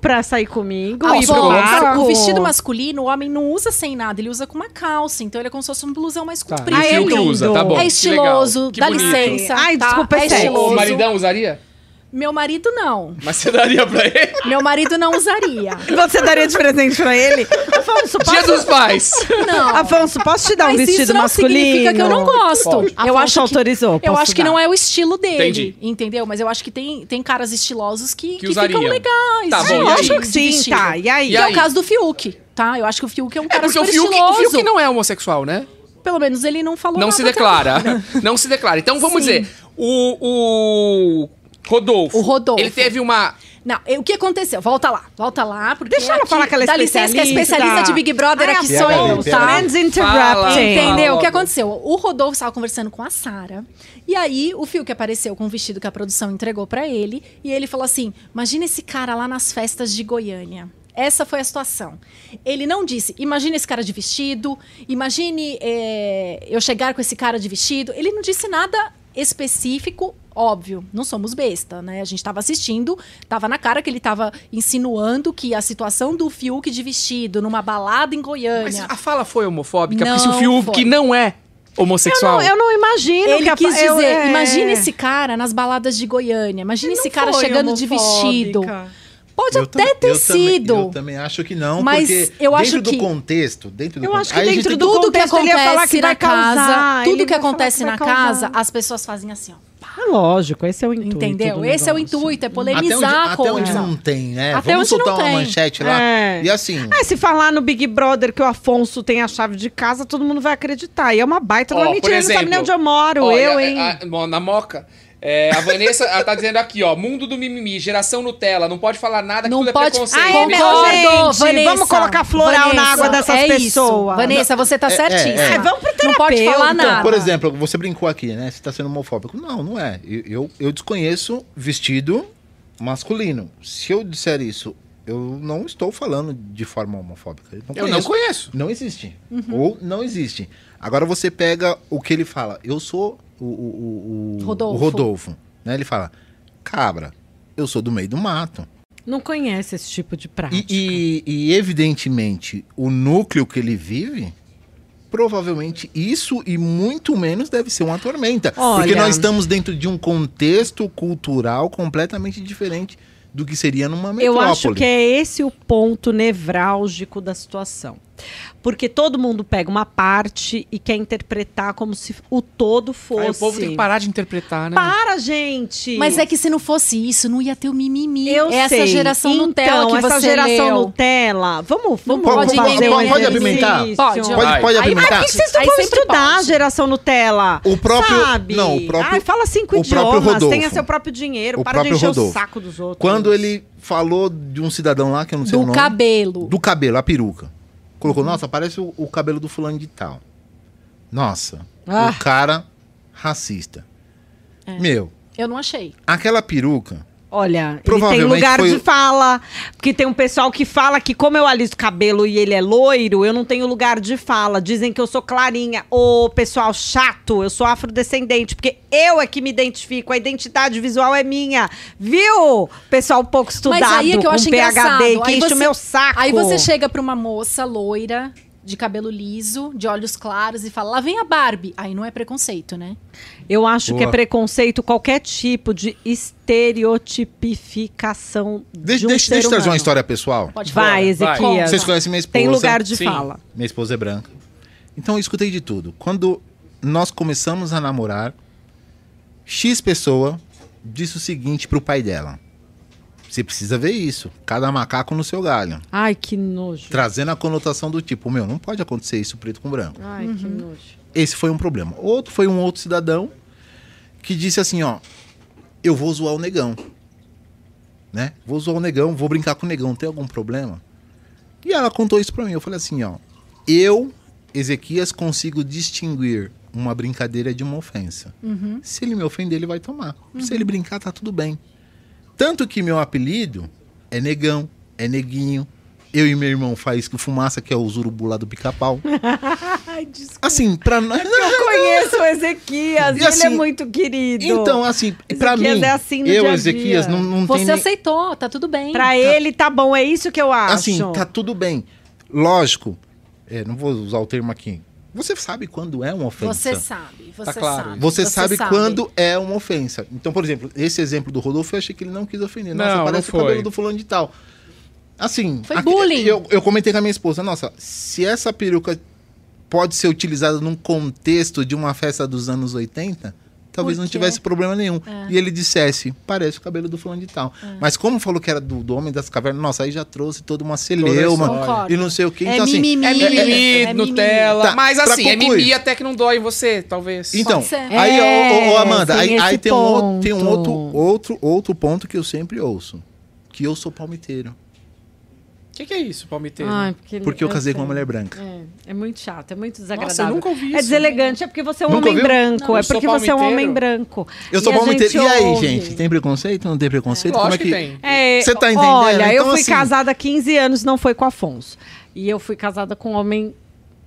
pra sair comigo? Ah, ir pro barco? o vestido masculino, o homem não usa sem nada, ele usa com uma calça. Então ele é como se fosse um blusão mais Tá. comprido. Ah, E o Fiuk é lindo. usa, tá bom. É que estiloso, legal, que dá bonito. licença. Ai, tá? desculpa, é é estiloso. O maridão usaria? Meu marido não. Mas você daria pra ele? Meu marido não usaria. Você daria de presente pra ele? Afonso, Dia posso... dos pais. Não. Afonso, posso te dar um Mas vestido isso não masculino? significa que eu não gosto. Pode. Eu Afonso acho que, autorizou, Eu posso acho que dar. não é o estilo dele. Entendi. Entendeu? Mas eu acho que tem, tem caras estilosos que, Que que, ficam legais. Tá bom, de- e aí? Lógico que sim, vestido. tá. E aí? E Que é aí? o caso do Fiuk, tá? Eu acho que o Fiuk é um É cara porque o super Fiuk, o estiloso. Fiuk não é homossexual, né? Pelo menos ele não falou Não nada se declara. Não se declara. Então vamos Sim. dizer, o, o Rodolfo. O Rodolfo. Ele teve uma. Não, o que aconteceu? Volta lá, volta lá. Porque Deixa ela aqui- falar que ela é Dá licença, que é especialista. especialista de Big Brother Ai, aqui sou eu, tá? Entendeu? O que aconteceu? O Rodolfo estava conversando com a Sara. E aí, o Fiuk apareceu com o vestido que a produção entregou pra ele. E ele falou assim: Imagina esse cara lá nas festas de Goiânia. Essa foi a situação. Ele não disse, imagine esse cara de vestido, imagine é, eu chegar com esse cara de vestido. Ele não disse nada específico, óbvio. Não somos besta, né? A gente estava assistindo, tava na cara que ele estava insinuando que a situação do Fiuk de vestido numa balada em Mas Goiânia. a fala foi homofóbica? porque se o Não Fiuk foi. não é Eu homossexual. não, eu não imagino Ele que a quis dizer, eu- é- imagina esse cara nas baladas de Goiânia, imagina Não esse cara chegando de vestido. Pode Eu até ter eu também- sido. eu também acho que não, Mas porque eu dentro acho do que- contexto, dentro do Eu acho que dentro do tudo que acontece que vai na casa, causar, tudo que acontece que na casa, as pessoas fazem assim, ó. Ah, lógico, esse é o intuito. Entendeu? do Esse é o intuito, é Até onde, polemizar a até coisa. onde não tem, né? Até Vamos onde não soltar uma tem. manchete lá. É. E assim, É, se falar no Big Brother que o Afonso tem a chave de casa, todo mundo vai acreditar. E é uma baita uma por mentira. Ele não sabe exemplo, nem onde eu moro. Olha, eu, hein? a- a- bom, na Moca. É, a Vanessa ela tá dizendo aqui, ó. Mundo do mimimi, geração Nutella. Não pode falar nada que Não tudo pode- é preconceito. Ai, Concordo, gente, Vanessa. vamos colocar floral na água dessas é pessoas. Isso. Vanessa, você tá É, é, certíssima. é. É, vamos pro Não pode terapeuta. falar Então, nada. por exemplo, você brincou aqui, né? Você tá sendo homofóbico. Não, não é. Eu, eu, eu desconheço vestido masculino. Se eu disser isso, eu não estou falando de forma homofóbica. Eu não Eu não conheço. conheço. Não existe. Uhum. Ou não existe. Agora você pega o que ele fala. Eu sou o, o, o- Rodolfo. Rodolfo. Né? Ele fala, cabra, eu sou do meio do mato. Não conhece esse tipo de prática. E, e- e, evidentemente, o núcleo que ele vive, provavelmente isso e muito menos deve ser uma tormenta. Olha- Porque nós estamos dentro de um contexto cultural completamente diferente do que seria numa Eu metrópole. acho que é esse o ponto nevrálgico da situação. Porque todo mundo pega uma parte e quer interpretar como se o todo fosse. Aí o povo tem que parar de interpretar, né? Para, gente! Mas é que se não fosse isso, não ia ter o mimimi. eu essa sei. geração então, Nutella que essa você geração leu. Nutella. Vamos, vamos pode fazer entender, um pode apimentar? Pode, Pode, pode apimentar? Por que vocês não vão sempre estudar pode. geração Nutella? O próprio- Sabe? não, o próprio- Ai, fala cinco o idiomas, Rodolfo. tenha seu próprio dinheiro, O para de próprio encher o Rodolfo. saco dos outros. Quando ele falou de um cidadão lá, que eu não sei o Do nome. cabelo. Do cabelo, a peruca. Colocou, nossa, parece o, o cabelo do fulano de tal. Nossa, Ah. o cara racista. É. Meu, Eu não achei. aquela peruca, Olha, ele tem lugar foi- de fala. Porque tem um pessoal que fala que, como eu aliso o cabelo e ele é loiro, eu não tenho lugar de fala. Dizem que eu sou clarinha. Ô, pessoal chato, eu sou afrodescendente. Porque eu é que me identifico, a identidade visual é minha. Viu? Pessoal pouco estudado, Mas aí é que eu acho PhD, engraçado. que Aí enche você- o meu saco. Aí você chega pra uma moça loira, de cabelo liso, de olhos claros, e fala, lá vem a Barbie. Aí não é preconceito, né? Eu acho que é Boa. preconceito qualquer tipo de estereotipificação deixa, de um deixa, ser deixa eu trazer uma história pessoal. Pode Vai, falar. Vai. Ezequias. Vocês conhecem minha esposa. Tem lugar de Sim. fala. Minha esposa é branca. Então eu escutei de tudo. Quando nós começamos a namorar, X pessoa disse o seguinte pro pai dela. Você precisa ver isso. Cada macaco no seu galho. Ai, que nojo. Trazendo a conotação do tipo, meu, não pode acontecer isso preto com branco. Ai, que nojo. Esse foi um problema. Outro foi um outro cidadão que disse assim, ó, eu vou zoar o negão. Né? Vou zoar o negão, vou brincar com o negão, tem algum problema? E ela contou isso pra mim. Eu falei assim, ó, eu, Ezequias, consigo distinguir uma brincadeira de uma ofensa. Se ele me ofender, ele vai tomar. Se ele brincar, tá tudo bem. Tanto que meu apelido é negão, é neguinho. Eu e meu irmão faz que fumaça, que é o zurubu lá do pica-pau. Assim, pra nós. Eu conheço o Ezequias, E ele assim, é muito querido. Então, assim, pra mim, Ezequias é assim no eu, dia Ezequias, dia. não, não tem. Você aceitou, tá tudo bem. Pra ele tá bom, é isso que eu acho. Assim, tá tudo bem. Lógico, é, não vou usar o termo aqui. Você sabe quando é uma ofensa. Você sabe, você Tá claro. sabe. Você, sabe, quando é uma ofensa. Então, por exemplo, esse exemplo do Rodolfo, eu achei que ele não quis ofender. Nossa, Não, parece não o cabelo do fulano de tal. Assim, Foi aqui- bullying. Eu, eu comentei com a minha esposa, nossa, se essa peruca pode ser utilizada num contexto de uma festa dos anos 80, talvez não tivesse problema nenhum. É. E ele dissesse, parece o cabelo do fulano de tal. Mas como falou que era do, do Homem das Cavernas, nossa, aí já trouxe toda uma celeuma e não sei o que. É Então, assim, mimimi. É mimimi, é Nutella. Tá, mas assim, é mimimi até que não dói em você, talvez. Então, aí, É, ô, Amanda, aí, aí tem, um outro, tem um ponto. outro, outro, outro ponto que eu sempre ouço. Que eu sou palmiteiro. O que, que é isso, palmiteiro? Ai, porque Porque eu casei com uma sei. mulher branca. É, é muito chato, é muito Nossa, eu desagradável. nunca ouvi É isso. deselegante, é porque você é um Nunca homem ouviu? branco. Não, é eu porque você é um homem branco. Eu sou E palmiteiro. E aí, ouve. gente? Tem preconceito? Não tem preconceito? Como é que... que tem. É, Você tá entendendo? Olha, eu Então, fui assim- casada há 15 anos, não foi com o Afonso. E eu fui casada com um homem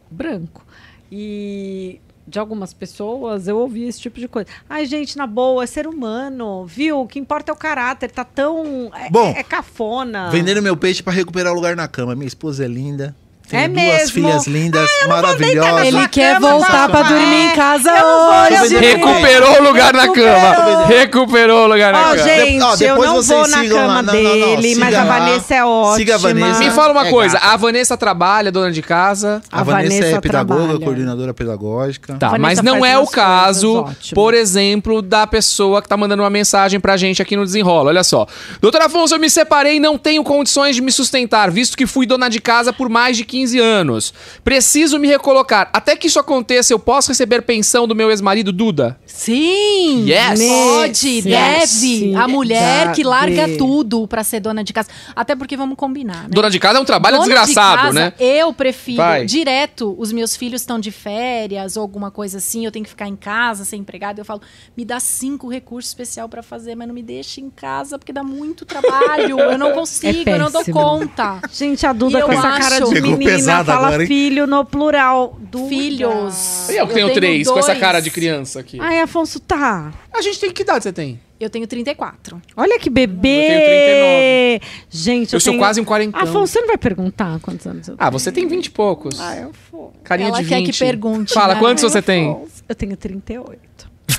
branco. E de algumas pessoas eu ouvi esse tipo de coisa. Ai, gente, na boa, é ser humano, viu? O que importa é o caráter, tá tão. É, Bom, é cafona. Vendendo meu peixe pra recuperar o lugar na cama. Minha esposa é linda. Tem É duas mesmo? filhas lindas, na maravilhosas. Ele quer cama, voltar pra dormir É, em casa hoje. vou- Recuperou o lugar na cama. Recuperou. O lugar na Ó, cama. gente, Ó, eu não vou na sigam lá. cama Não, não, não. dele, mas a. Vanessa é ótima. Siga a Vanessa. Me fala uma É coisa, gata. a Vanessa trabalha, dona de casa. A, A Vanessa, é Vanessa pedagoga, trabalha. coordenadora pedagógica. Tá, mas não é o caso, coisas por exemplo, da pessoa que tá mandando uma mensagem pra gente aqui no Desenrola. Olha só. Doutor Afonso, eu me separei e não tenho condições de me sustentar, visto que fui dona de casa por mais de 15 anos. Preciso me recolocar. Até que isso aconteça, eu posso receber pensão do meu ex-marido, Duda? Sim! Yes. Pode, deve. Sim, A mulher deve. que larga tudo pra ser dona de casa. Até porque vamos combinar, né? Dona de casa é um trabalho Dona de desgraçado, casa, né? Eu prefiro Vai. direto. Os meus filhos estão de férias ou alguma coisa assim, eu tenho que ficar em casa, ser empregada. Eu falo, me dá cinco recursos especial pra fazer, mas não me deixe em casa porque dá muito trabalho. Eu não consigo, eu não dou conta. Gente, a Duda E com essa acho- cara de menina pesado fala agora, hein? filho no plural. Duda. Filhos. Eu que tenho, tenho três, com essa dois. cara de criança aqui. Ai, Afonso, tá. A gente tem que idade você tem? Eu tenho 34. Olha que bebê. Eu tenho 39. Gente, Eu, eu, sou tenho... quase um quarentão. Afonso, você não vai perguntar quantos anos eu tenho? Ah, você tem 20 e poucos. Ah, eu vou. Carinha Ela de quer 20. que pergunte, Fala, né? quantos você tem? Eu tenho 38.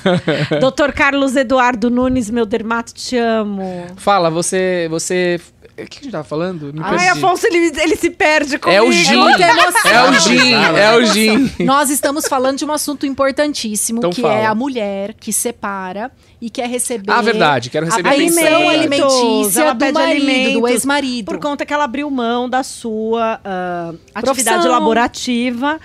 Doutor Carlos Eduardo Nunes, meu dermato, te amo. Fala, você. você... O que a gente tava falando? Me Ai, perdi. Afonso, ele, ele se perde comigo. É o Gin. muita emoção. É o Gin. É o Gin. Nós estamos falando de um assunto importantíssimo, Então que fala. é a mulher que separa e quer receber Ah, verdade, quero receber a a pensão, alimentícia Ela do marido, do ex-marido. Por conta que ela abriu mão da sua ah, atividade Profissão. laborativa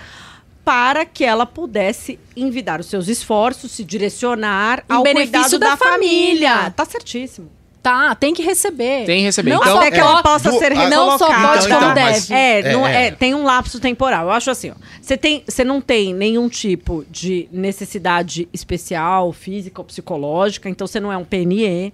para que ela pudesse envidar os seus esforços, se direcionar Em ao benefício cuidado da da, família. família. Tá certíssimo. Tá, tem que receber. Tem que receber. Não Então, só Até que é, ela possa do- ser a- não só pode, Então, como então, mas- deve. É, não É, é, é. tem um lapso temporal. Eu acho assim, ó. Você tem, você não tem nenhum tipo de necessidade especial, física ou psicológica, então você não é um PNE.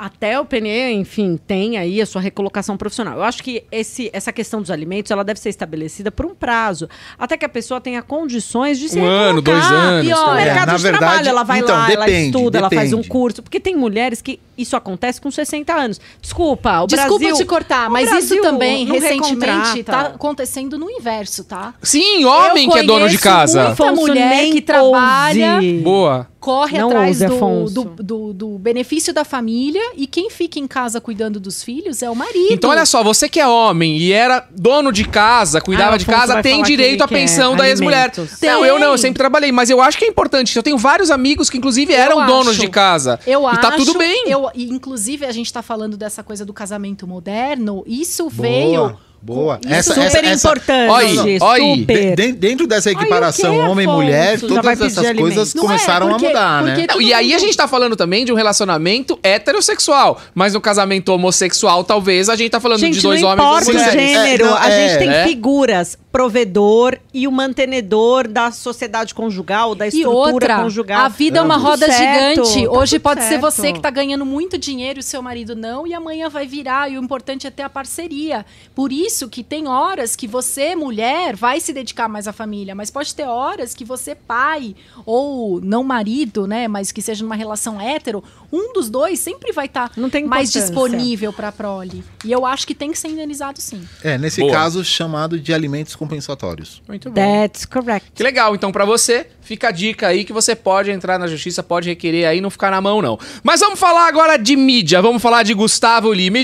Até o PNE, enfim, tem aí a sua recolocação profissional. Eu acho que esse, essa questão dos alimentos, ela deve ser estabelecida por um prazo, até que a pessoa tenha condições de se Um ano, dois recolocar. anos, E, ó, tá. no É, mercado na de verdade, trabalho, ela vai então, lá, ela depende, estuda, ela faz um depende. curso, porque tem mulheres que isso acontece com 60 anos. Desculpa, o Desculpa Brasil... te cortar, mas isso também, recentemente, tá recontrata. acontecendo no inverso, tá? Sim, homem Eu que é dono de casa. muita mulher que trabalha. Boa. corre Não atrás ouse, do, do, do- do benefício da família e quem fica em casa cuidando dos filhos é o marido. Então, olha só, você que é homem e era dono de casa, cuidava Ah, de casa, tem direito à pensão da ex-mulher. Não, eu não, eu sempre trabalhei, mas eu acho que é importante. Eu tenho vários amigos que, inclusive, eram Eu donos acho. de casa. Eu e acho, tá tudo bem. Eu, e, inclusive, a gente tá falando dessa coisa do casamento moderno. Isso Boa, veio. Boa. Isso Essa- super essa- importante. Olha super. De- de- dentro dessa o equiparação homem e mulher, todas essas alimento. coisas Não é, começaram porque- a mudar, né? Não, e aí a gente tá falando também de um relacionamento heterossexual. Mas no casamento homossexual, talvez, a gente tá falando Gente, de dois não homens e duas importa o mulheres. gênero, É, não, a é, gente tem é. figuras, provedor e o mantenedor da sociedade conjugal, da E estrutura outra, conjugal. a vida é uma Tá roda certo, gigante. tá Hoje pode ser certo. você que tá ganhando muito dinheiro e o seu marido não, e amanhã vai virar, e o importante é ter a parceria. Por isso que tem horas que você, mulher, vai se dedicar mais à família, mas pode ter horas que você, pai, ou não marido, né, mas que seja numa relação hétero, um dos dois sempre vai estar Não tem mais disponível pra prole. E eu acho que tem que ser indenizado sim. É, nesse Boa. caso, chamado de alimentos compensatórios. Muito bom. That's correct. Que legal, então pra você, fica a dica aí que você pode entrar na justiça, pode requerer aí, não ficar na mão não. Mas vamos falar agora de mídia, vamos falar de Gustavo Lima.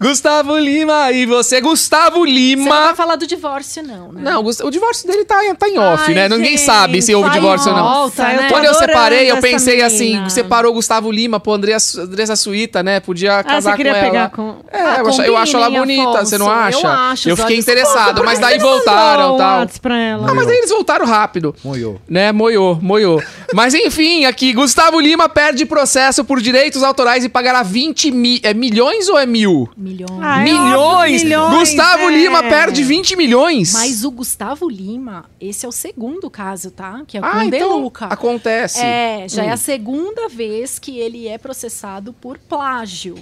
Gustavo Lima, e você, Gustavo Você não Lima. vai falar do divórcio não, né? Não, o divórcio dele tá, tá em off, Ai, né? Ninguém gente, sabe se houve vai divórcio ou não. volta, né? Quando eu separei, eu pensei assim, separou o Gustavo Lima, pô, Andressa, Andressa Suíta, né? Podia Ah, casar você queria com ela. pegar com... É, Ah, eu, acho, eu acho ela bonita, você não Afonso. acha? Eu acho, Eu fiquei interessado, mas daí voltaram tal. Pra ela? Ah, mas aí eles voltaram rápido. Moiou. Né, moiou, moiou. Mas enfim, aqui, Gustavo Lima perde processo por direitos autorais e pagará 20 mi é milhões ou é mil? Milhões. Ah, é milhões! óbvio, milhões, Gustavo é. Lima perde 20 milhões! Mas o Gustavo Lima, esse é o segundo caso, tá? Que é ah, o então Deluca. acontece. É, já é Hum. a segunda vez que ele é processado por plágio.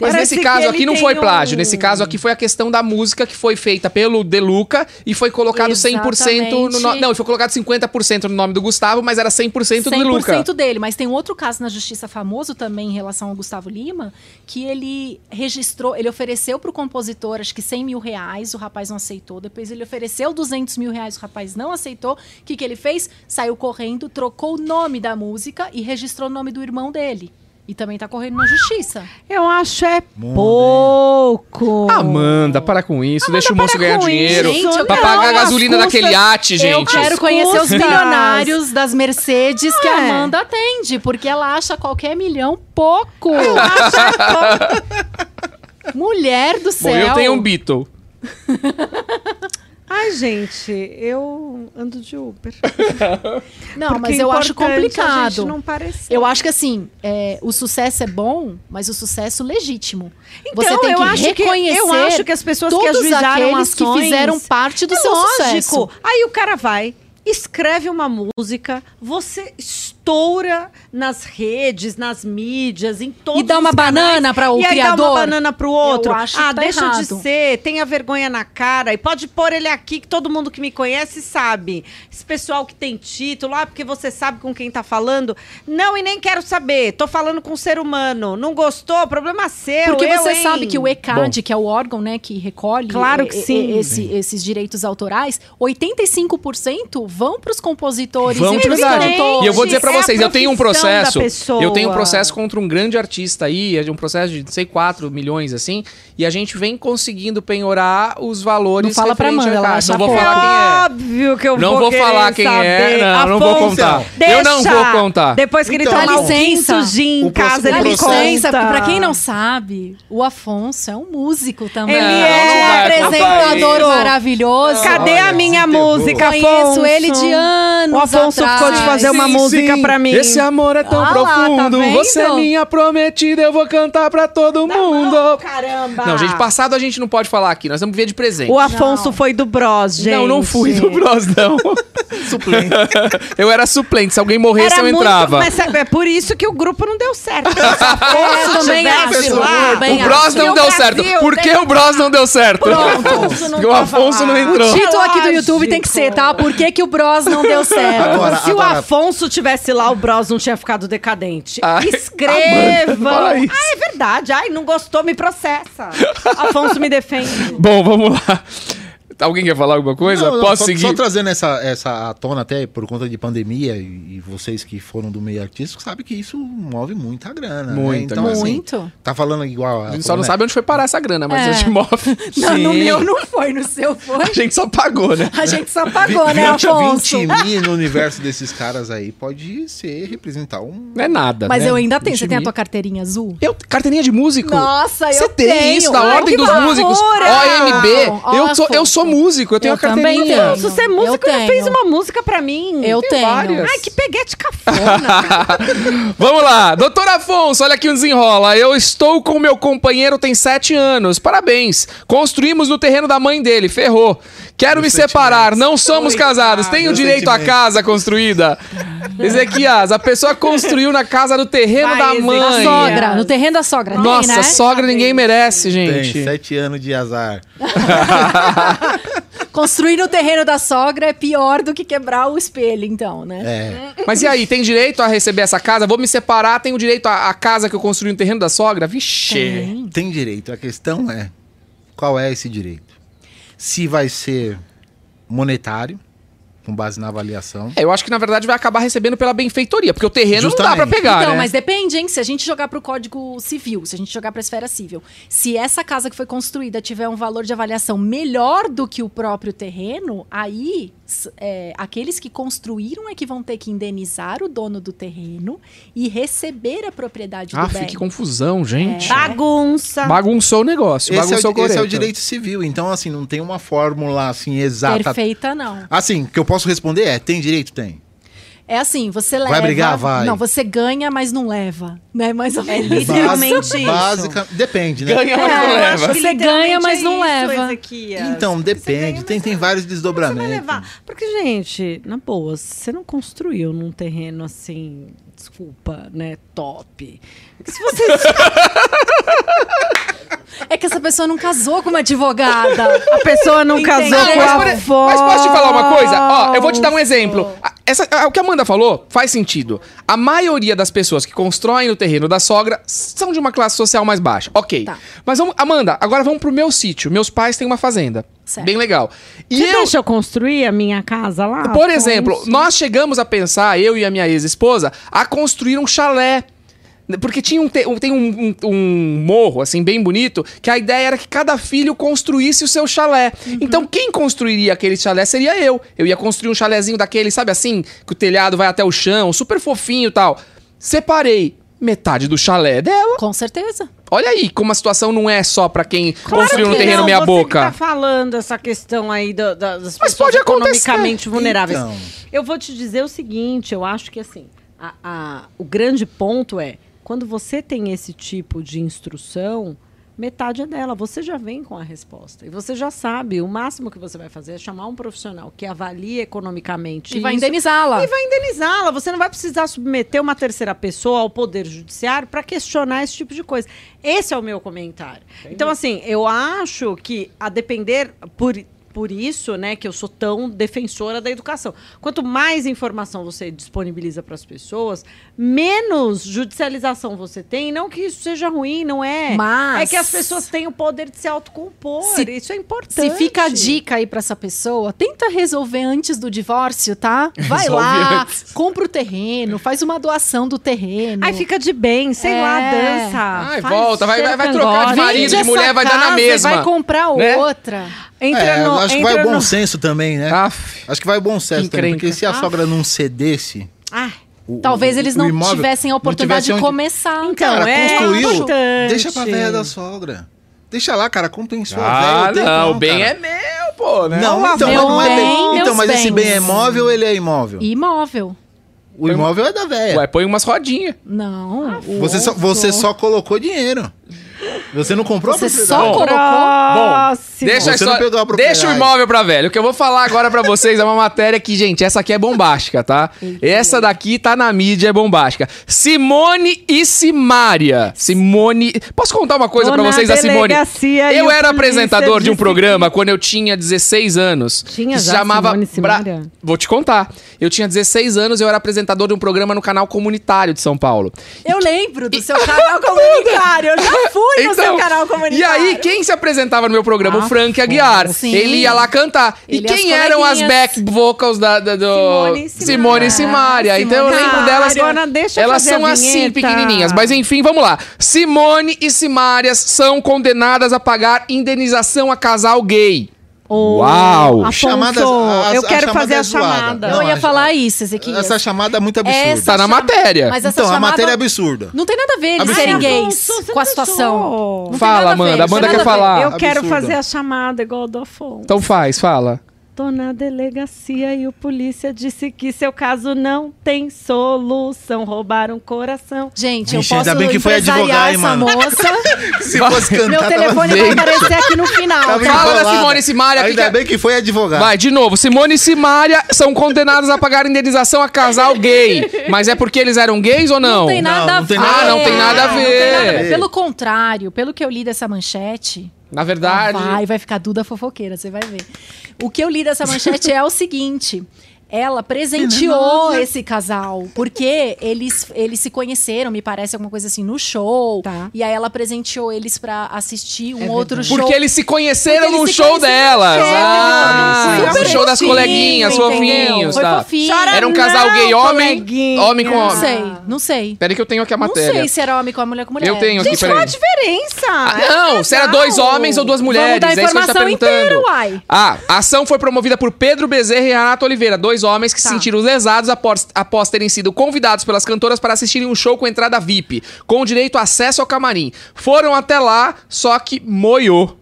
Mas Parece nesse caso aqui não foi um- plágio. Nesse caso aqui foi a questão da música que foi feita pelo Deluca e foi colocado 100% no no... Exatamente. Não, foi colocado 50% no nome do Gustavo, mas era 100%, do Deluca. 100% dele, mas tem um outro caso na justiça famoso também em relação ao Gustavo Lima, que ele registrou, ele ofereceu para o compositor acho que 100 mil reais, o rapaz não aceitou, depois ele ofereceu 200 mil reais, o rapaz não aceitou, o que, que ele fez? Saiu correndo, trocou o nome da música e registrou o nome do irmão dele. E também tá correndo na justiça. Eu acho é pouco. Amanda, para com isso. deixa o moço ganhar dinheiro. isso. pra Não, pagar a as gasolina custas- daquele iate, Eu gente. quero As conhecer os milionários das Mercedes que a É. Amanda atende, porque ela acha qualquer milhão pouco. Eu acho é pouco. Mulher do céu. Bom, eu tenho um Beatle. Ai, gente, eu ando de Uber. Não, Porque mas eu acho importante A complicado. gente não parecer. Eu acho que assim, é, o sucesso é bom, mas o sucesso legítimo. Então, Você tem eu que acho que- reconhecer eu acho que as pessoas que ajuizaram aqueles que ações- fizeram parte do É seu lógico. sucesso. Aí o cara vai, escreve uma música, você estoura estoura nas redes, nas mídias, em todos E dá uma os banana para o e aí criador? dá uma banana pro outro. Eu acho ah, que tá deixa de errado. ser, tenha vergonha na cara e pode pôr ele aqui que todo mundo que me conhece sabe. Esse pessoal que tem título, ah, porque você sabe com quem tá falando. Não, e nem quero saber. Tô falando com um ser humano. Não gostou? Problema seu. Porque eu, você hein? sabe que o ECAD, que é o órgão né, que recolhe Claro que sim. esse- esses direitos autorais, 85% vão para os compositores Vamos e de verdade. cantores. E eu vou dizer pra É a vocês, eu tenho um processo. Eu tenho um processo contra um grande artista aí, é um processo de, não sei, 4 milhões, assim, e a gente vem conseguindo penhorar os valores Não fala pra Amanda, a ela acha Não vou falar Óbvio que eu Não vou vou falar quem é, saber. não, não vou Afonso, contar. Deixa. Eu não vou contar. Depois que ele Então, tomar Dá o licença. em O processo- casa, ele licença, conta. pra quem não sabe, o Afonso é um músico também. Ele Não, é um vai apresentador maravilhoso. Cadê Olha, a minha música, Conheço Afonso? ele de anos O Afonso atrás. ficou de fazer uma Sim, música sim. Pra mim. Esse amor é tão Ah lá, tá profundo. Você é minha prometida, eu vou cantar pra todo mundo. Caramba! Não, gente, passado a gente não pode falar aqui, nós vamos ver de presente. O Afonso Não. foi do Bros, gente. Não, não fui do Bros, não. Suplente. eu era suplente, se alguém morresse Era eu muito, entrava. mas é por isso que o grupo não deu certo. Se É, Afonso também acho. lá, O Bros não deu certo. Por que o Bros não deu certo? Afonso não Porque o Afonso não entrou. O título aqui do. YouTube tem que ser, tá? Por que, que o Bros não deu certo? Agora- Se o Afonso tivesse lá, o Bros não tinha ficado decadente. Ai, Escrevam. Amanda, vai. ah, é verdade. Ai, não gostou, me processa. Afonso me defende. Bom, vamos lá. Alguém quer falar alguma coisa? Não, não, Posso só, seguir? Só trazendo essa, essa à tona até por conta de pandemia e, e vocês que foram do meio artístico sabem que isso move muita grana. né? Muita Então, grana. assim, Muito. tá falando igual a. A gente só não né? sabe onde foi parar essa grana, mas É. a gente move. Não, no meu não foi, no seu foi. A gente só pagou, né? A gente só pagou, né, 20, Afonso? 20 mil no universo desses caras aí pode ser representar um. Não é nada. Mas né? eu ainda tenho. 20 Você tem a tua carteirinha azul? Eu, carteirinha de músico? Nossa, eu Você tem tenho. isso da Ai, Ordem dos Músicos? OMB. Eu sou, eu Afonso. Sou músico, eu tenho Eu a carteirinha. também tenho. Afonso, você é músico, Eu já fez uma música pra mim. Eu tenho. várias. Ai, que peguete cafona. Vamos lá, doutor Afonso, olha aqui um desenrola. Eu estou com meu companheiro tem sete anos. Parabéns. Construímos no terreno da mãe dele, ferrou. Quero me separar, não somos casados. Tenho direito à casa construída. Ezequias, a pessoa construiu na casa do terreno Vai, da mãe. A sogra, no terreno da sogra. tem, Nossa, né? sogra ninguém merece, Tem gente. sete anos de azar. Construir no terreno da sogra é pior do que quebrar o espelho, então, né? É. Mas e aí, tem direito a receber essa casa? Vou me separar, tenho direito à, à casa que eu construí no terreno da sogra? Vixe. Tem. Tem direito. A questão é qual é esse direito? Se vai ser monetário, com base na avaliação. É, eu acho que na verdade vai acabar recebendo pela benfeitoria, porque o terreno não dá pra Justamente. pegar, então, né? mas depende, hein? Se a gente jogar pro Código Civil, se a gente jogar pra esfera civil, se essa casa que foi construída tiver um valor de avaliação melhor do que o próprio terreno, aí é, aqueles que construíram é que vão ter que indenizar o dono do terreno e receber a propriedade Ah, do bem. que confusão, gente. Bagunça. Bagunçou o negócio, Esse é, bagunçou o, esse é o direito civil. Então, assim, não tem uma fórmula assim exata. Perfeita, não. Assim, que eu posso responder é: tem direito? Tem. É assim, você leva. Vai brigar? Vai. Não, você ganha, mas não leva. Né? Mais ou É menos. literalmente Basi- isso. Básica, depende, né? Ganha, mas É, não eu leva. acho que Você ganha, mas não leva. Ezequias. Então, depende. ganha, tem, tem vários Você vai desdobramentos. levar. Porque, gente, na boa, você não construiu num terreno assim, desculpa, né? Top. Se você. É que essa pessoa não casou com uma advogada. A pessoa não Entendi. casou Não, com mas, a avó. mas posso te falar uma coisa? Ó, eu vou te dar um exemplo. A- Essa, a- o que a Amanda falou faz sentido. A maioria das pessoas que constroem no terreno da sogra são de uma classe social mais baixa. Ok. Tá. Mas vamos, Amanda, agora vamos pro meu sítio. Meus pais têm uma fazenda. Certo. Bem legal. E Você eu, deixa eu construir a minha casa lá? por exemplo, nós chegamos a pensar, eu e a minha ex-esposa, a construir um chalé. Porque tinha um, te- um- tem um, um- um morro, assim, bem bonito, que a ideia era que cada filho construísse o seu chalé. Então, quem construiria aquele chalé seria eu. Eu ia construir um chalézinho daquele, sabe assim? Que o telhado vai até o chão, super fofinho e tal. Separei metade do chalé dela. Com certeza. Olha aí como a situação não é só pra quem Claro construiu no que terreno não, meia você boca. Que tá falando essa questão aí da- das Mas pessoas pode acontecer. economicamente vulneráveis. Então. Eu vou te dizer o seguinte, eu acho que assim, a- a- o grande ponto é quando você tem esse tipo de instrução, metade é dela. Você já vem com a resposta. E você já sabe, o máximo que você vai fazer é chamar um profissional que avalie economicamente E vai isso indenizá-la. e vai indenizá-la. Você não vai precisar submeter uma terceira pessoa ao Poder Judiciário para questionar esse tipo de coisa. Esse é o meu comentário. Então, assim, eu acho que, a depender por. Por isso, né, que eu sou tão defensora da educação. Quanto mais informação você disponibiliza para as pessoas, menos judicialização você tem. Não que isso seja ruim, não é. Mas- É que as pessoas têm o poder de se autocompor. Se- isso é importante. Se fica a dica aí pra essa pessoa, tenta resolver antes do divórcio, tá? Vai Resolve lá, antes. compra o terreno, faz uma doação do terreno. Aí fica de bem, sei É. lá, dança. Ai, faz volta, vai- vai- vai trocar de marido, de mulher, vai dar na mesma. Vai comprar Né? outra. Entra É, eu no, acho que vai o bom no- senso também, né? Aff. Acho que vai o bom senso também, porque se a Ah. sogra não cedesse... Ah, o- Talvez o- eles não tivessem a oportunidade tivesse de onde- começar. Então, Cara, é construiu, importante. deixa pra velha da sogra. Deixa lá, cara, compensou a Ah, velha. não, o bem cara. é meu, pô, né? Não, então, meu mas não é bem, Então, mas esse bens. bem é móvel ou ele é imóvel? Imóvel. O imóvel é da velha. Ué, põe umas rodinhas. Não. Você só, você só colocou dinheiro. Você não comprou Você a só colocou. Próximo. Deixa, história- deixa o imóvel pra velho. O que eu vou falar agora pra vocês é uma matéria que, gente, essa aqui é bombástica, tá? Essa daqui tá na mídia, é bombástica. Simone e Simária. Simone. Posso contar uma coisa Tô pra vocês da Simone? e Eu era apresentador de um programa quando eu tinha 16 anos. Tinha que já chamava Simone e Simária? Vou te contar. Eu tinha 16 anos e eu era apresentador de um programa no canal comunitário de São Paulo. Eu lembro do seu canal comunitário. Eu já fui no seu canal comunitário. Então, E aí, quem se apresentava no meu programa? Ah, o Frank Aguiar. sim. Ele ia lá cantar. E Ele quem eram as back vocals da, da- do Simone e Simária. Simone e? Ah, então eu lembro delas. Agora deixa eu elas são assim, pequenininhas. Mas enfim, vamos lá. Simone e Simárias são condenadas a pagar indenização a casal gay. Uau. Afonso, Chamadas- a- eu a quero chamada fazer é a chamada. Não, Eu ia a- falar isso, Ezequiel. Essa chamada é muito absurda. Essa Tá na matéria. Mas essa então, a chamada matéria é absurda. Não tem nada a ver eles serem gays Afonso, com a situação. Fala, a Amanda. Amanda quer a falar. Eu quero Absurda. fazer a chamada igual do Afonso. Então faz, fala. Tô na delegacia e o polícia disse que seu caso não tem solução. Roubaram o coração. Gente, eu Vixe, posso ainda bem que foi hein, essa mano. moça. Se fosse cantar, Meu telefone vai feito. aparecer aqui no final. Tava tá? Fala da. Simone e Simária, que Ainda que é- bem que foi advogado. Vai, de novo. Simone e Simária são condenados a pagar indenização a casal gay. Mas é porque eles eram gays ou não? Não tem nada Não, a não a ver. Ah, não tem nada a Não tem ver. nada a ver. Pelo contrário, pelo que eu li dessa manchete, Na verdade. Vai, vai ficar Duda fofoqueira, você vai ver. O que eu li dessa manchete é o seguinte. Ela presenteou esse casal, porque eles, eles se conheceram, me parece, alguma coisa assim, no show. Tá. E aí ela presenteou eles pra assistir um É outro show. Porque eles se conheceram eles no se show conheceram delas. no show, Ah, no show das coleguinhas, fofinhos, Foi tá? fofinho. Era um casal não, gay homem, coleguinha. homem com Não homem. sei, não sei. Peraí que eu tenho aqui a Não matéria. sei se era homem com a mulher com mulher. Eu tenho aqui, Gente, qual a diferença? Ah, É não, se era dois homens ou duas mulheres. dar é isso que a gente tá informação perguntando. inteira, uai. Ah, a ação foi promovida por Pedro Bezerra e Renato Oliveira, dois homens que se Tá. sentiram lesados após, após terem sido convidados pelas cantoras para assistirem um show com entrada VIP, com direito a acesso ao camarim. Foram até lá, só que moiou.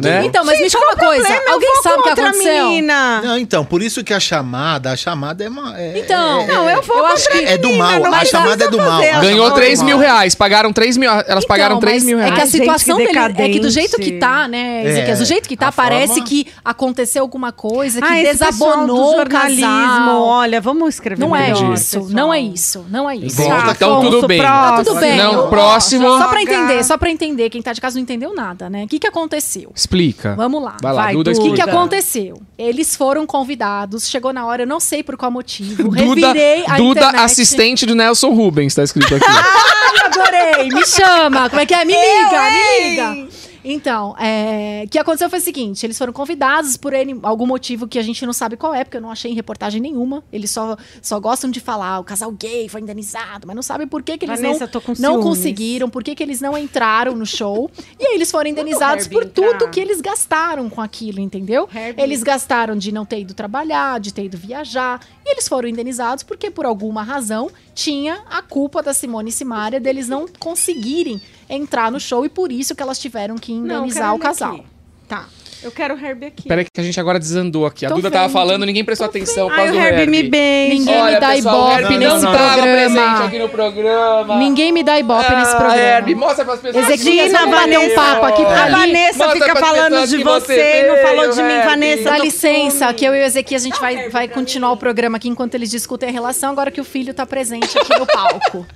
Né? Então, mas me Gente, diga uma qual o coisa. problema? Eu Alguém vou sabe o que contra a aconteceu? menina. Não, então, por isso que a chamada, a chamada é... uma- é Então, é- Não, eu vou Eu acho contra que- a É do mal, a chamada é do mal. Ganhou chamada é 3 do mil reais, pagaram 3 mil, elas Então, pagaram 3 mas mil É reais. que a situação que dele, é que do jeito que tá, né, É, Ezequiel? Do jeito que tá, parece forma- que aconteceu alguma coisa que Ah, desabonou o jornalismo. Olha, vamos escrever Não é isso, não é isso, não é isso. Volta, então tudo bem. Tá tudo bem. Não, próximo. Só pra entender, só pra entender, quem tá de casa não entendeu nada, né? O que que aconteceu? Explica. Vamos lá. Vai lá, Vai, Duda, Duda. O que, que aconteceu? Eles foram convidados, chegou na hora, eu não sei por qual motivo. Duda, revirei a Duda internet. assistente de Nelson Rubens, tá escrito aqui. Ai, adorei! Me chama! Como é que é? Me liga, me liga! Então, é, o que aconteceu foi o seguinte: eles foram convidados por ele, algum motivo que a gente não sabe qual é, porque eu não achei em reportagem nenhuma. Eles só, só gostam de falar, o casal gay foi indenizado, mas não sabem por que, que eles Vanessa, não, não conseguiram, por que, que eles não entraram no show. e aí eles foram indenizados por tudo entrar. que eles gastaram com aquilo, entendeu? Herbie. Eles gastaram de não ter ido trabalhar, de ter ido viajar. E eles foram indenizados porque, por alguma razão, tinha a culpa da Simone e Simária deles não conseguirem entrar no show e por isso que elas tiveram que Não, indenizar quero o casal. aqui. Tá. Eu quero o Herbie aqui. Peraí que a gente agora desandou aqui. A Tô Duda tava vendo. falando, ninguém prestou atenção por Ai, o do Herbie me Herbie. beija. Ninguém me dá pessoal, ibope Herbie nesse não programa. aqui no programa. Ninguém me dá ibope nesse Ah, programa. Herbie, mostra pras pessoas. Ezequias, Imagina, vamos bater um papo aqui A. Vanessa Mostra fica falando de você você e não falou de mim, Herbie. Vanessa. Dá licença, que eu e o Ezequias a gente vai, vai continuar o programa aqui enquanto eles discutem a relação, agora que o filho tá presente aqui no palco.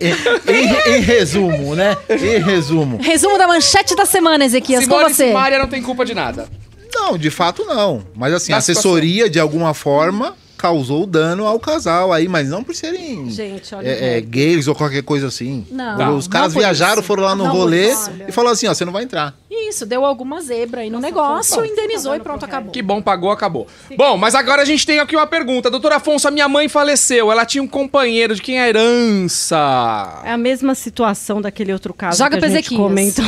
Em, em- em resumo, né? Em resumo. Resumo da manchete da semana, Ezequias, com Simone você. Simaria não tem culpa de nada. Não, de fato não. Mas assim, a assessoria, de alguma forma, causou dano ao casal aí, mas não por serem Gente, é, é, Herbie. gays ou qualquer coisa assim. Não, Os não caras por viajaram, foram lá no Não rolê e falaram assim, ó, você não vai entrar. Isso, deu alguma zebra aí no negócio, indenizou e pronto, acabou. Que bom, pagou, acabou. Bom, mas agora a gente tem aqui uma pergunta. Doutor Afonso, a minha mãe faleceu. Ela tinha um companheiro de quem é a herança. É a mesma situação daquele outro caso Joga que a gente comentou.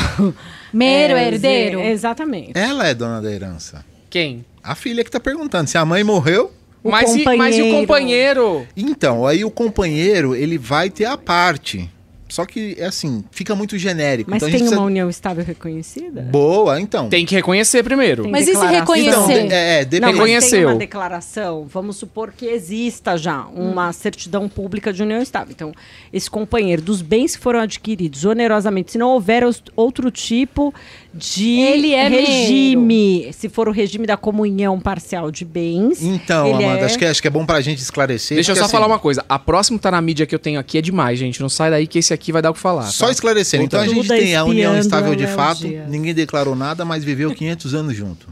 Meiro, É, herdeiro. Exatamente. Ela é dona da herança. Quem? A filha que tá perguntando. Se a mãe morreu, O mas, e, mas e o companheiro. companheiro? então, aí o companheiro, ele vai ter a parte. Só que, é assim, fica muito genérico. Mas então a tem gente uma precisa... união estável reconhecida? Boa, então. Tem que reconhecer primeiro. Tem Mas e se declaração? reconhecer? Então, é, é, Não, depende. mas tem Reconheceu. uma declaração, vamos supor que exista já uma certidão pública de união estável. Então, esse companheiro, dos bens que foram adquiridos onerosamente, se não houver outro tipo de Ele é regime, se for o regime da comunhão parcial de bens, Então, ele Amanda, é- acho, que, acho que é bom pra gente esclarecer. Deixa eu só assim, falar uma coisa. A próxima tá na mídia que eu tenho aqui é demais, gente. Não sai daí que esse aqui vai dar o que falar. Só tá? esclarecendo. Então a Tudo gente tem a união estável a de fato, ninguém declarou nada, mas viveu 500 anos junto.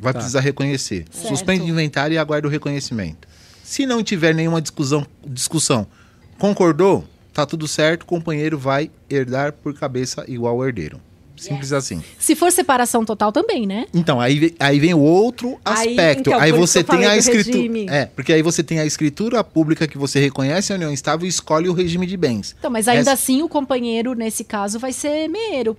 Vai precisar reconhecer. Certo. Suspende o inventário e aguarda o reconhecimento. Se não tiver nenhuma discussão, discussão concordou, tá tudo certo, o companheiro vai herdar por cabeça igual ao herdeiro. Simples assim. Se for separação total também, né? Então, aí, aí vem o outro Aí, aspecto. então, Aí, por isso você eu tem a do escritura. regime. É, porque aí você tem a escritura pública que você reconhece a união estável e escolhe o regime de bens. Então, mas ainda Essa- assim o companheiro, nesse caso, vai ser meiro.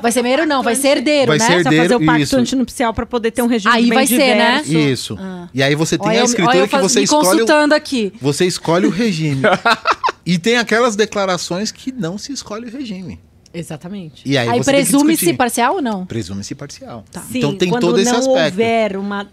Vai ser meiro não, vai ser herdeiro, Vai né? ser Precisa fazer o herdeiro, pacto isso. antinupcial para poder ter um regime Aí bem vai ser, né? diverso. Isso. Ah. E aí você tem Olha, a eu- escritura olha eu que faz- você me escolhe. o- consultando aqui. Você escolhe o regime. e tem aquelas declarações que não se escolhe o regime. Exatamente. E aí, Aí, presume-se parcial ou não? Presume-se parcial. Sim, então tem quando todo esse não aspecto. houver uma,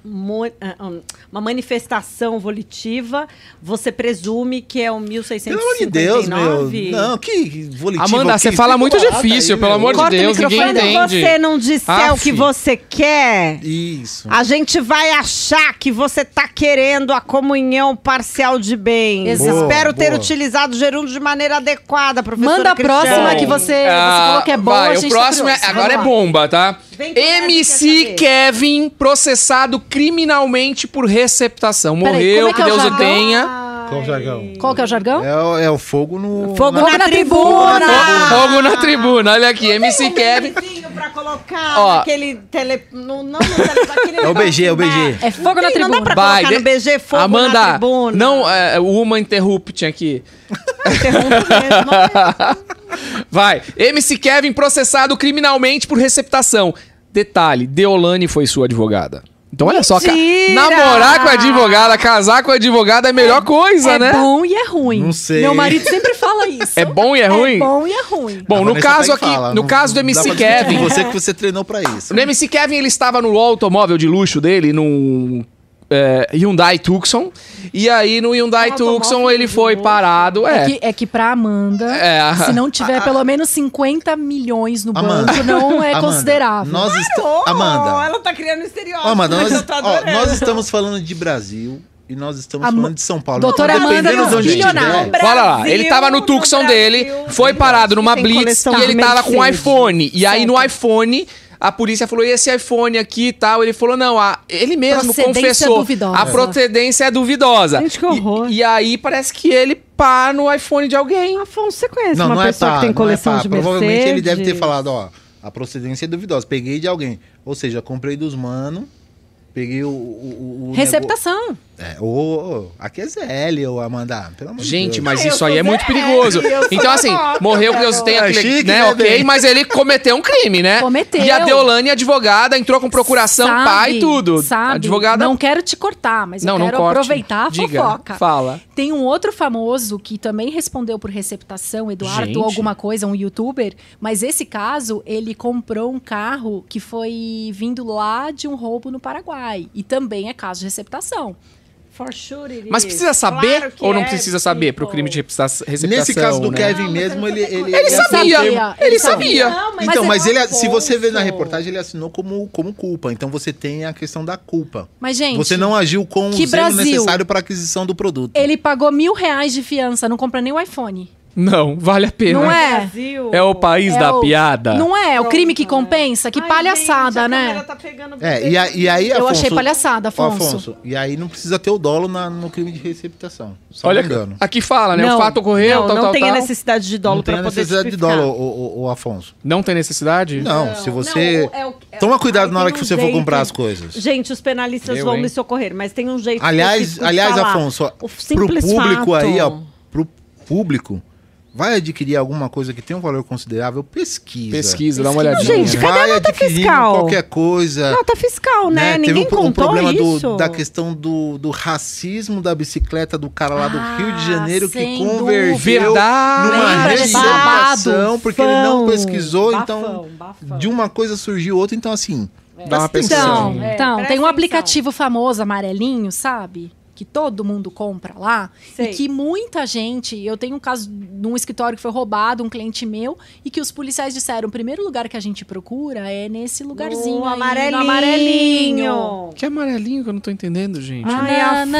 ah, ah, uma manifestação volitiva, você presume que é o 1659? Pelo amor de Deus, meu. Não, que volitiva. Amanda, você fala muito difícil, aí, pelo amor de Corta o Deus, ninguém microfone. Quando entende. você não disser o que você quer, Isso. a gente vai achar que você tá querendo a comunhão parcial de bens. Exato. Espero ter Boa. utilizado o gerúndio de maneira adequada, professora Manda a próxima que você, você Ah, falou que é boa, vai, a gente o próximo tá é, agora é bomba, tá? MC Kevin processado criminalmente por receptação. Peraí, Morreu, é que que é Deus o tenha. Qual o jargão? Qual que é o jargão? É, o- é o fogo no. Fogo na- na, na tribuna! tribuna! Fogo na tribuna, olha aqui, MC Kevin. Pra colocar Ó. naquele tele... No, não no tele... naquele É o BG, é o BG. É fogo na Não tribuna. dá pra Vai, colocar de- no BG fogo na Amanda, tribuna. não, é, uma interrupt aqui. Vai. MC Kevin processado criminalmente por receptação. Detalhe, Deolane foi sua advogada. Então olha só, namorar com a advogada, casar com a advogada é a melhor coisa, é né? bom e é ruim. Não sei. Meu marido sempre fala isso. É bom e é ruim? É bom e é ruim. Bom, A no Vanessa caso pega e aqui, fala, no não- caso do não dá MC pra discutir Kevin, com Você que você treinou pra isso. No MC Kevin, ele estava no automóvel de luxo dele, num é, Hyundai Tucson. E aí, no Hyundai Um automóvel Tucson, ele de foi luxo. parado. É. É, que, é que pra Amanda, É, a- se não tiver pelo menos 50 milhões no Amanda, banco, não é Amanda, considerável. Nós esta... Amanda. ela tá criando estereótipo. Ó, Amanda, mas nós, eu tô ó, adorando. nós estamos falando de Brasil e nós estamos Am- falando de São Paulo. Doutora Então, Amanda dependendo de onde estiver, Olha lá, ele tava no Tucson dele, foi parado numa blitz e ele tava com um iPhone. E aí no iPhone, a polícia falou: e esse iPhone aqui e tal? Ele falou: não, a, ele mesmo Procedência confessou. duvidosa. A procedência é duvidosa. Gente, que E- horror. E, aí parece que ele pá no iPhone de alguém. Afonso, você conhece Não, uma não é pessoa pá, que tem não é coleção pá. de Mercedes? Provavelmente ele deve ter falado, ó, a procedência é duvidosa. Peguei de alguém. Ou seja, comprei dos mano peguei o. o, o Receptação. É, ô, ô, aqui é ZL, ô Amanda. Pelo amor de Gente, Deus. mas Ah, isso aí é muito perigoso. Então, assim, morreu que garoto. tem É aquele. chique, né, né, ok, bem? mas ele cometeu um crime, né? Cometeu. E a Deolane, advogada, entrou com procuração, Sabe, pai e tudo. Sabe? Advogada. Não quero te cortar, mas Não, eu não quero corte. aproveitar a Diga, fofoca. Fala. Tem um outro famoso que também respondeu por receptação, Eduardo Gente. ou alguma coisa, um youtuber, mas esse caso, ele comprou um carro que foi vindo lá de um roubo no Paraguai. E também é caso de receptação. For sure it Mas is. precisa saber Claro ou não é, precisa saber pro people. crime de receptação? Nesse caso do né? Kevin Não, mesmo, ele. não tem Ele, Ele ele sabia, acertou- ele sabia. Não, mas Então, é mas ele, se você vê na reportagem, ele assinou como, como culpa. Então você tem a questão da culpa. Mas, gente, Você não agiu com o zelo Brasil? necessário para a aquisição do produto. ele pagou mil reais de fiança, não compra nem o iPhone. Não, vale a pena. Não é? Brasil. É o país É da o- piada. Não é? O Pronto, crime que compensa? Que Ai, palhaçada, gente, a né? câmera tá pegando É, e, a- e aí, Eu Afonso, achei palhaçada, Ô, Afonso. E aí não precisa ter o dolo na- no crime de receptação. Só Olha, engano. aqui fala, né? o fato ocorreu, não, tal, não tal, tem tal. a necessidade de dolo Não tem para a poder necessidade de dolo, o, o, o Afonso. Não tem necessidade? Não, se você. Não, é o- é- Toma cuidado na hora tem que um você for jeito- comprar as coisas. Gente, os penalistas Eu, vão hein? me socorrer, mas tem um jeito Aliás, específico de aliás falar. Afonso, o pro simples público fato. aí, ó, pro público, vai adquirir alguma coisa que tem um valor considerável, pesquisa. Pesquisa, dá uma olhadinha. Gente, cadê vai a nota fiscal? qualquer coisa. Nota fiscal, né? Teve Ninguém um, pro- um contou problema do- isso. da questão do, do racismo da bicicleta do cara lá do Ah, Rio de Janeiro que convergeu Verdade. numa babado? porque ele não pesquisou, bafão, então bafão. de uma coisa surgiu outra, então assim, Dá uma atenção. atenção. É, Então, tem um atenção. aplicativo famoso, amarelinho, sabe? Que todo mundo compra lá. Sei. E que muita gente. Eu tenho um caso num escritório que foi roubado, um cliente meu, e que os policiais disseram: o primeiro lugar que a gente procura é nesse lugarzinho. No aí, amarelinho. No amarelinho. Que amarelinho que eu não tô entendendo, gente. Ai, Na,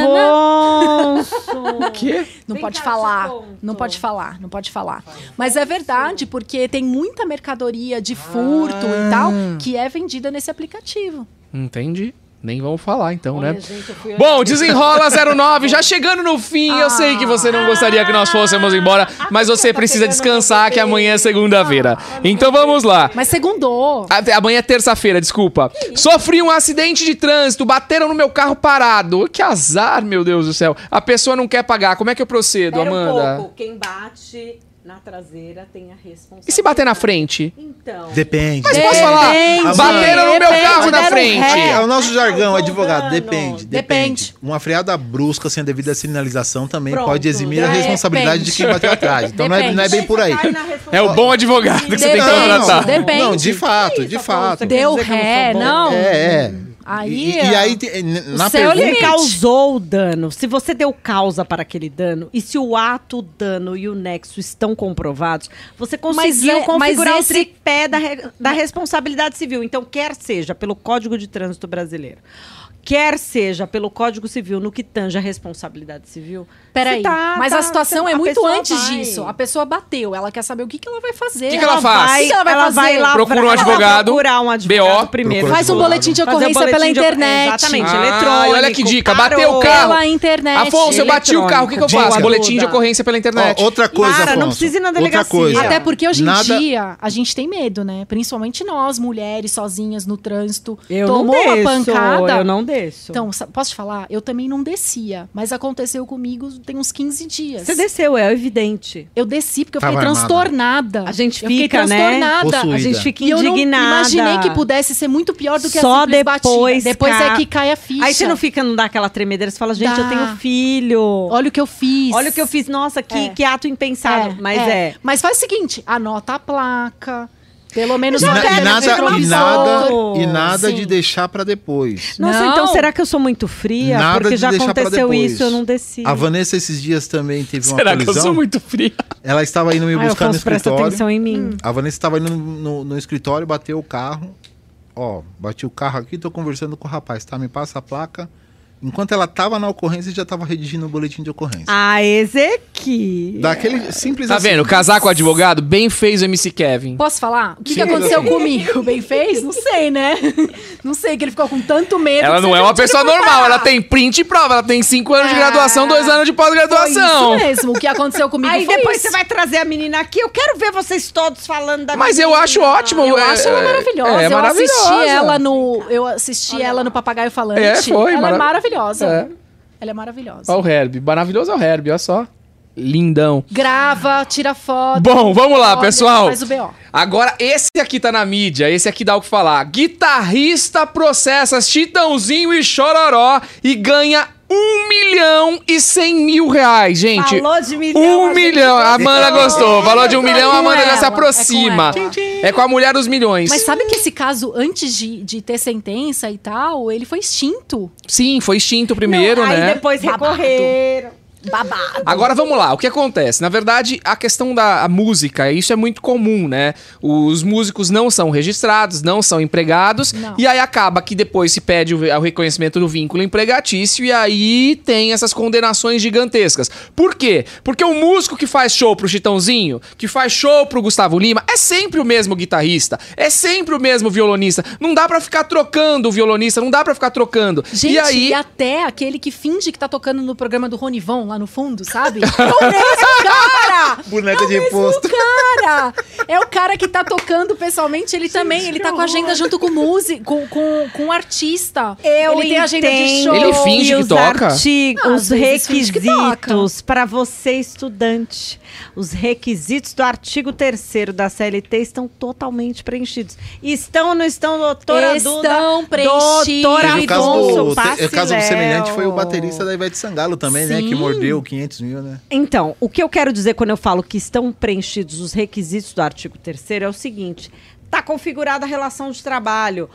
Afonso. O quê? Não Vem pode falar. Não pode falar, não pode falar. Mas é verdade, porque tem muita mercadoria de furto e tal que é vendida nesse aplicativo. Entendi. Nem vamos falar, então, Olha, né? gente, Bom, desenrola 09, já chegando no fim. Eu sei que você não gostaria que nós fôssemos embora, mas você precisa descansar, que amanhã é segunda-feira. Então vamos lá. Mas segundou. A- Amanhã é terça-feira, desculpa. Sofri um acidente de trânsito, bateram no meu carro parado. Que azar, meu Deus do céu. A pessoa não quer pagar. Como é que eu procedo, Espera Amanda? um pouco. Quem bate na traseira tem a responsabilidade. E se bater na frente? Então. Depende. Mas posso falar? Depende, Bateram no meu depende, carro na frente. ré. É o nosso jargão, advogado. Depende, depende. Depende. Uma freada brusca sem a devida sinalização também Pronto, pode eximir a depende. responsabilidade de quem bateu atrás. Então não é, não é bem por aí. É o bom advogado que você tem que Depende, contratar. depende. Não, de fato, de Isso, fato. Deu ré, não. É, é. Aí, E, e aí, na céu o pergunta... limite. Você causou o dano. Se você deu causa para aquele dano e se o ato, o dano e o nexo estão comprovados, você conseguiu é- mas configurar esse- o tripé da, re- da responsabilidade civil. Então, quer seja pelo Código de Trânsito Brasileiro, quer seja pelo Código Civil no que tange a responsabilidade civil. Peraí, tá- mas tá- a situação você- é a muito antes vai- disso. A pessoa bateu, ela quer saber o que, que ela vai fazer. Que que ela faz? Vai, O que ela vai fazer? lavrar- Procura um ela vai advogado, procurar um advogado BO, primeiro. Faz um boletim de o ocorrência pela boletim de- internet. Exatamente, Ah, eletrônico. olha que dica, parou. bateu o carro. Pela internet. Afonso, eu bati o carro, o que, que eu faço? de Boletim de ocorrência pela internet. Ó, outra coisa, Cara, não Afonso. precisa ir na Outra delegacia. coisa. Até porque hoje em Nada- dia a gente tem medo, né? Principalmente nós, mulheres, sozinhas no trânsito. Eu Tomou não uma pancada. eu não desço. Então, posso te falar? Eu também não descia, mas aconteceu comigo tem uns 15 dias. Você desceu, é evidente. Eu desci porque eu Tava fiquei armada. transtornada. A gente fica, né? transtornada. Possuída. A gente fica E eu não indignada. imaginei que pudesse ser muito pior do que Só a simples depois batida. Depois ca- é que cai a ficha. Aí você não fica, não dá aquela tremedeira, você fala, gente, Dá. eu tenho filho. Olha o que eu fiz. Olha o que eu fiz, nossa, que, É. que ato impensado. Mas é. Mas faz o seguinte, anota a placa. Pelo menos E, na- e nada, e nada, e nada Sim. de deixar pra depois. Nossa, Não. então será que eu sou muito fria? Nada Porque de já deixar pra aconteceu depois. isso, eu não desci. A Vanessa esses dias também teve uma Será que eu colisão. sou muito fria? Ela estava indo me Ai, buscar no escritório. atenção em mim. A Vanessa estava indo no, no- no escritório, bateu o carro. Ó, bati o carro aqui, tô conversando com o rapaz, tá? Me passa a placa. Enquanto ela tava na ocorrência, já tava redigindo o boletim de ocorrência. Ah, Ezequiel. Daquele simples Tá assim. vendo? Casar com o advogado, bem fez o MC Kevin. Posso falar? O que, que aconteceu assim. comigo? Bem fez? Não sei, né? Não sei, que ele ficou com tanto medo. Ela não é uma pessoa normal, ela tem print e prova. Ela tem 5 anos de graduação, 2 anos de Foi pós-graduação. isso mesmo. O que aconteceu comigo Aí foi depois isso. você vai trazer a menina aqui. Eu quero ver vocês todos falando da Mas eu menina. acho ótimo. Eu é- acho ela maravilhosa. É, eu maravilhosa. assisti ela no. Eu assisti ela no Papagaio Falante. É, foi, Ela é maravilhosa. É. Ela é maravilhosa. Olha o Herbie. Maravilhoso é o Herbie, olha só. Lindão. Grava, tira foto. Bom, vamos lá, pessoal. Faz o BO. Agora, esse aqui tá na mídia, esse aqui dá o que falar. Guitarrista processa Chitãozinho e Chororó e ganha um milhão e cem mil reais, gente. Falou de milhão. Um milhão. A Amanda gostou. Falou de um É milhão, a Amanda já se é com aproxima. É com a mulher dos milhões. Mas sabe que esse caso, antes de, de ter sentença e tal, ele foi extinto. Sim, foi extinto primeiro, Não, né? Aí depois Babado. recorreram. Babado. Agora vamos lá, o que acontece? Na verdade, a questão da a música, isso é muito comum, né? Os músicos não são registrados, não são empregados, Não. e aí acaba que depois se pede o, o reconhecimento do vínculo empregatício, e aí tem essas condenações gigantescas. Por quê? Porque o músico que faz show pro Chitãozinho, que faz show pro Gustavo Lima, é sempre o mesmo guitarrista, é sempre o mesmo violonista. Não dá pra ficar trocando o violonista, não dá pra ficar trocando. Gente, e aí. até aquele que finge que tá tocando no programa do Ronivon lá no fundo, sabe? É o mesmo cara! Boneca de É o mesmo reposto. cara! É o cara que tá tocando pessoalmente, ele também, ele tá com a agenda junto com o músico, com, com, com o artista. Eu ele tem agenda de show. Ele finge que os toca? artigos, Ah, os requisitos para você, estudante. Os requisitos do artigo 3 da CLT estão totalmente preenchidos. Estão ou não estão, doutora Estão Duda? preenchidos. Doutora Afonso do, o caso semelhante foi o baterista da Ivete Sangalo também, né? Que Sim. Mordeu 500 mil, né? Então, o que eu quero dizer quando eu falo que estão preenchidos os requisitos do artigo 3 é o seguinte: está configurada a relação de trabalho.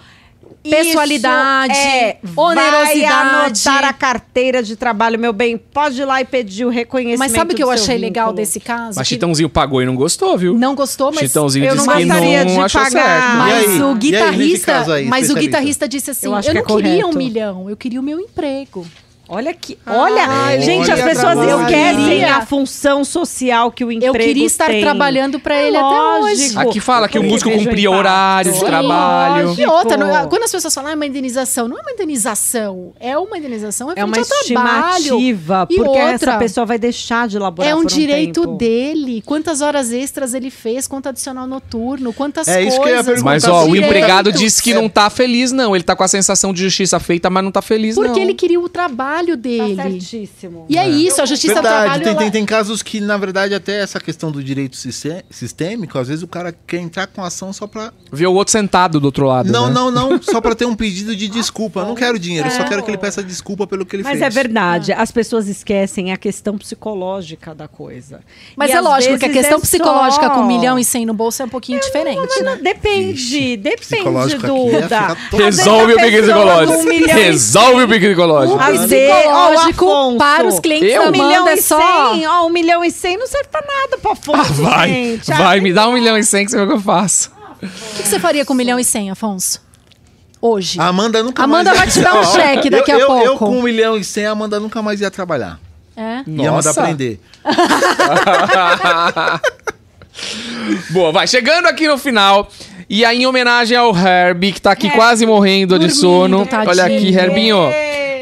Pessoalidade, Isso é, onerosidade. Vai anotar a carteira de trabalho, meu bem. Pode ir lá e pedir o reconhecimento. Mas sabe o que eu achei legal vínculo. desse caso? Mas Que Chitãozinho pagou e não gostou, viu? Não gostou, mas Chitãozinho eu disse não que gostaria não de achou pagar. certo. Mas o guitarrista, aí, mas o guitarrista disse assim: Eu eu, que não é queria um milhão, eu queria o meu emprego. Olha que. Olha, Ah, gente, olha as pessoas esquecem Eu a função social que o Eu emprego queria estar tem. trabalhando pra ele até hoje. Lógico. Aqui fala que o Porque músico cumpria impacto. horário de Sim, trabalho. lógico. E outra, não- quando as pessoas falam ah, é uma indenização, não é uma indenização, é uma indenização, é, É uma estimativa, porque essa outra, pessoa vai deixar de laborar É um por direito tempo. dele. Quantas horas extras ele fez, quanto adicional noturno, quantas É isso coisas. que eu ia. Mas ó, o empregado disse que não tá feliz, não. Ele tá com a sensação de justiça feita, mas não tá feliz, Porque não. ele queria o trabalho Tá dele. certíssimo. e é, isso, a justiça do Verdade, trabalho. tem, ela- tem, tem casos que, na verdade, até essa questão do direito sistê- sistêmico, às vezes o cara quer entrar com ação só pra. Vê o outro sentado do outro lado. Não, né? não, não, só pra ter um pedido de desculpa. Eu não quero dinheiro, eu só É. quero que ele peça desculpa pelo que ele Mas fez. é verdade, as pessoas esquecem a questão psicológica da coisa. Mas E é lógico que a vezes questão é psicológica só- com um milhão e cem no bolso é um pouquinho diferente, né? Depende, Vixe, depende, todo- vezes Resolve o psicológico. Um Resolve o pique psicológico. Às vezes, psicológico Afonso. para os clientes Eu? da um milhão Amanda e é só. cem, ó, um milhão e cem não serve pra nada pro Afonso, Ah, vai, gente. vai, Ah, me dá um milhão e cem que você vê o que eu faço. O que, que você faria com um milhão e cem, Afonso? Hoje. A Amanda nunca Amanda mais... vai te dar um cheque daqui eu, a eu- pouco. Eu, com um milhão e cem, a Amanda nunca mais ia trabalhar. É? Ia mandar Nossa. prender. Boa, vai. Chegando aqui no final. E aí, em homenagem ao Herbie, que tá aqui quase morrendo de dormindo, sono. tadinho. Olha aqui, Herbinho.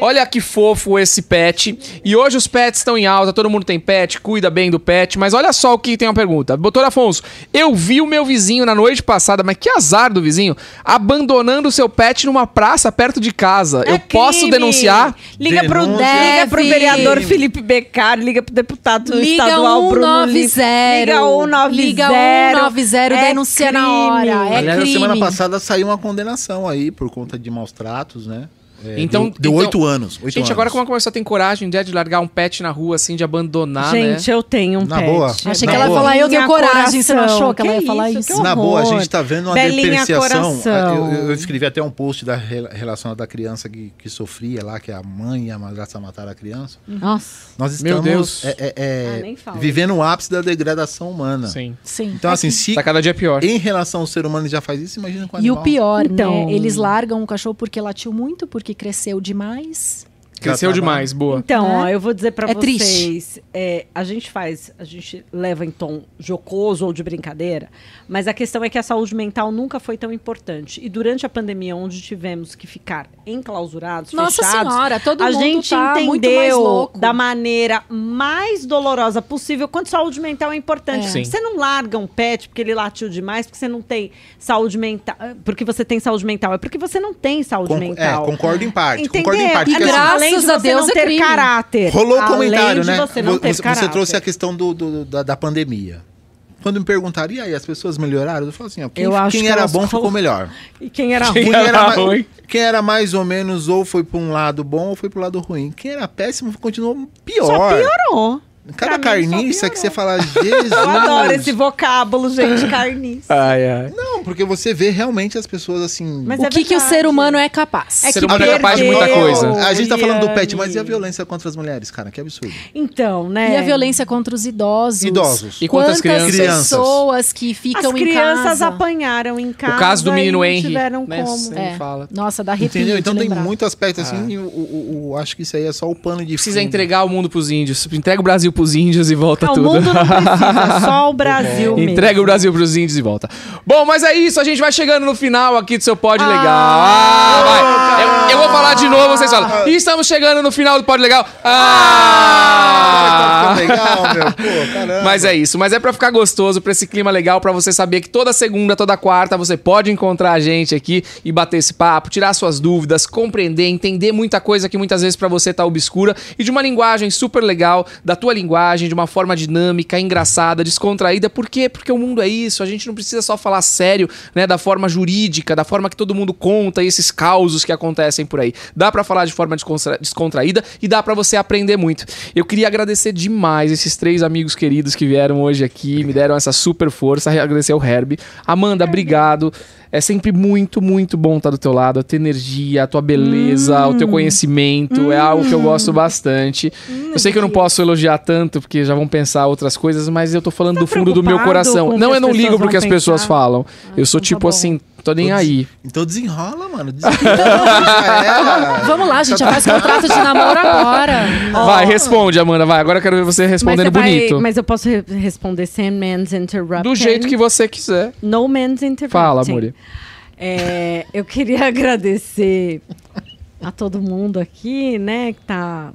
Olha que fofo esse pet. E hoje os pets estão em alta, todo mundo tem pet, cuida bem do pet. Mas olha só o que tem uma pergunta. Doutor Afonso, eu vi o meu vizinho na noite passada, mas que azar do vizinho, abandonando o seu pet numa praça perto de casa. É eu posso crime. denunciar? Liga pro, Denúncia. liga pro vereador Felipe Beccari, liga pro deputado Liga estadual Bruno Lima. 190. Liga 190. Liga 190, É denuncia na crime. hora. É Aliás, na semana crime. passada saiu uma condenação aí por conta de maus tratos, né? É, Então- deu- Deu então- oito anos. Oito Gente, anos. agora como a começou a ter coragem né, de largar um pet na rua, assim, de abandonar, né? Gente, eu tenho um Na pet. boa. Achei Na que ela ia boa. falar, eu tenho coragem. Você não coração. achou que ela ia falar isso? isso? Que Na boa, a gente tá vendo uma Belinha depreciação. coração. Eu, eu- eu escrevi até um post da re- relação da criança que, que sofria lá, que a mãe e a madrasta mataram a criança. Nossa. Nós Meu estamos Deus. é, é, é, Ah, vivendo o ápice da degradação humana. Sim. Sim. Então, assim, se Tá cada dia pior. em relação ao ser humano já faz isso, imagina com o E o pior, Então- né? Eles largam o cachorro porque latiu muito, porque cresceu demais. Cresceu demais, boa. Então, Né? ó, eu vou dizer pra É vocês, é, a gente faz, a gente leva em tom jocoso ou de brincadeira, mas a questão é que a saúde mental nunca foi tão importante. E durante a pandemia, onde tivemos que ficar enclausurados, Nossa fechados, senhora, todo a mundo gente tá muito mais entendeu louco. da maneira mais dolorosa possível quanto saúde mental é importante. É. Você não larga um pet porque ele latiu demais, porque você não tem saúde mental, porque você tem saúde mental, é porque você não tem saúde Con- mental. É, concordo em parte. Entendeu? Concordo em parte. E porque, assim, de a você Deus não é ter crime. caráter. Rolou o além comentário, né? Você, não Vo- ter você, caráter. trouxe a questão do, do- da, da pandemia. Quando me perguntaram, e aí, as pessoas melhoraram? Eu falo assim, ó, quem, Eu acho quem que era bom ficou melhor. E quem era Quem ruim? Quem era era, mais, ruim? quem era mais ou menos ou foi para um lado bom ou foi para o lado ruim. Quem era péssimo continuou Só pior. piorou. Cada carniça que você fala, Jesus. Eu adoro esse vocábulo, gente, carniça. Ai, ai. Não, porque você vê realmente as pessoas assim. Mas O é que, que o ser humano é capaz? É Ser que humano é capaz de muita coisa. A gente tá falando do pet, mas e a violência contra as mulheres, cara? Que absurdo. Então, né? E a violência contra os idosos. Idosos. E quantas crianças? pessoas que As ficam em crianças casa. apanharam em casa. O caso do menino não Henry. tiveram né? como. É. fala. Nossa, dá arrepio Entendeu? de Então tem lembrar. muito aspecto assim. Ah. o, o- o- acho que isso aí é só o pano de. Precisa fundo. entregar o mundo pros índios. Entrega o Brasil pros índios e volta Não, o tudo. mundo não precisa, só o Brasil mesmo. Entrega o Brasil pros índios e volta. Bom, mas é isso, a gente vai chegando no final aqui do seu Pod Legal. Ah, Ah, vai. Eu, vou falar de novo, vocês falam. E estamos chegando no final do Pod Legal. Ah! Ah, legal, meu. Pô, caramba. Mas é isso, mas é pra ficar gostoso, pra esse clima legal, pra você saber que toda segunda, toda quarta você pode encontrar a gente aqui e bater esse papo, tirar suas dúvidas, compreender, entender muita coisa que muitas vezes pra você tá obscura e de uma linguagem super legal, da tua linguagem, de uma forma dinâmica, engraçada, descontraída. Por quê? Porque o mundo é isso, a gente não precisa só falar sério, né, da forma jurídica, da forma que todo mundo conta e esses causos que acontecem por aí. Dá pra falar de forma descontra- descontraída e dá pra você aprender muito. Eu queria agradecer demais esses três amigos queridos que vieram hoje aqui, me deram essa super força. Agradecer ao Herb. Amanda, obrigado. É sempre muito, muito bom estar do teu lado. A tua energia, a tua beleza, o teu conhecimento. É algo que eu gosto bastante. eu sei que eu não posso elogiar tanto, porque já vão pensar outras coisas, mas eu tô falando do fundo do meu coração. Não, eu não ligo pro que as pessoas falam. eu sou então tá tipo bom. assim, tô nem Todos- aí. Então desenrola, mano. Desenrola. É. Vamos lá, gente, já faz contrato de namoro agora. Vai, responde, Amanda, vai. Agora eu quero ver você Mas, respondendo você vai- bonito. mas eu posso re- responder sem man's interrupting. Do jeito que você quiser. No man's interrupting. Fala, amor. É, eu queria agradecer a todo mundo aqui, né, que tá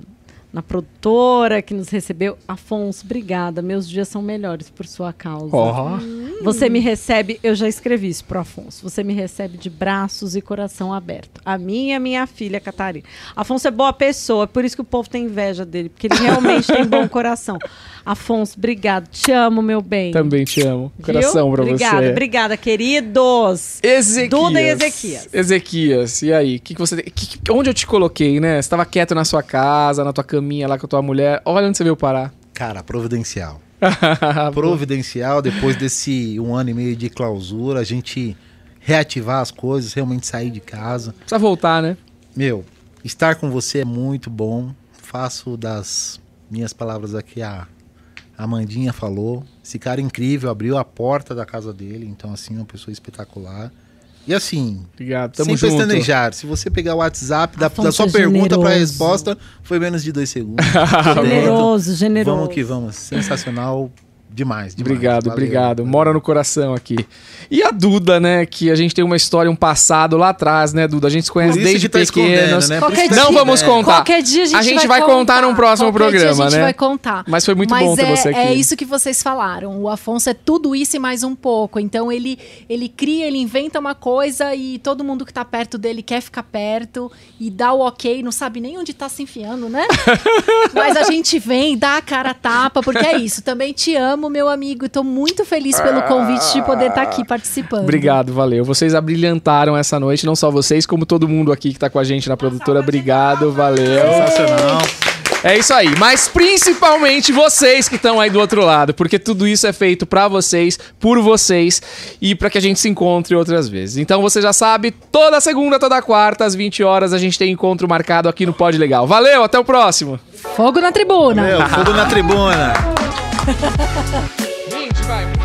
na produtora, que nos recebeu. Afonso, obrigada. Meus dias são melhores por sua causa. Ó. Você me recebe, eu já escrevi isso pro Afonso. Você me recebe de braços e coração aberto. A minha e a minha filha, Catarina. Afonso é boa pessoa, por isso que o povo tem inveja dele, porque ele realmente tem bom coração. Afonso, obrigado. Te amo, meu bem. Também te amo. Viu? Coração pra obrigada, você. Obrigada, queridos. Ezequias. Duda e Ezequias. Ezequias, e aí? Que que você, que- onde eu te coloquei, né? Você tava quieto na sua casa, na tua caminha lá com a tua mulher. Olha onde você veio parar. Cara, providencial. Providencial, depois desse um ano e meio de clausura, a gente reativar as coisas, realmente sair de casa. Precisa voltar, né? Meu, estar com você é muito bom. Faço das minhas palavras aqui a a Amandinha falou. Esse cara incrível abriu a porta da casa dele, então assim, uma pessoa espetacular. E assim, Obrigado, tamo sem junto. pestanejar, se você pegar o WhatsApp da, da sua é pergunta para a resposta, foi menos de dois segundos. Generoso, generoso. Vamos que vamos. Sensacional demais. demais. Obrigado, Valeu. obrigado. Mora no coração aqui. E a Duda, né? Que a gente tem uma história, um passado lá atrás, né, Duda? A gente se Por conhece isso desde que tá pequenos. né? Dia- Não tá vamos contar. Qualquer dia a gente, A gente vai contar num próximo Qualquer dia programa, a gente né? vai contar. Mas foi muito Mas bom ter é, você aqui. É isso que vocês falaram. O Afonso é tudo isso e mais um pouco. Então ele, ele cria, ele inventa uma coisa e todo mundo que tá perto dele quer ficar perto e dá o ok, não sabe nem onde tá se enfiando, né? Mas a gente vem, dá a cara a tapa, porque é isso. Também te amo, meu amigo, e tô muito feliz pelo convite de poder estar aqui participando. Obrigado, valeu. Vocês abrilhantaram essa noite, não só vocês, como todo mundo aqui que tá com a gente na produtora. Obrigado, valeu. Sensacional. É isso aí, mas principalmente vocês que estão aí do outro lado, porque tudo isso é feito pra vocês, por vocês e pra que a gente se encontre outras vezes. Então você já sabe, toda segunda, toda quarta, às 20 horas, a gente tem encontro marcado aqui no Pod Legal. Valeu, até o próximo. Fogo na tribuna! Meu, fogo na tribuna. 20, vai.